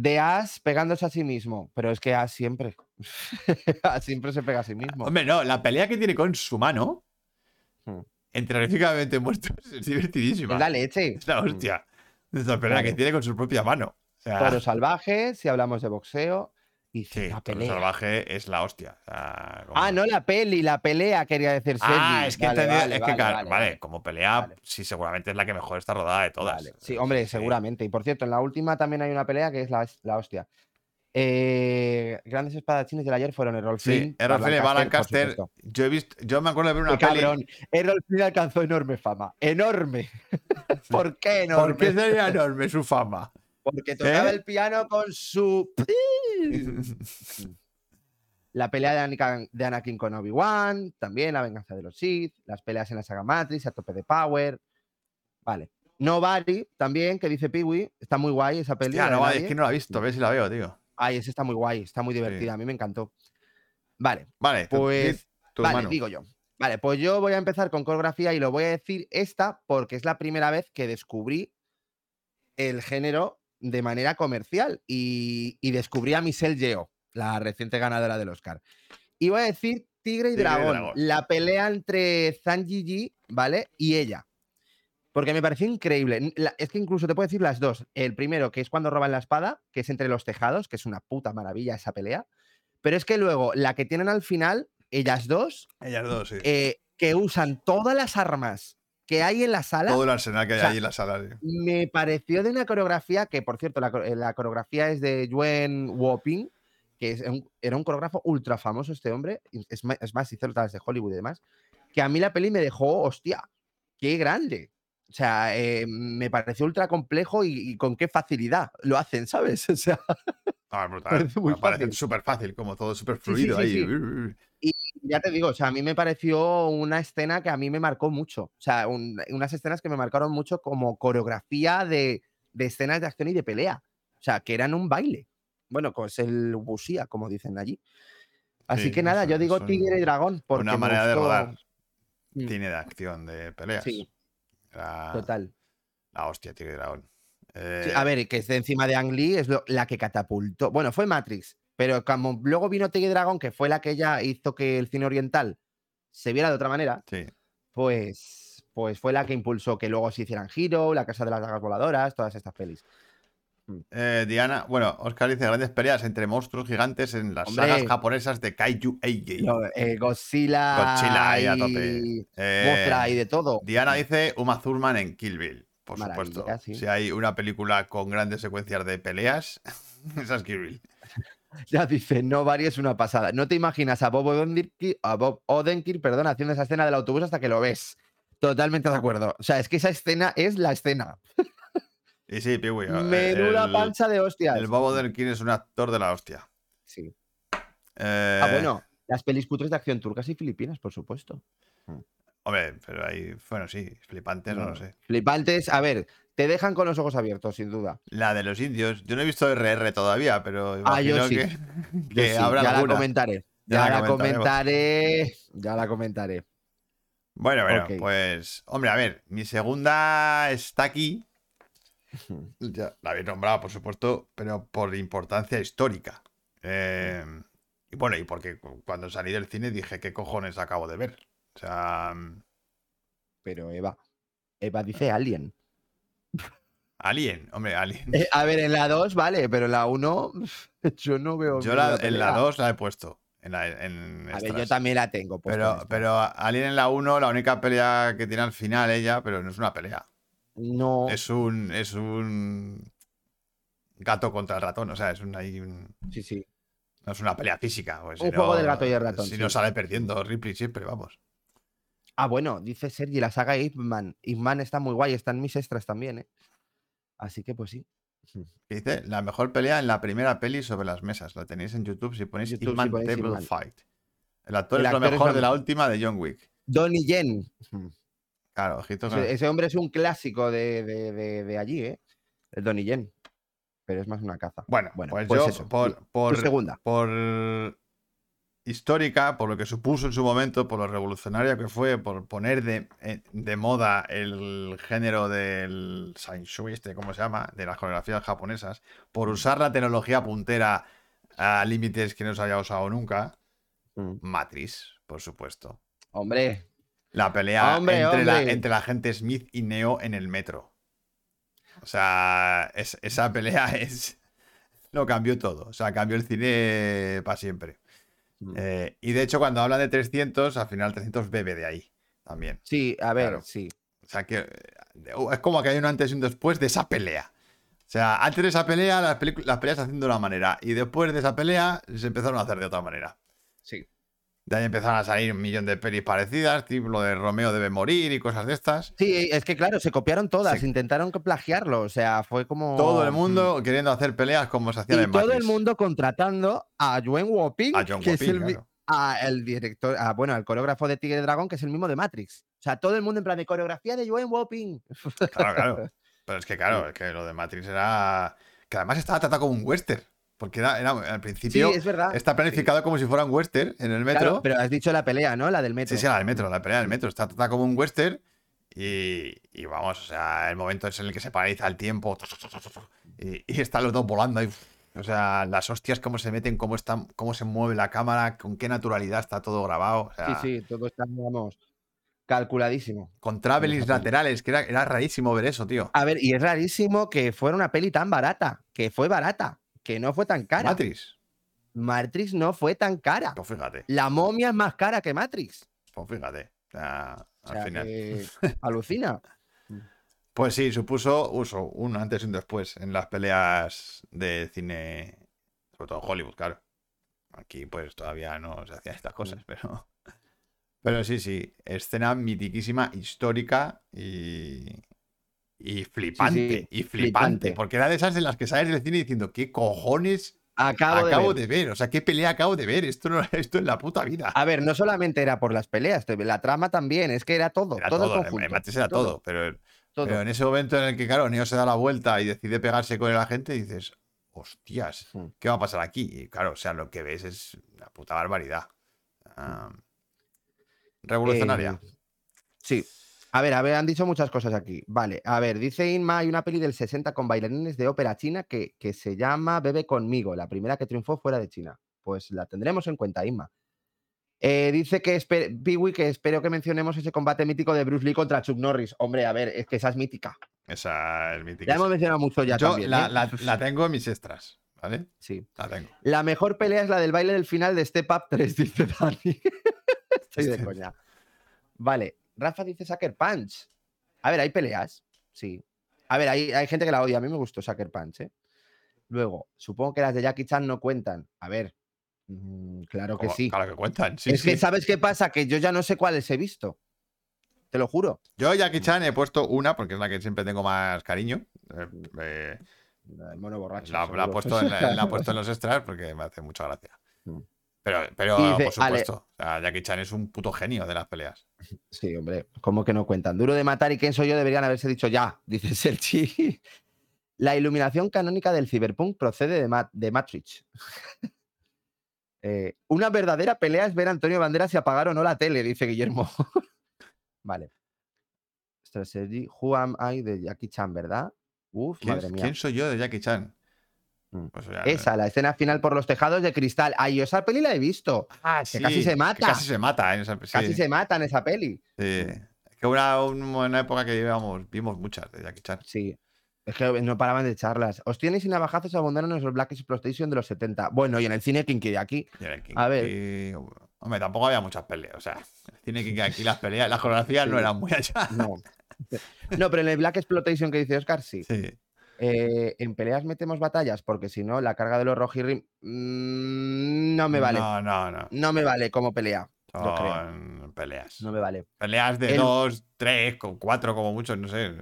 De As pegándose a sí mismo, pero es que As siempre. As siempre se pega a sí mismo. Hombre, no, la pelea que tiene con su mano, Hmm. entre terroríficamente muertos, es divertidísima. Es la leche. Es la hostia. Es la pelea que tiene con su propia mano. O sea, Toro salvaje, si hablamos de boxeo. Y sí, la pelea. Salvaje es la hostia. O sea, como- Ah, no la peli, la pelea, quería decir Ah, Sergi. es que, Vale, entendí- vale, es que vale, claro, vale, como pelea, sí, seguramente es la que mejor está rodada de todas. Sí, hombre, Sí. seguramente. Y por cierto, en la última también hay una pelea que es la, la hostia. Eh, grandes espadachines del ayer fueron Errol Sí, Flynn. Errol Flynn y por Lancaster. supuesto. Yo he visto, yo me acuerdo de ver Qué una peli. cabrón. Errol Flynn alcanzó enorme fama. Enorme. ¿Por qué enorme? ¿Por qué sería enorme su fama? Porque tocaba ¿Eh? el piano con su. La pelea de Anakin, de Anakin con Obi-Wan, también la venganza de los Sith, las peleas en la saga Matrix, a tope de Power. Vale. Nobody, también, que dice Peewee, está muy guay esa peli. Hostia, no, nadie. es que no la he visto, a ver si la veo, tío. Ay, esa está muy guay, está muy divertida, a mí me encantó. Vale, Vale, tu- Pues, tu vale, mano. digo yo. Vale, pues yo voy a empezar con coreografía y lo voy a decir esta porque es la primera vez que descubrí el género de manera comercial y, y descubrí a Michelle Yeoh, la reciente ganadora del Oscar. Y voy a decir Tigre y, Tigre y Dragón, la pelea entre Zhang Yi, ¿vale? Y ella. Porque me pareció increíble. La- es que incluso te puedo decir las dos. El primero, que es cuando roban la espada, que es entre los tejados, que es una puta maravilla esa pelea. Pero es que luego, la que tienen al final, ellas dos, Ellas dos, sí. eh, que usan todas las armas que hay en la sala, Todo el arsenal que hay o sea, ahí en la sala. sí. me pareció de una coreografía que, por cierto, la, eh, la coreografía es de Yuen Woping, que es un- era un coreógrafo ultra famoso este hombre, es más, hizo otras de Hollywood y demás, que a mí la peli me dejó, hostia, qué grande. O sea, eh, me pareció ultra complejo y, y con qué facilidad lo hacen, ¿sabes? O sea, Ah, es brutal. Parece súper fácil, como todo súper Sí, sí, fluido sí, ahí. Ya te digo, o sea, a mí me pareció una escena que a mí me marcó mucho. O sea, un- unas escenas que me marcaron mucho como coreografía de, de escenas de acción y de pelea. O sea, que eran un baile. Bueno, pues el busía, como dicen allí. Así Sí, que nada, yo digo tigre y dragón. Porque Una manera de rodar Mm, cine de acción, de peleas. Sí, La, total. la hostia, Tigre y Dragón. Sí, Eh, a ver, que es de encima de Ang Lee, es lo- la que catapultó. Bueno, fue Matrix, pero como luego vino Tigre Dragón, que fue la que ya hizo que el cine oriental se viera de otra manera, Sí. pues, pues fue la que impulsó que luego se hicieran Hero, La Casa de las Dagas Voladoras, todas estas pelis. Eh, Diana, bueno, Oscar dice grandes peleas entre monstruos gigantes en las Hombre. sagas japonesas de Kaiju Eiji. Eh, Godzilla, Godzilla ahí a tope. Eh, y de todo. Diana dice Uma Thurman en Kill Bill. Por supuesto. Sí. Si hay una película con grandes secuencias de peleas, esa es Kill Bill. Ya dice, no varies una pasada. No te imaginas a Bob Odenkirk, a Bob Odenkirk, perdón, haciendo esa escena del autobús hasta que lo ves. Totalmente de acuerdo. O sea, es que esa escena es la escena. Y sí, Piwi. eh, Menuda el- panza de hostias. El Bob Odenkirk es un actor de la hostia. Sí. Eh, Ah, bueno, las pelis cutres de acción turcas y filipinas, por supuesto. Hombre, pero ahí, bueno, sí, flipantes, no, No. lo sé. Flipantes, a ver, te dejan con los ojos abiertos, sin duda. La de los indios, yo no he visto RR todavía, pero Ah, yo imagino sí. que, Yo que sí, habrá ya alguna. la comentaré. Ya Ya, la comentaré. Ya la comentaré. Bueno, bueno, pues, hombre, a ver, mi segunda está aquí. Ya la habéis nombrado, por supuesto, pero por importancia histórica. Eh, y bueno, y porque cu- cuando salí del cine dije, ¿qué cojones acabo de ver? O sea, Pero Eva. Eva dice Alien. Alien, hombre, Alien. Eh, a ver, en la 2, vale, pero en la 1 yo no veo. Yo la, en la pelea. 2 la he puesto. En la, en A ver, yo también la tengo. Pero, pero Alien en la 1, la única pelea que tiene al final ella, pero no es una pelea. No. Es un. Es un. Gato contra el ratón. O sea, es un, ahí un- Sí, sí. no es una pelea física. pues, Un si juego no- del gato y el ratón, Si sí. no sale perdiendo Ripley siempre, vamos. Ah, bueno, dice Sergi, la saga Ip Man. Ip Man está muy guay, está en mis extras también, ¿eh? Así que pues sí. Que dice la mejor pelea en la primera peli sobre las mesas. La tenéis en YouTube si ponéis YouTube, si Hitman ponéis Table Hitman. Fight. El actor El es lo actor mejor de la última de John Wick. Donnie Yen. Claro, ojito Ese, ese hombre es un clásico de, de- de- de allí, ¿eh? El Donnie Yen. Pero es más una caza. Bueno, Bueno, pues, pues yo, eso, por, por, segunda. por histórica, por lo que supuso en su momento, por lo revolucionario que fue, por poner de, eh, de moda el género del Sanshui, este, ¿cómo se llama? De las coreografías japonesas, por usar la tecnología puntera a límites que no se había usado nunca, Mm. Matrix, por supuesto. Hombre, La pelea Hombre, entre, La, hombre. entre la gente Smith y Neo en el metro. O sea, es- esa pelea es. Lo cambió todo. O sea, cambió el cine para siempre. Mm. Eh, y de hecho, cuando hablan de 300, al final 300 bebe de ahí también. sí, a ver, Claro. sí. O sea, que eh, es como que hay un antes y un después de esa pelea. O sea, antes de esa pelea, las, las peleas se hacían de una manera. Y después de esa pelea, se empezaron a hacer de otra manera. De ahí empezaron a salir un millón de pelis parecidas, tipo lo de Romeo debe morir y cosas de estas. Sí, es que claro, se copiaron todas, Sí. intentaron plagiarlo, o sea, fue como... Todo el mundo queriendo hacer peleas como se Y hacían en todo el mundo contratando a Joan Woping, A John que es Woping, el, mi- claro. a el director, a, bueno, al coreógrafo de Tigre Dragón, que es el mismo de Matrix. O sea, todo el mundo en plan de coreografía de Joan Woping. Claro, claro. Pero es que, claro, es que lo de Matrix era. Que además estaba tratado como un western. Porque era, era- al Sí, principio es verdad. está planificado como si fuera un western en el metro. Claro, pero has dicho la pelea, ¿no? La del metro. Sí, sí, la del metro, la pelea del metro. Está tratada como un western. Y, y vamos, o sea, el momento es en el que se paraliza el tiempo. Y, y están los dos volando ahí. O sea, las hostias, cómo se meten, cómo, están, cómo se mueve la cámara, con qué naturalidad está todo grabado. O sea, sí, sí, todo está, vamos, calculadísimo. Con travelings laterales, que era, era rarísimo ver eso, tío. A ver, y es rarísimo que fuera una peli tan barata, que fue barata, que no fue tan cara. Matrix. Matrix no fue tan cara. Pues fíjate, La momia es más cara que Matrix. pues fíjate. O sea, O al final. que alucina. Pues sí, supuso uso, un antes y un después en las peleas de cine, sobre todo en Hollywood, claro. Aquí pues todavía no se hacían estas cosas, pero... Pero sí, sí, escena mitiquísima, histórica y... Y flipante, y flipante, flipante. porque era de esas en las que sales del cine diciendo, ¿qué cojones Acabo, acabo de, ver. de ver? O sea, ¿qué pelea acabo de ver? Esto no esto en la puta vida. A ver, no solamente era por las peleas, la trama también, es que era todo, Era todo, todo, el era todo, pero, todo. pero en ese momento en el que, claro, Neo se da la vuelta y decide pegarse con el agente, dices, hostias, Hmm. ¿qué va a pasar aquí? Y claro, o sea, lo que ves es una puta barbaridad. Ah, revolucionaria. Eh, sí. A ver, a ver, han dicho muchas cosas aquí. Vale, a ver, dice Inma, hay una peli del 60 con bailarines de ópera china que, que se llama Bebe conmigo, la primera que triunfó fuera de China. Pues la tendremos en cuenta, Inma. Eh, dice que Piwi, que espero que mencionemos ese combate mítico de Bruce Lee contra Chuck Norris. Hombre, a ver, es que esa es mítica. Esa es La mítica. hemos mencionado mucho ya Yo también. la, ¿eh? la- la tengo en mis extras, ¿vale? Sí. La tengo. La mejor pelea es la del baile del final de Step Up 3, dice Dani. Estoy de Este- coña. Vale, Rafa dice Sucker Punch. A ver, hay peleas, sí. A ver, hay, hay gente que la odia. A mí me gustó Sucker Punch, ¿eh? Luego, supongo que las de Jackie Chan no cuentan. A ver, mm, claro que sí. Claro que cuentan. Sí, es sí. que, ¿sabes qué pasa? Que yo ya no sé cuáles he visto. Te lo juro. Yo, Jackie Chan, he puesto una porque es la que siempre tengo más cariño. Eh, eh, El mono borracho. La, la he seguro. puesto en, la, la he puesto en los extras porque me hace mucha gracia. Pero, pero dice, por supuesto, o sea, Jackie Chan es un puto genio de las peleas. Sí, hombre, ¿cómo que no cuentan? Duro de matar y quién soy yo deberían haberse dicho ya, dice Sergi. La iluminación canónica del Cyberpunk procede de, Ma- de Matrix. Eh, una verdadera pelea es ver a Antonio Banderas y apagar o no la tele, dice Guillermo. vale. Esto es Sergi. Who am I de Jackie Chan, ¿verdad? Uf, ¿Quién, madre mía. quién soy yo de Jackie Chan? Mm. Esa, la escena final por los tejados de cristal. Ay, yo esa peli la he visto. Ah, que casi se que mata. casi se mata. en esa- sí, Casi se mata en esa peli. sí. Es que una, una época que vivíamos, vimos muchas de Jackie Chan. Sí. Es que no paraban de charlas. Ostiones y navajazos abundaron en los Black Exploitation de los 70. Bueno, y en el cine Kinky de aquí. Y en el King A ver. Hombre, tampoco había muchas peleas. O sea, tiene que aquí las peleas, las coreografías no Sí. eran muy allá. No. No, pero en el Black Exploitation que dice Oscar, sí. Sí. Eh, en peleas metemos batallas, porque si no, la carga de los Rojirrim mm, no me vale. No. No, no, no. me vale como pelea. yo creo. Son peleas. No me vale. Peleas de El- dos, tres, con cuatro como mucho, no sé.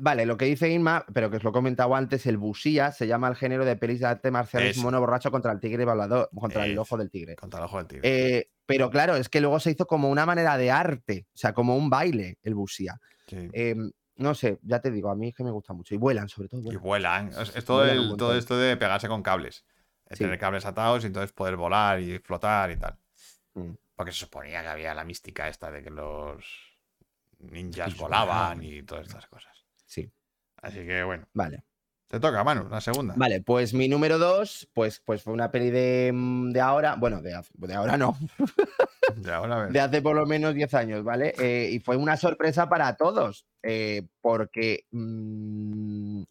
vale, lo que dice Inma, pero que os lo he comentado antes, el busía se llama el género de pelis de arte marciales mono borracho contra el tigre volador, contra el ojo del tigre. Contra el ojo del tigre. Eh, pero claro, es que luego se hizo como una manera de arte, o sea, como un baile, el busía. Sí. Eh, no sé, ya te digo, a mí es que me gusta mucho. Y vuelan, sobre todo. Y vuelan. Es, es todo, Vuelan el- todo esto de pegarse con cables. De Sí. Tener cables atados y entonces poder volar y flotar y tal. Mm. Porque se suponía que había la mística esta de que los ninjas volaban y todas estas cosas. Sí, Así que bueno, vale. te toca, Manu, la segunda. Vale, pues mi número dos, pues, pues fue una peli de, mm, de ahora, bueno, de, de ahora no, De hace por lo menos 10 años, ¿vale? Eh, y fue una sorpresa para todos, eh, porque mm,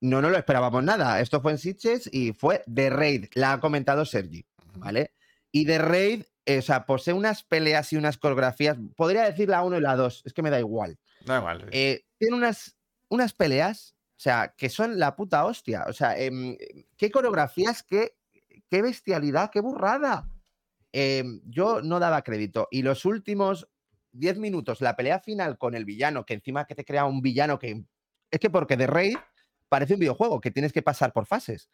no nos lo esperábamos nada. Esto fue en Sitges y fue The Raid, la ha comentado Sergi, ¿vale? Y The Raid, eh, o sea, posee unas peleas y unas coreografías, podría decir la 1 y la 2, es que me da igual. Da igual. sí. Tiene unas, unas peleas, o sea, que son la puta hostia. O sea, em, qué coreografías, qué, qué bestialidad, qué burrada. Em, yo no daba crédito. Y los últimos 10 minutos, la pelea final con el villano, que encima que te crea un villano que. Es que porque The Raid parece un videojuego que tienes que pasar por fases.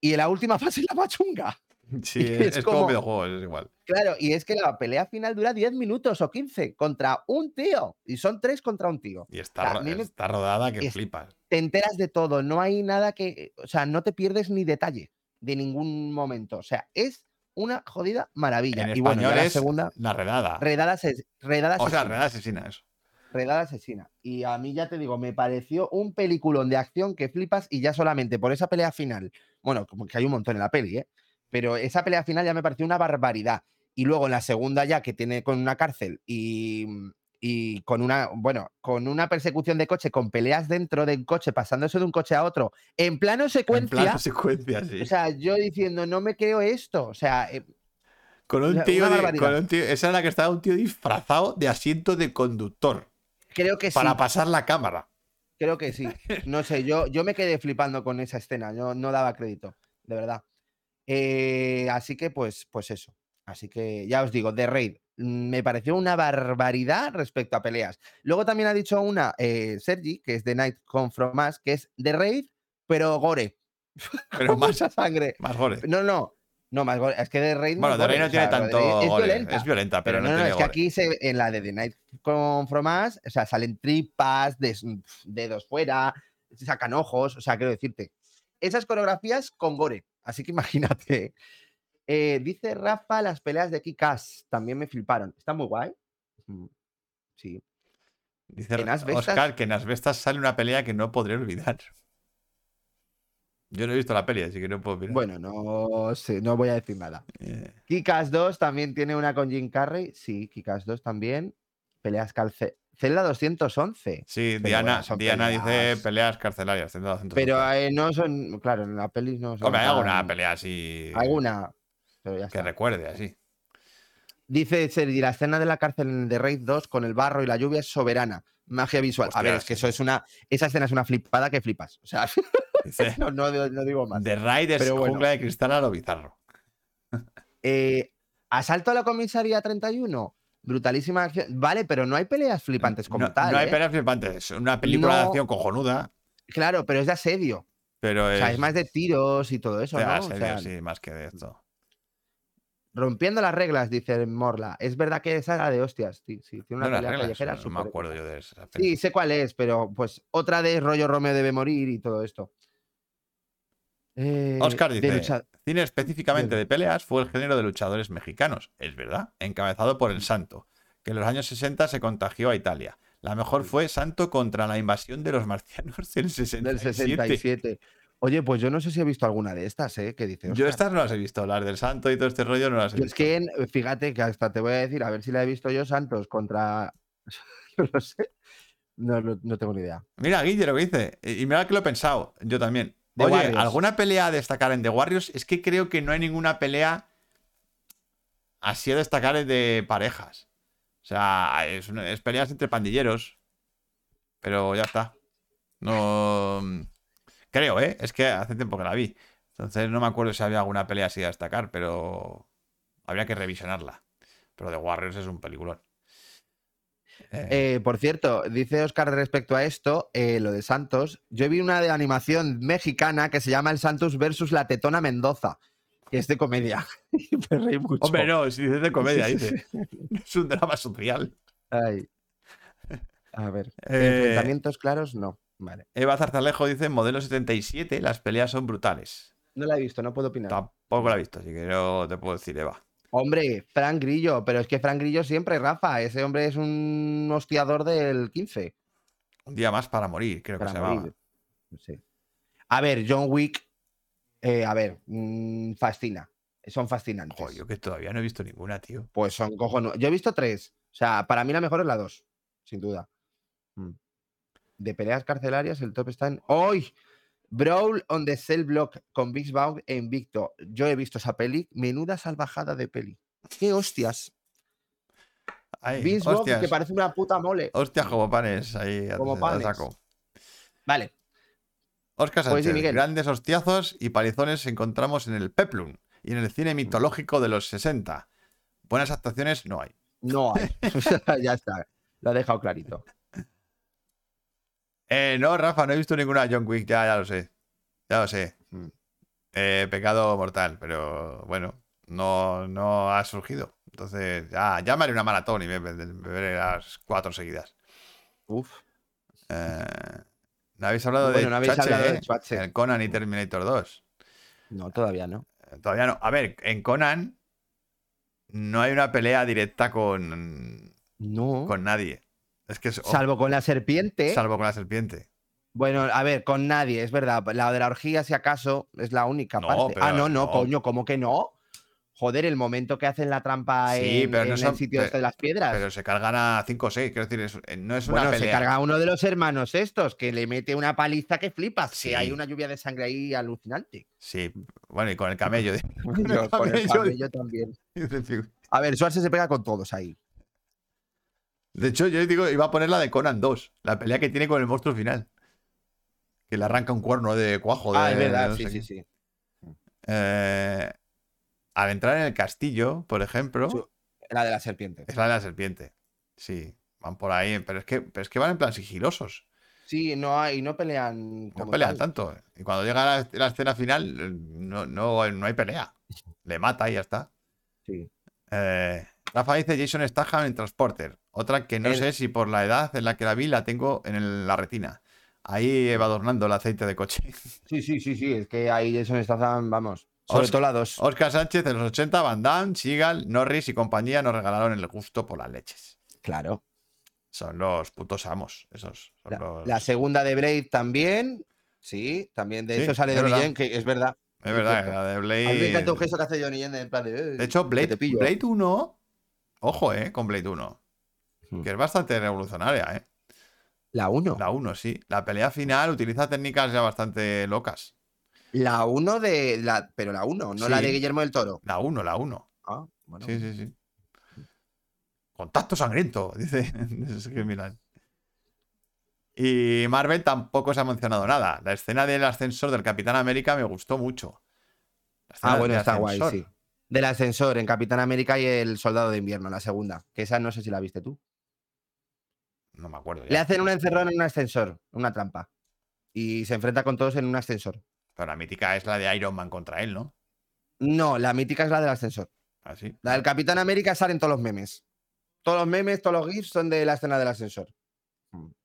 Y en la última fase es la machunga. Sí, es, como como- un videojuego, es igual. Claro, y es que la pelea final dura 10 minutos o 15 contra un tío. Y son tres contra un tío. Y está, sea, está rodada que es- flipas. te enteras de todo, no hay nada que, o sea, no te pierdes ni detalle de ningún momento, o sea, es una jodida maravilla. En y bueno, ya la segunda, la redada. redada, ases- redada, O sea, asesina, redada asesina, eso. redada asesina. Y a mí ya te digo, me pareció un peliculón de acción que flipas y ya solamente por esa pelea final, bueno, como que hay un montón en la peli, ¿eh? pero esa pelea final ya me pareció una barbaridad. Y luego en la segunda ya que tiene con una cárcel y, y con una, bueno, con una persecución de coche, con peleas dentro del coche, pasándose de un coche a otro, en plano En secuencia. plan secuencia, sí. O sea, yo diciendo, no me creo esto. O sea, eh, con un tío, una de- barbaridad. con un tío- esa era la que estaba un tío disfrazado de asiento de conductor creo que para sí. pasar la cámara. Creo que sí. No sé, yo, yo me quedé flipando con esa escena. Yo no daba crédito, de verdad. Eh, así que, pues, pues eso. Así que ya os digo, The Raid mm, me pareció una barbaridad respecto a peleas. Luego también ha dicho una, eh, Sergi, que es The Night Come From Us, que es The Raid, pero gore. Pero más, mucha sangre. más gore. No, no. No, más gore. Es que The Raid. no Bueno, es The Raid no o tiene sea, tanto es gore. violenta. Es violenta, pero, Pero no, no, no, tiene es que aquí se, en la de The Night con Fromas, o sea, salen tripas, des- dedos fuera, sacan ojos, o sea, quiero decirte, esas coreografías con gore, así que imagínate. Eh, dice Rafa, las peleas de Kikas también me fliparon, está muy guay. Sí, Dice en Asbestas- Oscar que en Asbestas sale una pelea que no podré olvidar. Yo no he visto la peli, así que no puedo opinar. bueno, no sé, no voy a decir nada. Eh, Kikas 2 también tiene una con Jim Carrey, sí, Kikas 2 también. Peleas calce. Celda 211. sí, Pero Diana, bueno, Diana dice peleas. peleas carcelarias. tendrá 200 Pero eh, no son, claro, en la peli no son. Hombre, hay alguna pelea así Alguna. Pero ya que está. recuerde así. Dice Sergi, la escena de la cárcel de Raid 2 con el barro y la lluvia es soberana. Magia visual. a ver, es que eso es una. Esa escena es una flipada que flipas. O sea, Dice, no, no, no digo más. The Raid es Pero bueno. jungla de cristal a lo bizarro. Eh, Asalto a la comisaría 31. Brutalísima acción. Vale, pero no hay peleas flipantes como no, tal. no hay ¿eh? peleas flipantes. Es una película de No. acción cojonuda, Claro, pero es de asedio. pero O es, sea, es más de tiros y todo eso, de ¿no? O asedio, sea, sí, más que de esto. Rompiendo las reglas, dice Morla. Es verdad que esa era de hostias. Sí, sí, tiene una No, pelea callejera no me súper acuerdo yo de esa. Sí, sé cuál es, pero pues otra de rollo Romeo debe morir y todo esto. Eh, Oscar dice, lucha- Cine específicamente de peleas fue el género de luchadores mexicanos, es verdad, encabezado por el Santo, que en los años 60 se contagió a Italia. La mejor fue Santo contra la invasión de los marcianos del 67. del 67. Oye, pues yo no sé si he visto alguna de estas, ¿eh? Que dice. Yo estas no las he visto, las del Santo y todo este rollo no las he visto. es que, fíjate que hasta te voy a decir, a ver si la he visto yo, Santos, contra. no lo sé. No, no, no tengo ni idea. Mira, Guille, lo que dice, y mira que lo he pensado, yo también. The Oye, Warriors. ¿alguna pelea a destacar en The Warriors? Es que creo que no hay ninguna pelea así a destacar de parejas. O sea, es, una- es peleas entre pandilleros. Pero ya está. No. Creo, ¿eh? Es que hace tiempo que la vi. Entonces no me acuerdo si había alguna pelea así a destacar, pero habría que revisionarla. Pero The Warriors es un peliculón. Eh, Eh, por cierto, dice Oscar respecto a esto, eh, lo de Santos. Yo vi una de animación mexicana que se llama El Santos versus la Tetona Mendoza, que es de comedia. Y me reí mucho. hombre, no, si dices de comedia, dice. Es un drama social. Ay. A ver. Enfrentamientos claros, no. Vale. Eva Zarzalejo dice, modelo 77, las peleas son brutales. No la he visto, no puedo opinar. Tampoco la he visto, así que no te puedo decir, Eva. Hombre, Frank Grillo, pero es que Frank Grillo siempre, Rafa. Ese hombre es un hostiador del 15. Un día más para morir, creo que se morir. llamaba. Sé. A ver, John Wick, eh, a ver, mm, fascina. Son fascinantes. Joder, yo que todavía no he visto ninguna, tío. Pues son cojonudos. Yo he visto tres. O sea, para mí la mejor es la dos, sin duda. Mm. De peleas carcelarias, el top está en. ¡Hoy! Brawl on the Cell Block con Big Bang e Invicto. Yo he visto esa peli. Menuda salvajada de peli. ¡Qué hostias! Ay, Vince hostias, que parece una puta mole. hostias como panes ahí Como panes. saco. Vale. Oscar Pues Sánchez, grandes hostiazos y palizones encontramos en el Peplum y en el cine mitológico de los 60. Buenas actuaciones no hay. No hay. ya está. Lo ha dejado clarito. Eh, no, Rafa, no he visto ninguna John Wick, ya, ya lo sé. Ya lo sé. Mm. Eh, pecado mortal, pero bueno, no, no ha surgido. Entonces, ya, ya me haré una maratón y me, me- me veré las cuatro seguidas. Uf. Eh, no habéis hablado Bueno, de, no habéis Chache, hablado de ¿eh? Chache. El Conan y Terminator 2. No, todavía no. Todavía no. A ver, en Conan no hay una pelea directa con, No. con nadie. Es que es, o- Salvo con la serpiente. salvo con la serpiente. Bueno, a ver, con nadie, es verdad. La de la orgía, si acaso, es la única No, parte. pero ah, no, no, no. coño, ¿cómo que no? Joder, el momento que hacen la trampa Sí, en, pero no en son- el sitio este de las piedras. Pero se cargan a 5 o 6. Quiero decir, es- eh, no es una bueno, se pelea. carga a uno de los hermanos estos que le mete una paliza que flipas. Sí. Que hay una lluvia de sangre ahí alucinante. Sí, bueno, y con el camello. Con el camello. camello también. A ver, Suárez se pega con todos ahí. Hecho, yo digo, iba a poner la de Conan 2, la pelea que tiene con el monstruo final. Que le arranca un cuerno de cuajo. de- Ah, es verdad, no sí, sí, sí. Eh, al entrar en el castillo, por ejemplo, La de la serpiente. es la de la serpiente. Sí, van por ahí, pero es que, pero es que van en plan sigilosos. Sí, no hay, no pelean No como pelean tal. tanto. Y cuando llega la, la escena final, no, no, no hay pelea. Le mata y ya está. Sí. Eh, Rafa dice Jason Statham en Transporter. Otra que no El- sé si por la edad en la que la vi la tengo en el- la retina. Ahí va adornando el aceite de coche. Sí, sí, sí, sí. Es que ahí Jason Statham, vamos. Sobre Oscar- todo la dos. Oscar Sánchez en los 80, Van Damme, Seagal, Norris y compañía nos regalaron el gusto por las leches. Claro. Son los putos amos. Esos. son La, los- la segunda de Blade también. Sí, también. De Sí, hecho sale es. Yen, que es verdad. Es verdad, la de A mí me encanta Blade. un gesto que hace Johnny Yen en plan de. "Eh, De hecho, Blade, te pillo". Blade 1, ojo, eh, con Blade 1. Hmm. Que es bastante revolucionaria, eh. La 1. La 1, sí. La pelea final utiliza técnicas ya bastante locas. La 1 de. La, pero la 1, no la de Guillermo del Toro. La 1, la 1. Ah, bueno. Sí, sí, sí. Contacto sangriento, dice Milán. Y Marvel tampoco se ha mencionado nada. La escena del ascensor del Capitán América me gustó mucho. Ah, bueno, está guay, sí. Del ascensor en Capitán América y el Soldado de Invierno, la segunda. Que esa no sé si la viste tú. No me acuerdo. ya. Le hacen un encerrón en un ascensor, una trampa. Y se enfrenta con todos en un ascensor. Pero la mítica es la de Iron Man contra él, ¿no? No, la mítica es la del ascensor. Así. La del Capitán América salen todos los memes. Todos los memes, todos los GIFs son de la escena del ascensor.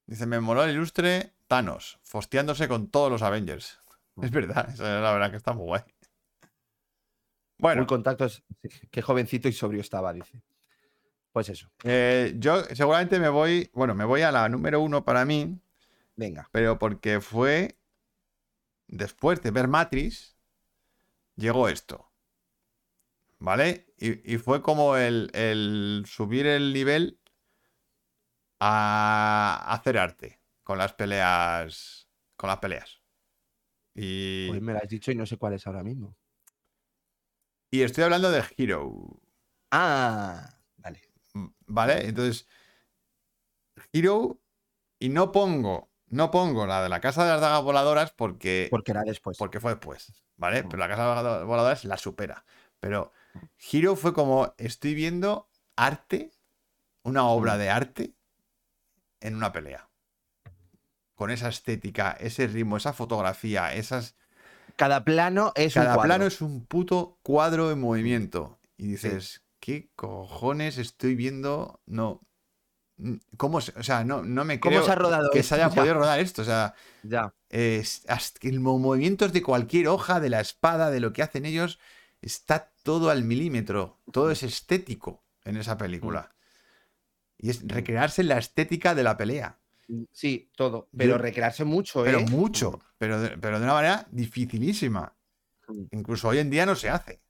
Dice, me moló el ilustre Thanos, fosteándose con todos los Avengers. Es verdad, es la verdad que está muy guay. Bueno, Full contactos. Qué jovencito y sobrio estaba, dice. Pues eso. eh, yo seguramente me voy, bueno, me voy a la número uno para mí, Venga. pero porque fue después de ver Matrix, llegó esto. ¿Vale? Y, y fue como el, el subir el nivel a hacer arte con las peleas. Con las peleas. Y, Pues me lo has dicho y no sé cuál es ahora mismo. y estoy hablando de Hero. Ah, vale. ¿Vale? Entonces, Hero. Y no pongo. No pongo la de la casa de las dagas voladoras porque. Porque era después. Porque fue después, ¿vale? Mm. Pero la casa de las voladoras la supera. Pero Hero fue como, estoy viendo arte, una obra Mm. de arte, en una pelea. Con esa estética, ese ritmo, esa fotografía, esas. Cada plano es un Cada cuadro. plano es un puto cuadro en movimiento. Y dices, ¿qué cojones estoy viendo? No. ¿Cómo se- O sea, no, no me ¿Cómo creo se ha rodado que esto? se haya Ya. podido rodar esto. O sea, Ya. que el mo- movimientos de cualquier hoja, de la espada, de lo que hacen ellos, está todo al milímetro. Todo es estético en esa película. Y es recrearse en la estética de la pelea. Sí, todo. Pero Yo- recrearse mucho, Pero ¿eh? mucho. Pero de, pero de una manera dificilísima. Mm. Incluso hoy en día no se hace.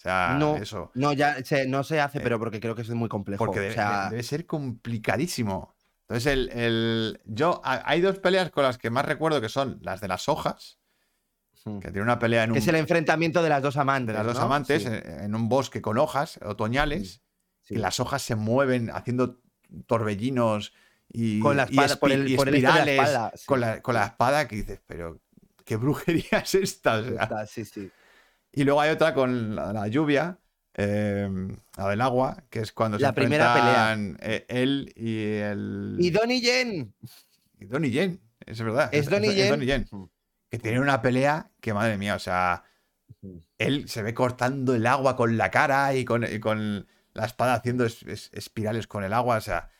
O sea, No, eso. No, ya se- no se hace, Eh, pero porque creo que es muy complejo. Porque o debe, sea, de- debe ser complicadísimo. Entonces, el, el- yo ha- hay dos peleas con las que más recuerdo que son las de las hojas, mm. que tiene una pelea en un, es el enfrentamiento de las dos amantes. de las dos ¿no? amantes Sí, en, en un bosque con hojas otoñales, sí. y las hojas se mueven haciendo torbellinos y, Con la y espada, por espi- el, y por el esto de la espirales espada. con, la, con la espada que dices, pero qué brujería es esta. O sea, Está, sí, sí. Y luego hay otra con la, la lluvia, eh, la del agua, que es cuando La se primera pelea. enfrentan eh, él y el. Y Donnie Yen. y Donnie Yen, es verdad. Es Donnie Yen. Donnie Yen, Que tiene una pelea que, madre mía, o sea, él se ve cortando el agua con la cara y con, y con la espada haciendo es- es- espirales con el agua. O sea,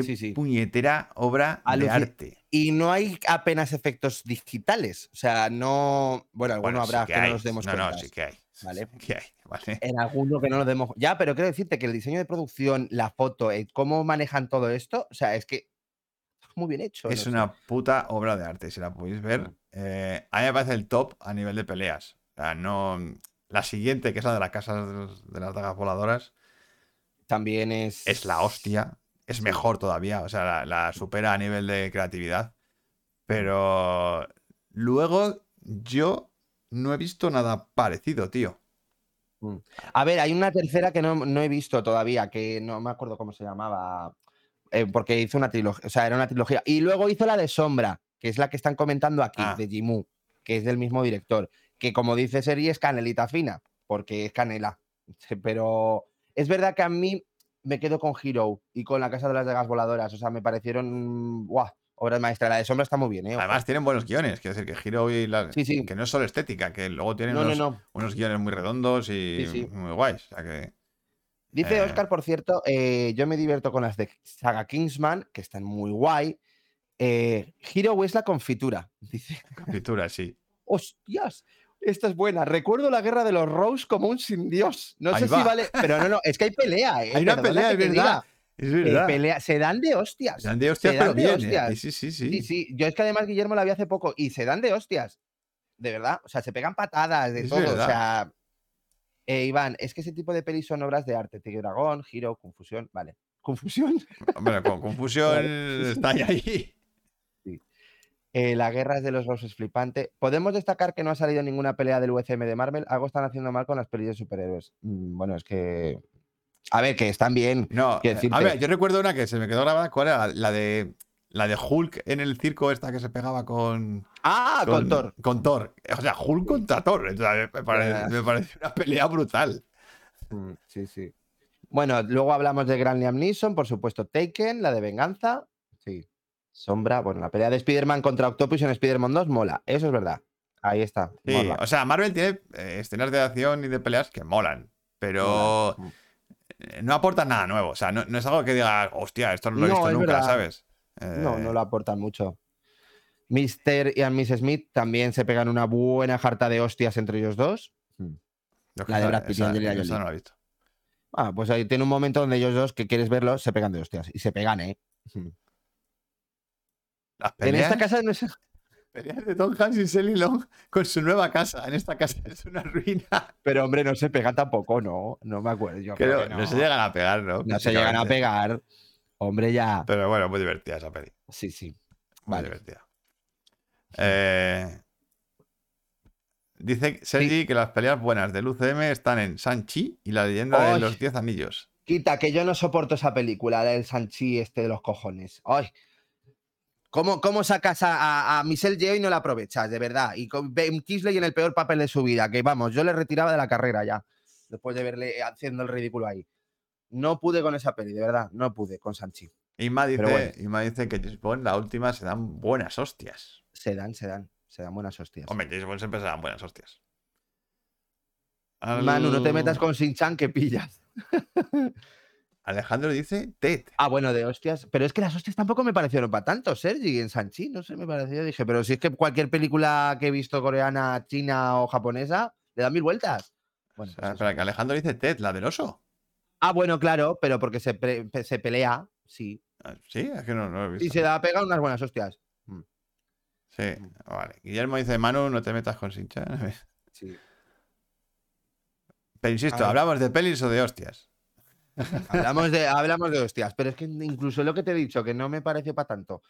qué Sí, sí. puñetera obra de arte. Y no hay apenas efectos digitales. O sea, no. Bueno, alguno Bueno, sí habrá que no nos demos No, cuenta. no, sí que hay. Vale. Sí que hay, ¿vale? En alguno que no nos demos. Ya, pero quiero decirte que el diseño de producción, la foto, eh, cómo manejan todo esto, o sea, es que está muy bien hecho. Es no sé. una puta obra de arte, si la podéis ver. Mm. eh, a mí me parece el top a nivel de peleas. O sea, no. La siguiente, que es la de las casas de las dagas voladoras, También es. es la hostia. Es mejor todavía. O sea, la, la supera a nivel de creatividad. Pero luego yo no he visto nada parecido, tío. A ver, hay una tercera que no, no he visto todavía, que no me acuerdo cómo se llamaba. eh, porque hizo una trilogía, o sea, era una trilogía. Y luego hizo la de Sombra, que es la que están comentando aquí, Ah. de Jimu, que es del mismo director. Que como dice Seri, es canelita fina, porque es canela. Pero es verdad que a mí me quedo con Hero y con La Casa de las Dagas Voladoras. O sea, me parecieron. ¡Guau! Obras maestras. La de Sombra está muy bien, ¿eh? Además, tienen buenos guiones. Quiero decir que Hiro y la- Sí, sí. que no es solo estética, que luego tienen no, no, unos, no. unos guiones muy redondos y Sí, muy guays. O sea que. Dice Eh. Oscar, por cierto, eh, yo me divierto con las de Saga Kingsman, que están muy guay. Eh, Hero es la confitura. Dice, Captura, sí. hostias, esta es buena. Recuerdo la guerra de los Rose como un sin Dios. No Ahí sé va. si vale, pero no, no, es que hay pelea. eh, Hay una perdona pelea, es verdad. diga. Es Eh, verdad. pelea- se dan de hostias. Se dan de hostias, se pero dan de bien. ¿eh? hostias. Sí, sí, sí. Sí, sí. Yo es que además Guillermo la vi hace poco y se dan de hostias. De verdad. O sea, se pegan patadas, de Es todo. verdad. O sea. eh, Iván, es que ese tipo de pelis son obras de arte. Tigre Dragón, Hero, Confusión. Vale. ¿Confusión? Hombre, con confusión está ahí. Eh, la guerra es de los roses flipante. ¿Podemos destacar que no ha salido ninguna pelea del UCM de Marvel? Algo están haciendo mal con las pelis de superhéroes. Mm, bueno, es que. A ver, que están bien. No, a ver, yo recuerdo una que se me quedó grabada. ¿Cuál era? La de. La de Hulk en el circo esta que se pegaba con. ¡Ah! Con, Thor. Con Thor. O sea, Hulk contra Thor. Parece, me parece una pelea brutal. Mm, Sí, sí. Bueno, luego hablamos de Gran Liam Neeson, por supuesto, Taken, la de Venganza. Sombra, bueno, la pelea de Spider-Man contra Octopus en Spider-Man 2 mola. Eso es verdad. Ahí está. Sí, mola. o sea, Marvel tiene eh, escenas de acción y de peleas que molan. Pero Mola. eh, no aportan nada nuevo. O sea, no, no es algo que diga, hostia, esto no lo he No, visto nunca, verdad. ¿sabes? No, Eh, no lo aportan mucho. Mr. y Miss Smith también se pegan una buena jarta de hostias entre ellos dos. yo que la de Brad Pitt y Angelina Jolie. no la he visto. Ah, pues ahí tiene un momento donde ellos dos, que quieres verlos, se pegan de hostias. Y se pegan, ¿eh? Las En esta peleas, casa no es. peleas de Tom Hanks y Sally Long con su nueva casa. En esta casa es una ruina. Pero hombre, no se pegan tampoco, ¿no? No me acuerdo. Yo Creo- no. se llegan a pegar, ¿no? No se llegan a pegar. Hombre, ya. Pero bueno, muy divertida esa peli. Sí, sí. Muy Vale. divertida. Eh, dice Sergi que las peleas buenas del UCM están en Sanchi y la leyenda de los 10 anillos. Quita, que yo no soporto esa película, la del Sanchi este de los cojones. Ay. ¿Cómo, cómo sacas a, a, a Michelle Yeoh y no la aprovechas, de verdad? Y con Ben Kisley en el peor papel de su vida, que vamos, yo le retiraba de la carrera ya, después de verle haciendo el ridículo ahí. No pude con esa peli, de verdad, no pude con Sanchi. Inma dice, bueno. Inma dice que James Bond, la última, se dan buenas hostias. Se dan, se dan. Se dan buenas hostias. Hombre, James Bond siempre se dan buenas hostias. Al- Manu, no te metas con Shin-Chan que pillas. Alejandro dice Ted. Ah, bueno, de hostias. Pero es que las hostias tampoco me parecieron para tanto, Sergi, en Sanchi. No sé, me pareció. Dije, pero si es que cualquier película que he visto coreana, china o japonesa, le dan mil vueltas. Bueno, O sea, pues espera, que Alejandro dice Ted, la del oso. Ah, bueno, claro, pero porque se, pre- pe- se pelea, sí. Ah, Sí, es que no, no lo he visto. Y se da a pegar unas buenas hostias. Sí, vale. Guillermo dice, Manu, no te metas con Sinchan. Sí. Pero insisto. ¿hablamos de pelis o de hostias? Hablamos de, hablamos de hostias, pero es que incluso lo que te he dicho, que no me pareció para tanto.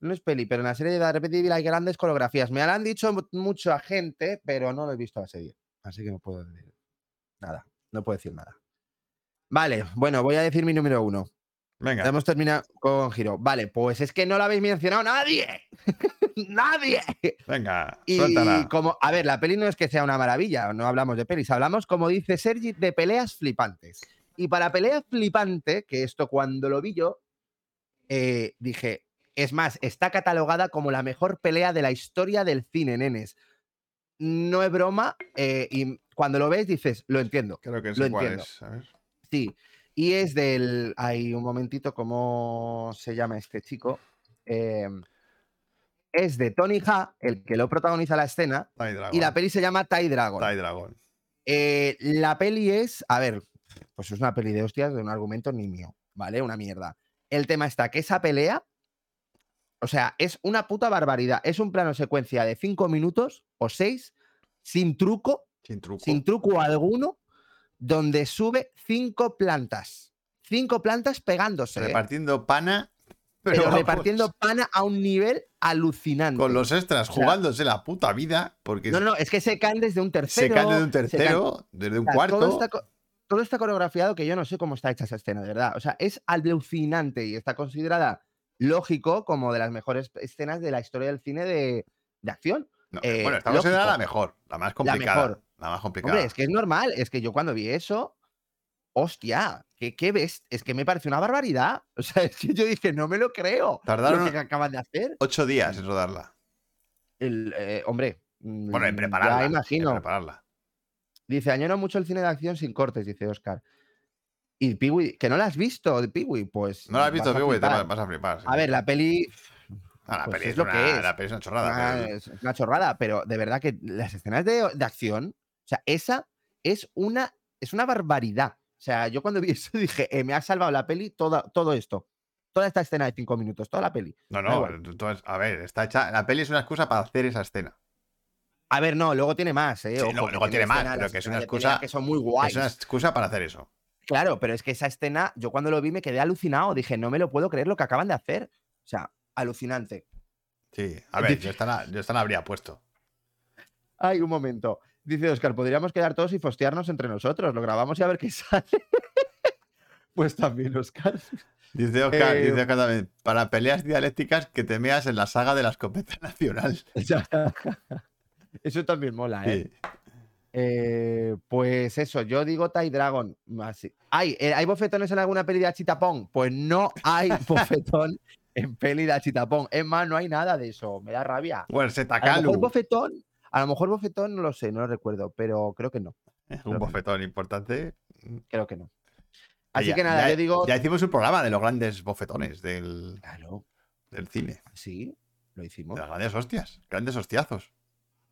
No es peli, pero en la serie de Daredevil Evil hay grandes coreografías. Me la han dicho mu- mucha gente, pero no lo he visto la serie. Así que no puedo decir nada. No puedo decir nada. Vale, bueno, voy a decir mi número uno. Venga, hemos terminado con Giro. Vale, pues es que no lo habéis mencionado nadie. nadie. venga, Y suéltala. como, a ver, la peli no es que sea una maravilla, no hablamos de pelis, hablamos, como dice Sergi, de peleas flipantes. Y para pelea flipante, que esto cuando lo vi yo, eh, dije, es más, está catalogada como la mejor pelea de la historia del cine, nenes. No es broma, eh, y cuando lo ves dices, lo entiendo. Creo que lo sé cuál entiendo. es. A ver. Sí, y es del. Hay un momentito, ¿cómo se llama este chico? Eh, es de Tony Ha, el que lo protagoniza la escena, y la peli se llama Tai Dragon. Dragon. Eh, la peli es, a ver, pues es una peli de hostias de un argumento ni mío, ¿vale? Una mierda. El tema está que esa pelea, o sea, es una puta barbaridad. Es un plano secuencia de cinco minutos o seis, sin truco, Sin truco. sin truco alguno, donde sube cinco plantas. Cinco plantas pegándose. ¿eh? Repartiendo pana, pero, repartiendo pana a un nivel alucinante. con los extras, O sea, jugándose la puta vida, porque No, no, es que se caen desde un se tercero. caen de un se tercero, desde un O sea, cuarto. Todo está, co- todo está coreografiado que yo no sé cómo está hecha esa escena, de verdad. O sea, es alucinante y está considerada, lógico, como de las mejores escenas de la historia del cine de, de acción. No, eh, bueno, esta considerada la mejor, la más complicada. mejor. La más complicada. Hombre, es que es normal, es que yo cuando vi eso, hostia, ¿qué, qué ves? Es que me parece una barbaridad. O sea, es que yo dije, no me lo creo. Tardaron- Lo que acaban de hacer. Ocho días en rodarla. El, eh, hombre. Bueno, en mm, prepararla. Ya en imagino. prepararla. Dice, añoro mucho el cine de acción sin cortes, dice Oscar. Y Piwi, que no la has visto, Piwi, pues. No la has visto, Piwi, te vas a flipar. sí. A ver, la peli. Ah, la pues peli es lo una, que es. la peli es una chorrada. una- es una chorrada, pero de verdad que las escenas de, de acción, o sea, esa es una, es una barbaridad. O sea, yo cuando vi eso dije, eh, me ha salvado la peli toda, todo esto. Toda esta escena de cinco minutos, toda la peli. No, no, entonces, a ver, está hecha. La peli es una excusa para hacer esa escena. A ver, no, luego tiene más, ¿eh? Sí, no, luego tiene más, pero que es una excusa- Que son muy Es guays. una excusa para hacer eso. Claro, pero es que esa escena, yo cuando lo vi me quedé alucinado. Dije, no me lo puedo creer lo que acaban de hacer. O sea, alucinante. Sí, a ver, yo esta, la, yo esta la habría puesto. Ay, un momento. Dice Oscar, podríamos quedar todos y fostearnos entre nosotros. Lo grabamos y a ver qué sale. pues también, Oscar. Dice Oscar, Eh, dice Oscar también, para peleas dialécticas que te meas en la saga de la escopeta nacional. Eso también mola, ¿eh? Sí. Eh, Pues eso, yo digo Tai Dragon. más sí. Ay, eh, ¿hay bofetones en alguna peli de Achitapón? Pues no hay bofetón en peli de Achitapón. Es más, no hay nada de eso. Me da rabia. Bueno, A lo mejor bofetón, a lo mejor bofetón no lo sé, no lo recuerdo, pero creo que no. Un bofetón importante. Creo que no. Así Ya- que nada, ya- yo digo. Ya hicimos un programa de los grandes bofetones del, Claro, del cine. sí, lo hicimos. De las grandes hostias. Grandes hostiazos.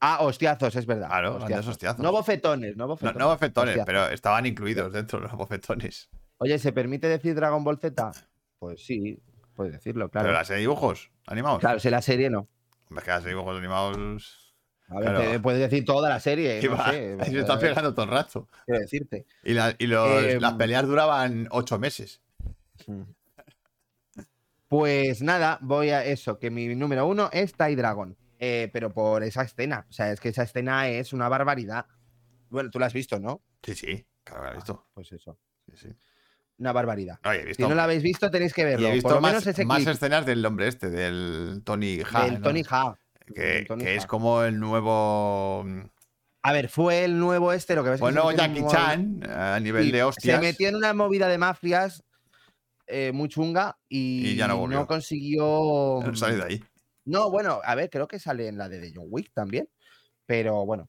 Ah, hostiazos, es verdad. Claro, hostiazos. No bofetones, no bofetones. no bofetones, hostiazos. pero estaban incluidos dentro de los bofetones. Oye, ¿se permite decir Dragon Ball Z? Pues sí, puedes decirlo, claro. Pero las de dibujos animados. Claro, si la serie no. Es que las de dibujos animados. A ver, Claro. te- puedes decir toda la serie. ¿Qué No va? sé, se está pegando todo el rato. quiero decirte. Y, la- y los- Em, las peleas duraban ocho meses. Pues nada, voy a eso, que mi número uno es Tai Dragon. Eh, pero por esa escena. O sea, es que esa escena es una barbaridad. Bueno, tú la has visto, ¿no? Sí, sí, claro que la he visto. Pues eso. Sí, sí. Una barbaridad. No, Si no la habéis visto, tenéis que y verlo. he visto por lo más, menos ese más clip escenas del hombre este, del Tony Ha. del ¿no? Tony Ha. Que, Tony que es como el nuevo. A ver, fue el nuevo este, lo que ves Bueno, Jackie Chan, a nivel Sí, de hostias. Se metió en una movida de mafias. eh, muy chunga y, Y ya no volvió. consiguió. No salí de ahí. No, bueno, a ver, creo que sale en la de The John Wick también. Pero bueno.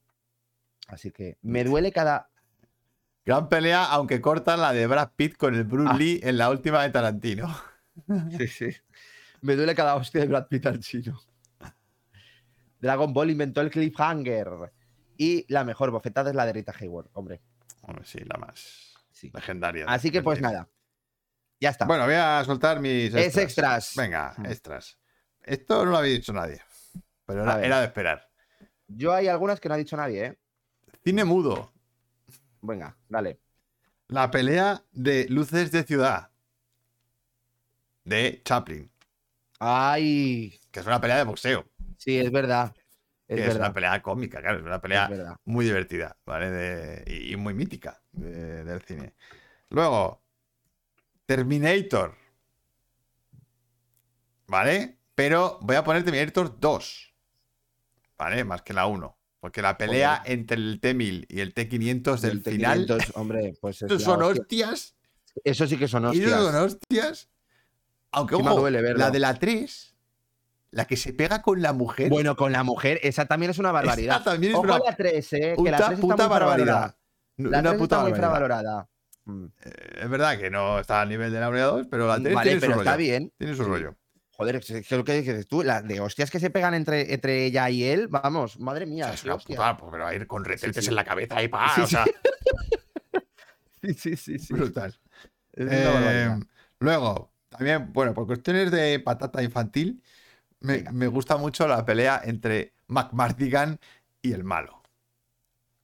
Así que me duele cada. Gran pelea, aunque cortan la de Brad Pitt con el Bruce Ah. Lee en la última de Tarantino. Sí, sí. Me duele cada hostia de Brad Pitt al chino. Dragon Ball inventó el cliffhanger. Y la mejor bofetada es la de Rita Hayward, hombre. Hombre, sí, la más Sí. legendaria. Así que pues nada. Ya está. Bueno, voy a soltar mis Es extras. Venga, extras. Esto no lo había dicho nadie. Pero era, era de esperar. Yo hay algunas que no ha dicho nadie, ¿eh? Cine mudo. Venga, dale. La pelea de luces de ciudad. De Chaplin. Ay, Que es una pelea de boxeo. sí, es verdad. Es que es verdad. una pelea cómica, claro. Es una pelea muy divertida, ¿vale? De- y, y muy mítica de- del cine. Luego, Terminator. ¿Vale? Pero voy a poner Terminator 2. ¿Vale? Más que la 1. Porque la pelea Joder. entre el T-1000 y el T-500 del El final. T500, hombre, pues es son hostia. hostias. Eso sí que son hostias. son hostias. Aunque, ojo, duele verlo. la de la 3, la que se pega con la mujer. Bueno, con la mujer, esa también es una barbaridad. esa también es Ojo una la 3, ¿eh? puta, que la 3 está puta muy barbaridad. La Una 3 puta está muy infravalorada. Mm. Eh, Es verdad que no está al nivel de la 1 y la 2, pero la 3 Vale, tiene pero su está rollo. bien. Tiene su rollo. Joder, lo que dices tú, la de hostias que se pegan entre, entre ella y él, vamos, madre O mía. sea, es una hostia. puta, pues, pero a ir con retretes sí. en la cabeza y pa, Sí, o sí. sea, Sí, sí, sí, sí. brutal. Eh, barbaridad. luego, también, bueno, por cuestiones de patata infantil, me, me gusta mucho la pelea entre McMartigan y el malo.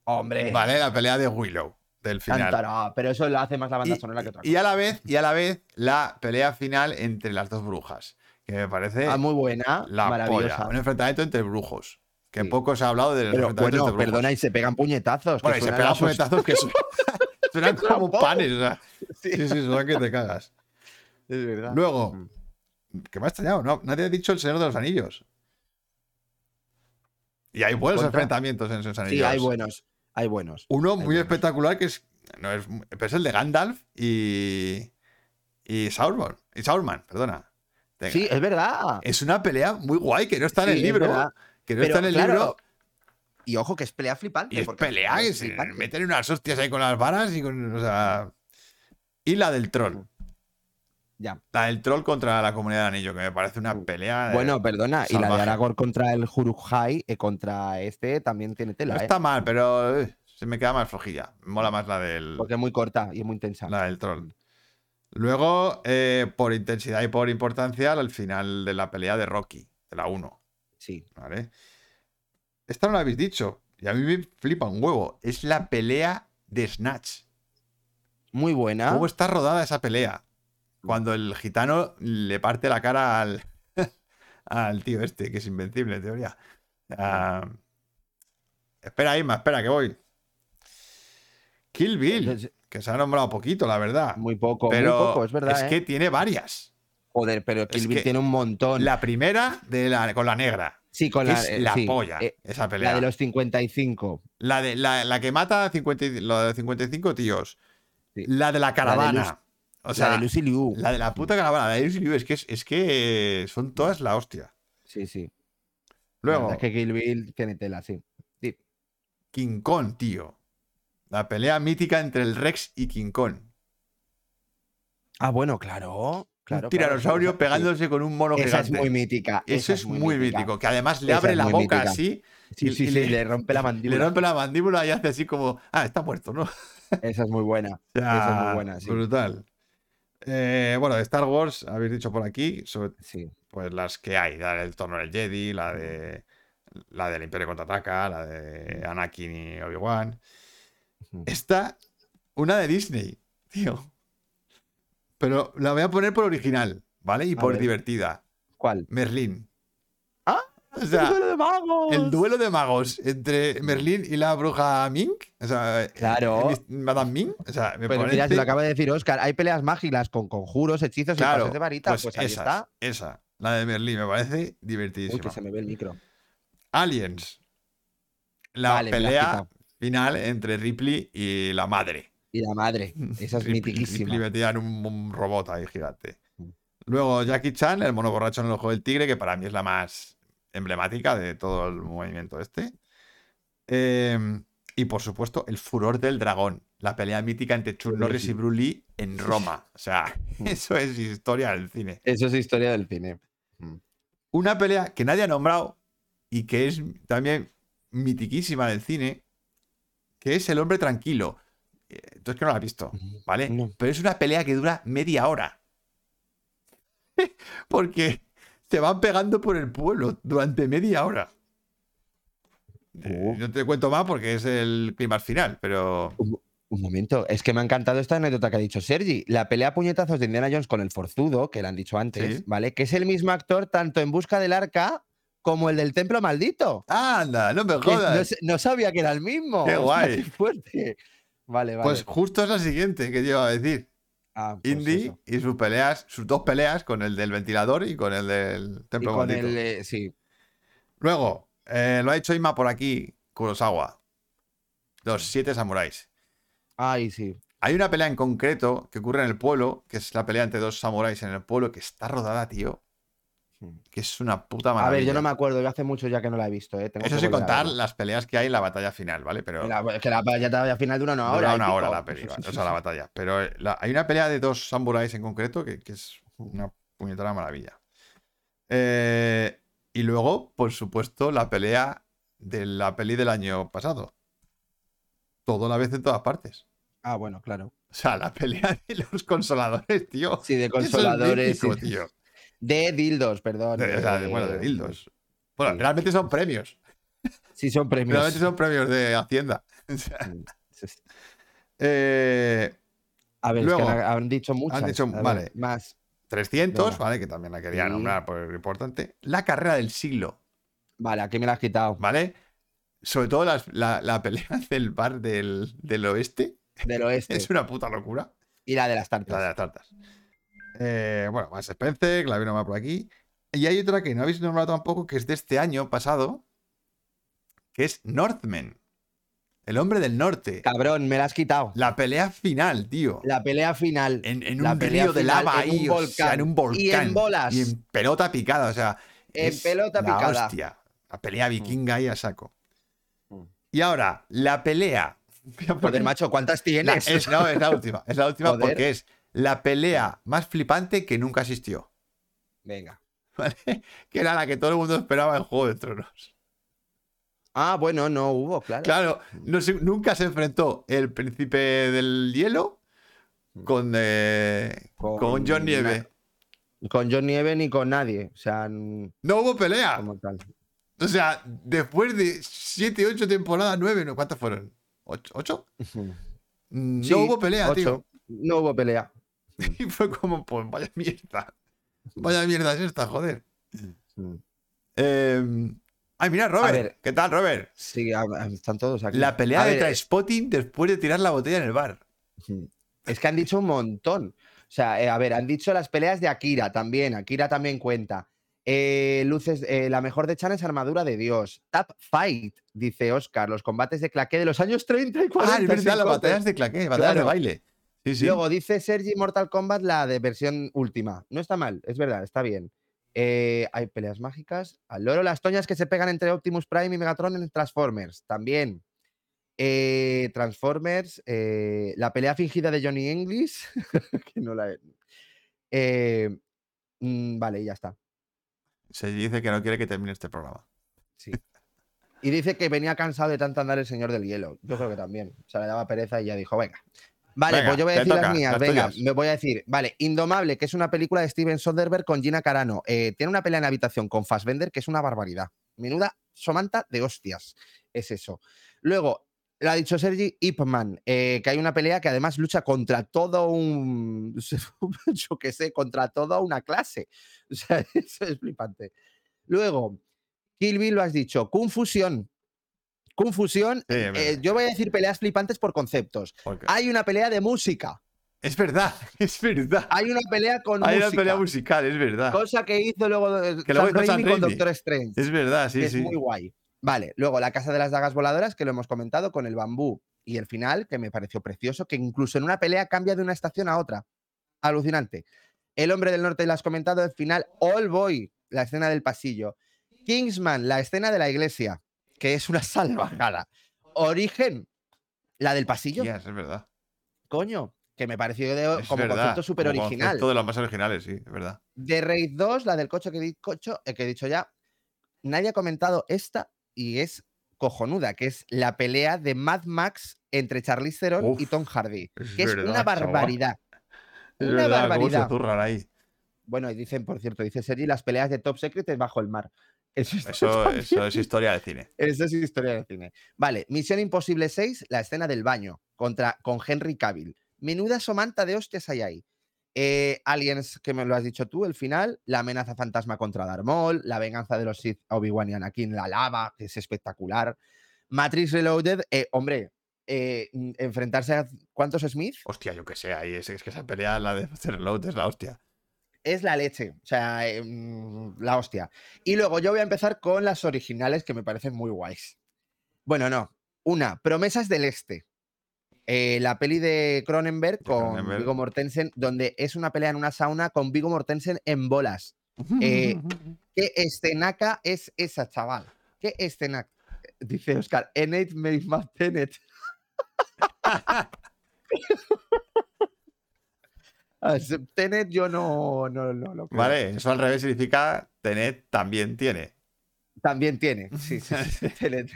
Hombre, ¿Vale? La pelea de Willow, del final. cantará, pero eso lo hace más la banda Y, sonora que otra y a la vez, y a la vez, la pelea final entre las dos brujas. Que me parece. Ah, muy buena, la maravillosa. polla. Un enfrentamiento entre brujos. Que Sí. poco se ha hablado de los Pero enfrentamientos bueno, entre brujos. perdona, y se pegan puñetazos. que Bueno, y se pegan puñetazos que son- suenan como panes. o sea. Sí, Sí, sí, son que te cagas. es verdad. Luego, Mm. que me ha extrañado, ¿no? Nadie ha dicho el Señor de los Anillos. Y hay buenos ¿Contra? enfrentamientos en esos anillos. Sí, hay buenos, hay buenos. Uno hay muy buenos. espectacular que es, no es, pero es el de Gandalf y. Y Sauron. Y Sauron, perdona. Venga. Sí, es verdad. Es una pelea muy guay que no está en Sí, el libro. Que no Pero, está en el claro, libro. Y ojo que es pelea flipante. Y es porque pelea, que se meten unas hostias ahí con las varas y con. O sea. Y la del troll. Ya. La del troll contra la comunidad del anillo, que me parece una Mm. pelea. Bueno, perdona, y la de. Aragorn contra el Uruk-hai, eh, contra este, también tiene no tela, ¿eh? está mal, pero eh, se me queda más flojilla. Mola más la del, Porque es muy corta y es muy intensa. la del troll. Luego, eh, por intensidad y por importancia, al final de la pelea de Rocky, de la 1. Sí. ¿Vale? Esta no la habéis dicho. Y a mí me flipa un huevo. Es la pelea de Snatch. Muy buena. ¿Cómo está rodada esa pelea? Cuando el gitano le parte la cara al, al tío este, que es invencible en teoría. Ah, espera, Isma, espera, que voy. Kill Bill, que se ha nombrado poquito, la verdad. Muy poco, Pero muy poco, es verdad. ¿eh? que tiene varias. Joder, pero Kill es Bill tiene un montón. La primera de la, con la negra. sí, con la, es eh, la sí, polla, eh, esa pelea. la de los 55. La, de, la, la que mata a 50 y- lo de 55 tíos. Sí. La de la caravana. O sea, la de Lucy Liu. La de la puta caravana, la de Lucy Liu, es que, es, es que son todas la hostia. Sí, sí. Luego, La es que Kill Bill tiene tela, sí. Sí. King Kong, tío. La pelea mítica entre el Rex y King Kong. Ah, bueno, claro. claro un tiranosaurio claro, pegándose con un mono Esa es gigante. muy mítica. Eso es muy mítica. mítico. Que además le Esa abre la boca mítica. así. Sí, y- sí, y le- le rompe la Le mandíbula. rompe la mandíbula y hace así como. Ah, está muerto, ¿no? Esa es muy buena. O sea, Esa es muy buena, sí. Brutal. Eh, bueno, de Star Wars, habéis dicho por aquí, sobre, pues las que hay, la del torno del Jedi, la de la del Imperio contraataca, la de Anakin y Obi-Wan. Esta, una de Disney, tío. Pero la voy a poner por original, ¿vale? Y A por ver. divertida. ¿Cuál? Merlín. ¡Ah! O sea, ¡El duelo de magos! el duelo de magos entre Merlín y la bruja Mink. O sea, Claro. Madame Mink. O sea, me Pero mira, se lo acaba de decir Oscar. Hay peleas mágicas con conjuros, hechizos y Claro, pases de varita. Pues, ahí esas, está. esa, la de Merlín, me parece Uy, divertidísima. que se me ve el micro. Aliens. La Vale, pelea. Final entre Ripley y la madre. Y la madre. Esa es Y- y- Y mitiquísima. le metían un, un robot ahí gigante. Mm. Luego Jackie Chan, el mono borracho en el ojo del tigre, que para mí es la más emblemática de todo el movimiento este. Eh, y por supuesto, el furor del dragón, la pelea mítica entre Chuck Norris y Bruce Lee en Roma. O sea, Mm. eso es historia del cine. Eso es historia del cine. Una pelea que nadie ha nombrado y que es también mitiquísima del cine, que es El hombre tranquilo. Eh, Tú es que no la has visto, ¿vale? No. Pero es una pelea que dura media hora. Porque se van pegando por el pueblo durante media hora. Eh, Oh. no te cuento más porque es el clima final, pero... Un momento, es que me ha encantado esta anécdota que ha dicho Sergi. La pelea a puñetazos de Indiana Jones con el forzudo, que le han dicho antes, Sí. ¿vale? Que es el mismo actor tanto en Busca del Arca como el del Templo Maldito. ¡Anda! ¡No me jodas! no, sabía que era el mismo. ¡Qué guay! fuerte! Vale, vale. Pues justo es la siguiente que yo iba a decir. Ah, pues Indy eso. y sus peleas, sus dos peleas con el del ventilador y con el del Y templo con maldito. el. eh, sí. Luego, eh, lo ha dicho Ima por aquí, Kurosawa. Los siete samuráis. Ay, sí. Hay una pelea en concreto que ocurre en el pueblo, que es la pelea entre dos samuráis en el pueblo, que está rodada, tío. Que es una puta A maravilla. ver, yo no me acuerdo, yo hace mucho ya que no la he visto, ¿eh? Tengo Eso a contar las peleas que hay en la batalla final, ¿vale? Pero Que la, que la batalla final dura una dura hora. y una hora la pelea, o sea, la batalla. Pero eh, la- hay una pelea de dos samuráis en concreto que, que es una puñetera maravilla. Eh, y luego, por supuesto, la pelea de la peli del año pasado. Todo a la vez en todas partes. Ah, bueno, claro. O sea, la pelea de los consoladores, tío. Sí, de Eso es consoladores. mítico, sí. tío. De dildos, perdón. De- o sea, de- bueno, de eh, dildos. Bueno, sí. realmente son premios. Sí, son premios. Realmente son premios de Hacienda. O sea, Sí, sí. eh, A ver, Luego, es que han, han dicho muchas. dicho- ver, vale. Más. 300, Venga. ¿vale? Que también la quería Sí. nombrar por lo importante. La carrera del siglo, Vale, aquí me la has quitado. ¿vale? Sobre todo las- la, la pelea del bar del, del oeste. Del oeste. Es una puta locura. Y la de las La de tartas. las tartas. Eh, bueno, más Spencer, que la vi nomás por aquí. Y hay otra que no habéis nombrado tampoco, que es de este año pasado, que es Northman. El hombre del norte. Cabrón, me la has quitado. La pelea final, tío. La pelea final. En, en la un pelea río de lava ahí, o sea, volcán. en un volcán. Y en bolas. Y en pelota picada, o sea. En pelota la picada. Hostia. La pelea vikinga ahí a saco. Mm. Y ahora, la pelea. Joder, macho, ¿cuántas la- tienes? es, no, es la última. Es la última Joder. porque es la pelea más flipante que nunca existió. Venga. ¿Vale? Que era la que todo el mundo esperaba en Juego de Tronos. Ah, bueno, no hubo, claro. Claro, no se- nunca se enfrentó el príncipe del hielo con, eh, Con con John Nieve. Con John Nieve ni con nadie. O sea, No hubo pelea. como tal. O sea, después de 7, 8 temporadas, 9, ¿no? ¿cuántas fueron? ¿8? ¿Ocho? Mm, Sí, no hubo pelea, ocho. tío. No hubo pelea. Y fue como, pues vaya mierda. Vaya mierda es esta, joder. Eh, ay, mira, Robert. ver. ¿Qué tal, Robert? Sí, están todos aquí. La pelea A de ver, Trainspotting después de tirar la botella en el bar. Es que han dicho un montón. O sea, eh, a ver, han dicho las peleas de Akira también. Akira también cuenta. Eh, luces, eh, la mejor de Chan es Armadura de Dios. Tap Fight, dice Oscar. Los combates de claqué de los años 30 y 40. Ah, es verdad, las batallas de claqué, batallas de baile. Sí, sí. Luego dice Sergi Mortal Kombat, la de versión última. No está mal, es verdad, está bien. Eh, hay peleas mágicas. Al loro, las toñas que se pegan entre Optimus Prime y Megatron en Transformers. También. Eh, Transformers. eh, la pelea fingida de Johnny English. que no la he- mm, vale, ya está. Se dice que no quiere que termine este programa. Sí. Y dice que venía cansado de tanto andar el señor del hielo. Yo creo que también. O sea, le daba pereza y ya dijo, venga. Vale, Venga, pues yo voy a decir toca, las mías. las venga, tuyas. me voy a decir. Vale, Indomable, que es una película de Steven Soderbergh con Gina Carano. Eh, tiene una pelea en habitación con Fassbender que es una barbaridad. Menuda somanta de hostias. Es eso. Luego, lo ha dicho Sergi Ip Man, eh, que hay una pelea que además lucha contra todo un. Yo qué sé, contra toda una clase. O sea, eso es flipante. Luego, Kill Bill lo has dicho. Confusión. Confusión. Sí, eh, yo voy a decir peleas flipantes por conceptos. Hay una pelea de música. Es verdad, es verdad. Hay una pelea con Hay una pelea musical, es verdad. Cosa que hizo luego eh, Que Sam Raimi con. Doctor Strange. Es verdad, sí, que es sí. muy guay. Vale, luego la Casa de las Dagas Voladoras, que lo hemos comentado, con el bambú y el final, que me pareció precioso, que incluso en una pelea cambia de una estación a otra. Alucinante. El Hombre del Norte, lo has comentado, el final, All Boy, la escena del pasillo. Kingsman, la escena de la iglesia, que es una salvajada. Origen, la del pasillo, Yes, es verdad. coño, que me pareció de- como verdad, concepto súper original. concepto de los más originales, sí, es verdad. De Raid 2, la del coche que, he di- cocho, eh, que he dicho ya, nadie ha comentado esta y es cojonuda, que es la pelea de Mad Max entre Charlize Theron y Tom Hardy, es que es una barbaridad. Es Una verdad, barbaridad. ahí. Bueno, y dicen, por cierto, dice Sergi, las peleas de Top Secret es bajo el mar. Eso, es historia de cine. Eso es historia de cine. Vale, Misión Imposible 6, la escena del baño contra, con Henry Cavill. Menuda somanta de hostias hay ahí. Eh, Aliens, que me lo has dicho tú, el final, la amenaza fantasma contra Darth Maul, la venganza de los Sith, Obi-Wan y Anakin, la lava, que es espectacular. Matrix Reloaded, eh, hombre, eh, mm, enfrentarse a cuántos Smith Hostia, yo que sé, ahí es, es que esa pelea, la de Reload, es la hostia. Es la leche, o sea, eh, mm, la hostia. Y luego yo voy a empezar con las originales que me parecen muy guays. Bueno, no. Una, Promesas del Este. Eh, la peli de Cronenberg con Cronenberg. Vigo Mortensen, donde es una pelea en una sauna con Vigo Mortensen en bolas. Eh, ¿Qué escenaca es esa, chaval? ¿Qué escenaca? Dice Oscar, Enate made my Tenet. Ah, Tenet yo no, no, no lo creo. Vale, eso al revés significa Tenet también tiene. También tiene. Sí, sí, sí, Tenet.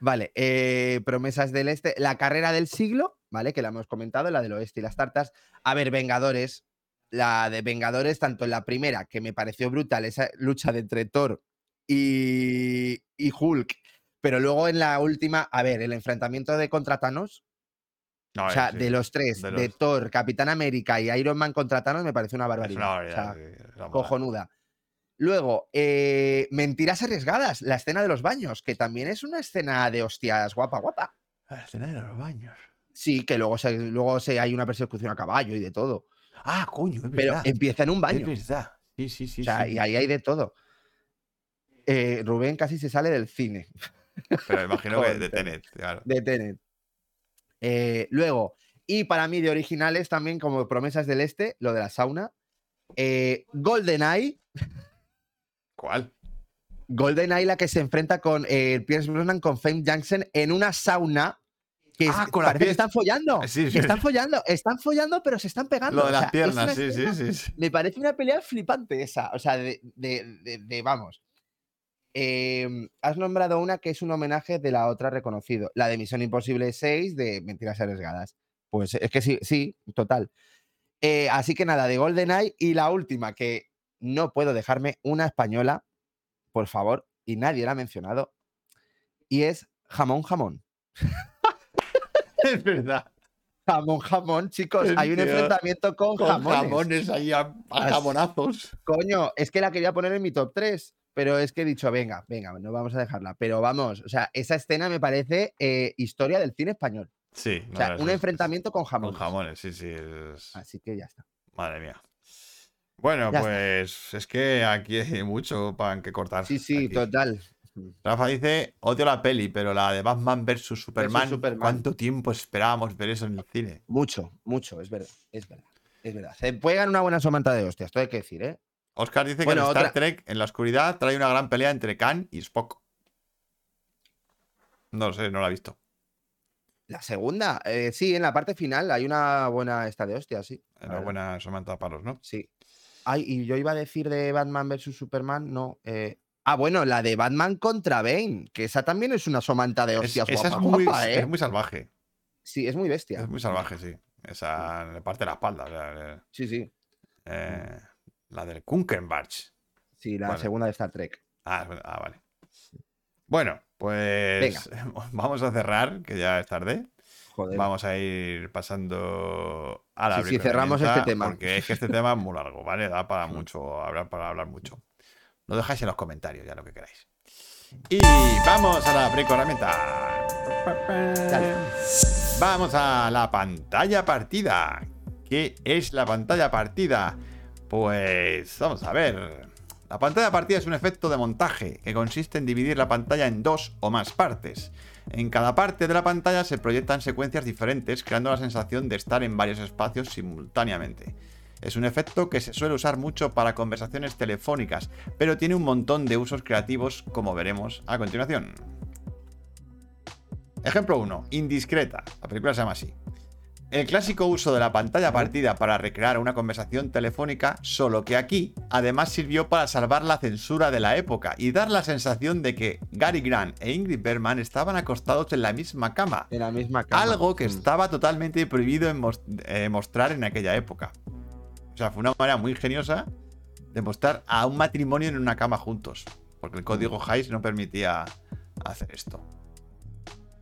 Vale, eh, promesas del este. La carrera del siglo, ¿vale? Que la hemos comentado, la del oeste y las tartas. A ver, Vengadores. La de Vengadores, tanto en la primera, que me pareció brutal, esa lucha de entre Thor y, y Hulk. Pero luego en la última, a ver, el enfrentamiento de contra Thanos, No, o sea, eh, sí, de los tres, de Thor, Capitán América y Iron Man contra Thanos, me parece una barbaridad. una o sea, cojonuda. Luego, eh, Mentiras arriesgadas, la escena de los baños, que también es una escena de hostias guapa, guapa. La escena de los baños. Sí, que luego, se, luego se, hay una persecución a caballo y de todo. Ah, coño, es Pero empieza en un baño. Es verdad. Sí, sí, sí. o sea, sí. y ahí hay de todo. Eh, Rubén casi se sale del cine Pero imagino que Joder. de Tenet, claro. de Tenet. Eh, luego, y para mí de originales también, como Promesas del Este, lo de la sauna. Eh, GoldenEye, ¿Cuál? GoldenEye la que se enfrenta con eh, Pierce Brosnan con Fame Jansen en una sauna que Ah, es- con parece que están follando. Sí, que sí. están follando, están follando, pero se están pegando. Lo de o las sea, piernas, sí, sí, escena- sí, sí. Me parece una pelea flipante esa. O sea, de, de- de- de- vamos. Em, has nombrado una que es un homenaje de la otra reconocido, la de Misión Imposible 6 de Mentiras Arriesgadas. Pues es que sí, sí, total. Eh, así que nada, de GoldenEye y la última, que no puedo dejarme una española, por favor, y nadie la ha mencionado, y es Jamón Jamón. Es verdad. Jamón Jamón, chicos, hay un enfrentamiento con, Con jamones. jamones ahí a, a jamonazos. Coño, es que la quería poner en mi top 3, pero es que he dicho, venga, venga, no vamos a dejarla. Pero vamos, o sea, esa escena me parece eh, historia del cine español. Sí. O sea, un es- enfrentamiento con Con jamones. jamones, sí, sí. es- Así que ya está. Madre mía. Bueno, Ya está. pues es que aquí hay mucho pan que cortar. Sí, sí, aquí. total. Rafa dice, odio la peli, pero la de Batman vs Superman, Superman. ¿cuánto tiempo esperábamos ver eso en el cine? Mucho, mucho, es verdad, es verdad. Es verdad. Se puede ganar una buena somanta de hostias, esto hay que decir, ¿eh? Oscar dice Bueno, que en Star Trek, en la oscuridad, trae una gran pelea entre Khan y Spock. No lo sé, no la he visto. La segunda, eh, sí, en la parte final hay una buena esta de hostias, sí. Una buena Samantha a palos, ¿no? Sí. Ay, y yo iba a decir de Batman vs Superman, no. eh, Ah, bueno, la de Batman contra Bane, que esa también es una somanta de Es- hostias esa guapa, es muy, guapa, ¿eh? es muy salvaje. Sí, es muy bestia. Es muy salvaje, sí. Esa le parte la espalda. o sea, Sí, sí. eh, la del Kunkenbarch. Sí, la segunda de Star Trek. Ah, ah, vale. Bueno, pues vamos a cerrar, que ya es tarde. Joder. Vamos a ir pasando a la Sí, sí, cerramos este tema. Porque es que este tema es muy largo, ¿vale? Da para mucho, hablar, para hablar mucho. Lo dejáis en los comentarios, ya lo que queráis. Y vamos a la bricoherramienta. Dale. Vamos a la pantalla partida. ¿Qué es la pantalla partida? Pues vamos a ver. La La pantalla partida es un efecto de montaje que consiste en dividir la pantalla en dos o más partes. En cada parte de la pantalla se proyectan secuencias diferentes, creando la sensación de estar en varios espacios simultáneamente. Es un efecto que se suele usar mucho para conversaciones telefónicas, pero tiene un montón de usos creativos como veremos a continuación. Ejemplo 1. Indiscreta. La película se llama así. El clásico uso de la pantalla partida para recrear una conversación telefónica, solo que aquí además sirvió para salvar la censura de la época y dar la sensación de que Gary Grant e Ingrid Bergman estaban acostados en la misma cama. En la misma cama. Algo que Mm. estaba totalmente prohibido en eh, mostrar en aquella época. O sea, fue una manera muy ingeniosa de mostrar a un matrimonio en una cama juntos. Porque el código Hayes no permitía hacer esto.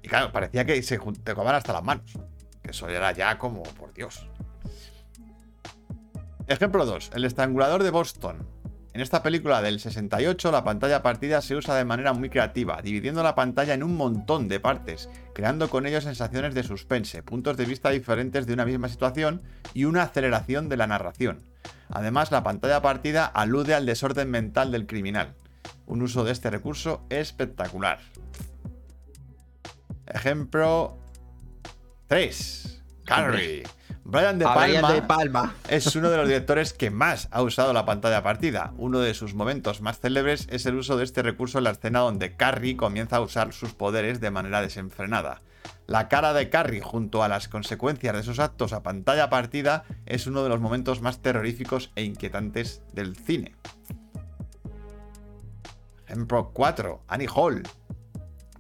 Y claro, parecía que se jun- tocaban hasta las manos. Que eso era ya como, por Dios. Ejemplo 2. El estrangulador de Boston. En esta película del 68, la pantalla partida se usa de manera muy creativa, dividiendo la pantalla en un montón de partes, creando con ello sensaciones de suspense, puntos de vista diferentes de una misma situación y una aceleración de la narración. Además, la pantalla partida alude al desorden mental del criminal. Un uso de este recurso espectacular. Ejemplo 3. Carrie. Brian De A Palma, Brian de Palma. es uno de los directores que más ha usado la pantalla partida. Uno de sus momentos más célebres es el uso de este recurso en la escena donde Carrie comienza a usar sus poderes de manera desenfrenada. La cara de Carrie junto a las consecuencias de sus actos a pantalla partida es uno de los momentos más terroríficos e inquietantes del cine. Ejemplo 4. Annie Hall.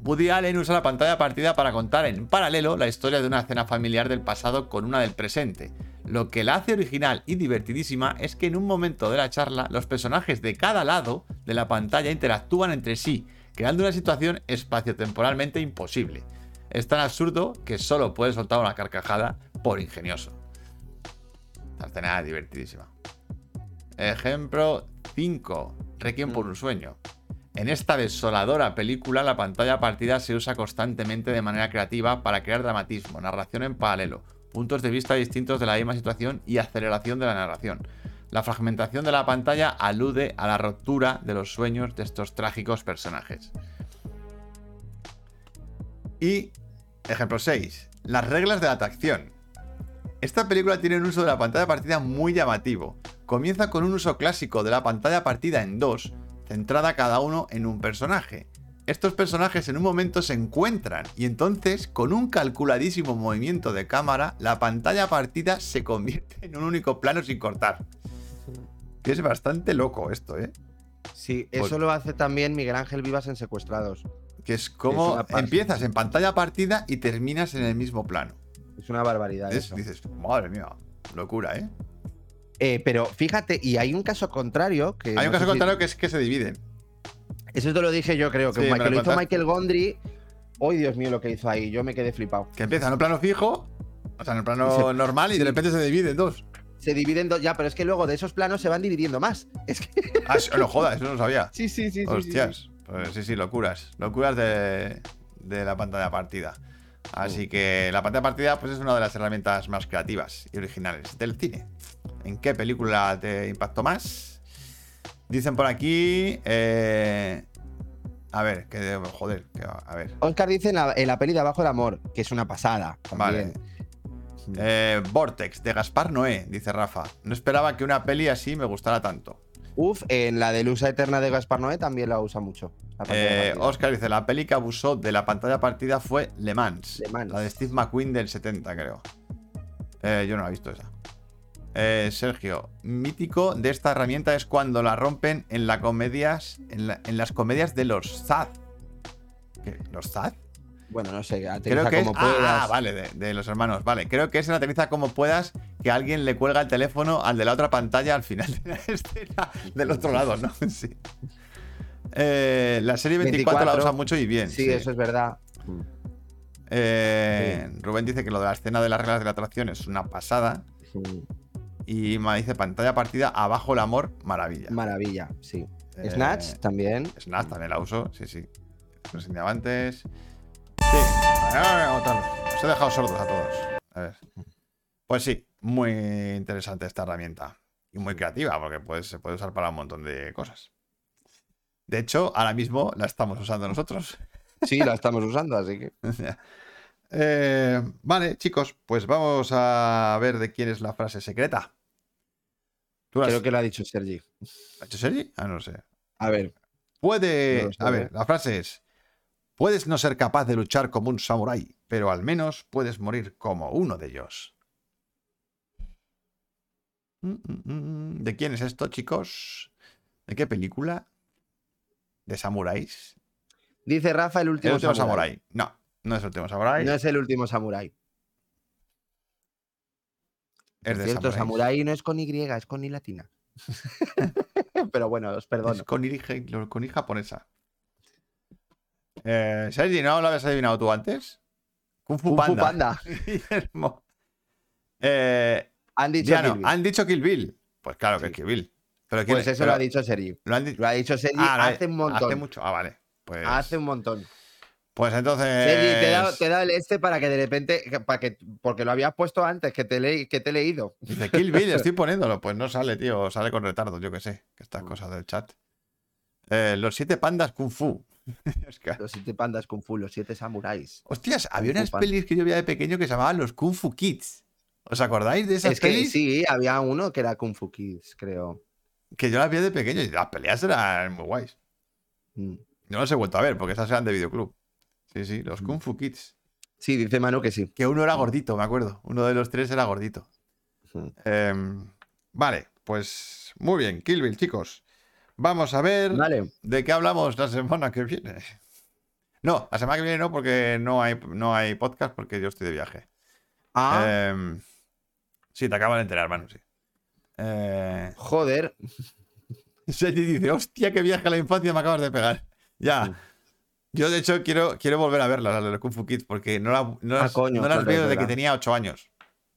Woody Allen usa la pantalla partida para contar en paralelo la historia de una escena familiar del pasado con una del presente. Lo que la hace original y divertidísima es que en un momento de la charla los personajes de cada lado de la pantalla interactúan entre sí, creando una situación espaciotemporalmente imposible. Es tan absurdo que solo puede soltar una carcajada por ingenioso. Esta escena es divertidísima. Ejemplo 5. Requiem por un sueño. En esta desoladora película, la pantalla partida se usa constantemente de manera creativa para crear dramatismo, narración en paralelo, puntos de vista distintos de la misma situación y aceleración de la narración. La fragmentación de la pantalla alude a la ruptura de los sueños de estos trágicos personajes. Y ejemplo 6. Las reglas de la atracción. Esta película tiene un uso de la pantalla partida muy llamativo. Comienza con un uso clásico de la pantalla partida en dos, centrada cada uno en un personaje. Estos personajes en un momento se encuentran y entonces, con un calculadísimo movimiento de cámara, la pantalla partida se convierte en un único plano sin cortar. Es bastante loco esto, ¿eh? Sí, Pues- eso lo hace también Miguel Ángel Vivas en Secuestrados. Que es como empiezas en pantalla partida y terminas en el mismo plano. Es una barbaridad Es- eso. dices, madre mía, locura, ¿eh? Eh, pero fíjate, y hay un caso contrario que. Hay no un caso si- contrario que es que se dividen. Eso te lo dije yo, creo, que, Sí, que lo lo hizo. Michael Gondry. ¡Ay, Dios mío, lo que hizo ahí! Yo me quedé flipado. Que empieza en un plano fijo, o sea, en el plano Se- normal y de repente se divide en dos. Se dividen dos, ya, pero es que luego de esos planos se van dividiendo más. Es que. Ah, sí, no jodas, eso no lo sabía. Sí, sí, sí. sí, sí, Hostias. Pues sí, sí, locuras. Locuras de, de la pantalla partida. Así que la pantalla partida pues es una de las herramientas más creativas y originales del cine. ¿En qué película te impactó más? Dicen por aquí... eh, a ver, que joder, que, a ver. Oscar dice en la, en la peli de Abajo del Amor, que es una pasada. Vale. Eh, Vortex, de Gaspar Noé, dice Rafa. No esperaba que una peli así me gustara tanto. Uf, en la de Lusa Eterna de Gaspar Noé también la usa mucho. Eh. Oscar dice, la peli que abusó de la pantalla partida fue Le Mans. Le Mans. La de Steve McQueen del 70, creo. Eh, yo no la he visto esa. Eh, Sergio, mítico de esta herramienta es cuando la rompen en, las comedias, en, la- en las comedias de los Zad. ¿Qué? ¿Los Zad? Bueno, no sé, Creo que es. como Ah, puedas. ah, vale, de, de los hermanos. Vale, creo que es en aterriza como puedas que alguien le cuelga el teléfono al de la otra pantalla al final de la escena del otro lado, ¿no? Sí. Eh, la serie 24, la 24, usa mucho y bien. Sí, sí. eso es verdad. Eh, Rubén dice que lo de la escena de las reglas de la atracción es una pasada. Sí. Y me dice pantalla partida, abajo el amor, maravilla. Maravilla, sí. Eh, Snatch también. Snatch también la uso, sí, sí. Lo enseñaba antes. Sí. Ah, otra. Os he dejado sordos a todos. A ver. Pues sí, muy interesante esta herramienta. Y muy creativa, porque pues, se puede usar para un montón de cosas. De hecho, ahora mismo la estamos usando nosotros. Sí, la estamos usando, así que. Eh, vale, chicos, pues vamos a ver de quién es la frase secreta. ¿Tú la has- Creo que lo ha dicho Sergi. ¿la has hecho Sergi? Ah, no lo sé. A ver, Puede. No a ver, la frase es: Puedes no ser capaz de luchar como un samurái, pero al menos puedes morir como uno de ellos. Mm, mm, mm. ¿De quién es esto, chicos? ¿De qué película? ¿De samuráis? dice Rafa el ¿El último, último samurái. No, no es el último samurái. No es el último samurái. es de cierto, samurái no es con Y, es con I latina. Pero bueno, os Es perdono. con I, con I japonesa. Eh, Sergi, ¿no lo habías adivinado tú antes? Kung Fu Kung Fu Panda. Eh, Han dicho ya no, han dicho Kill Bill. Pues claro que es Kill Bill. Pero ¿quién Pues es? eso Pero lo ha dicho Sergi. lo han di- Lo ha dicho Sergi Ah, hace un montón. Hace mucho. Ah, vale. Pues, Hace un montón. pues entonces. Sergi, te he, dado, te he dado el este para que de repente, para que, porque lo habías puesto antes, que te, leí- que te he leído. Dice Kill Bill, estoy poniéndolo. Pues no sale, tío. Sale con retardo, yo que sé. Que estas cosas del chat. Eh, los siete pandas Kung Fu. Es que- Los siete pandas Kung Fu, los siete samuráis. Hostias, había unas pelis que yo veía de pequeño que se llamaban los Kung Fu Kids. ¿Os acordáis de esas Es que pelis? sí, había uno que era Kung Fu Kids, creo. Que yo las vi de pequeño y las peleas eran muy guays. Mm. No las he vuelto a ver porque esas eran de videoclub. Sí, sí, los Kung Fu Kids. Sí, dice Manu que sí. Que uno era gordito, me acuerdo. Uno de los tres era gordito. Mm. Em, vale, pues muy bien, Kill Bill, chicos. Vamos a ver Vale. de qué hablamos la semana que viene. No, la semana que viene no, porque no hay, no hay podcast porque yo estoy de viaje. Ah, Em, sí, te acabo de enterar, Manu, sí. Eh, joder. Sergi dice, hostia, qué viaje a la infancia me acabas de pegar. Ya. Sí. Yo, de hecho, quiero, quiero volver a verlas, las de los Kung Fu Kids, porque no, la- no Ah, las, coño, no las claro, veo es desde que tenía 8 años.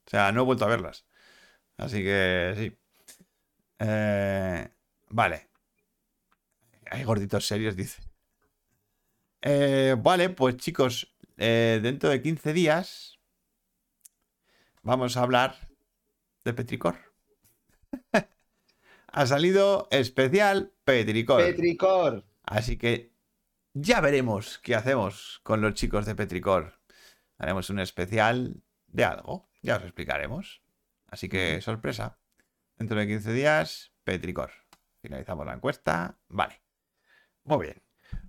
O sea, no he vuelto a verlas. Así que sí. Eh, vale. Hay gorditos serios, dice. Eh, vale, pues chicos, eh, dentro de 15 días vamos a hablar de Petricor. Ha salido especial Petricor. Petricor. Así que ya veremos qué hacemos con los chicos de Petricor. Haremos un especial de algo, ya os explicaremos. Así que sorpresa. Dentro de 15 días, Petricor. Finalizamos la encuesta. Vale. Muy bien.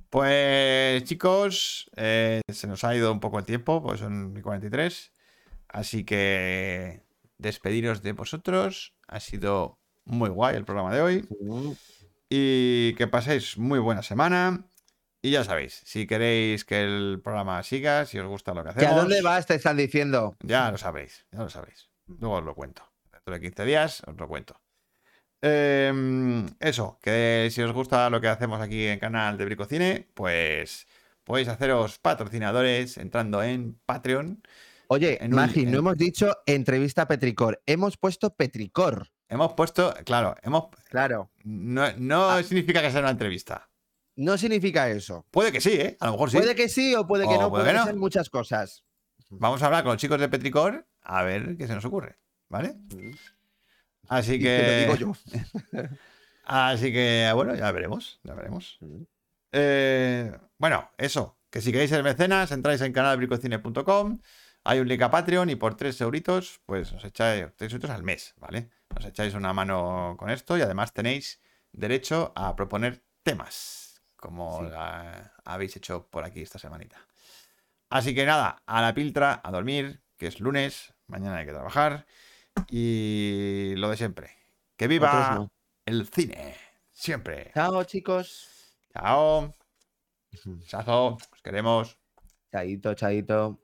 Pues chicos, eh, se nos ha ido un poco el tiempo, pues son y 43. Así que despediros de vosotros. Ha sido muy guay el programa de hoy. Y que paséis muy buena semana. Y ya sabéis, si queréis que el programa siga, si os gusta lo que ¿Que hacemos. a dónde vas? Te están diciendo. Ya lo sabréis, ya lo sabréis. Luego os lo cuento. Dentro de 15 días os lo cuento. Em, eso, que si os gusta lo que hacemos aquí en canal de Bricocine, pues podéis haceros patrocinadores entrando en Patreon. Oye, En un- Magi, en- no hemos dicho entrevista a Petricor. Hemos puesto Petricor. Hemos puesto, claro, hemos. Claro. No, no Ah. significa que sea una entrevista. No significa eso. Puede que sí, ¿eh? A lo mejor sí. Puede que sí o puede que O no. puede Puede que no. ser muchas cosas. Vamos a hablar con los chicos de Petricor a ver qué se nos ocurre, ¿vale? Así Y que. lo digo yo. Así que, bueno, ya veremos, ya veremos. Eh, bueno, eso, que si queréis ser mecenas, entráis en canalbricocine.com, hay un link a Patreon y por 3 euritos, pues os echáis 3 euritos al mes, ¿vale? Os echáis una mano con esto y además tenéis derecho a proponer temas, como Sí. la habéis hecho por aquí esta semanita. Así que nada, a la piltra, a dormir, que es lunes, mañana hay que trabajar y lo de siempre. Que viva no. el cine, siempre. Chao, chicos. Chao. Chazo, os queremos. Chaito, chaito.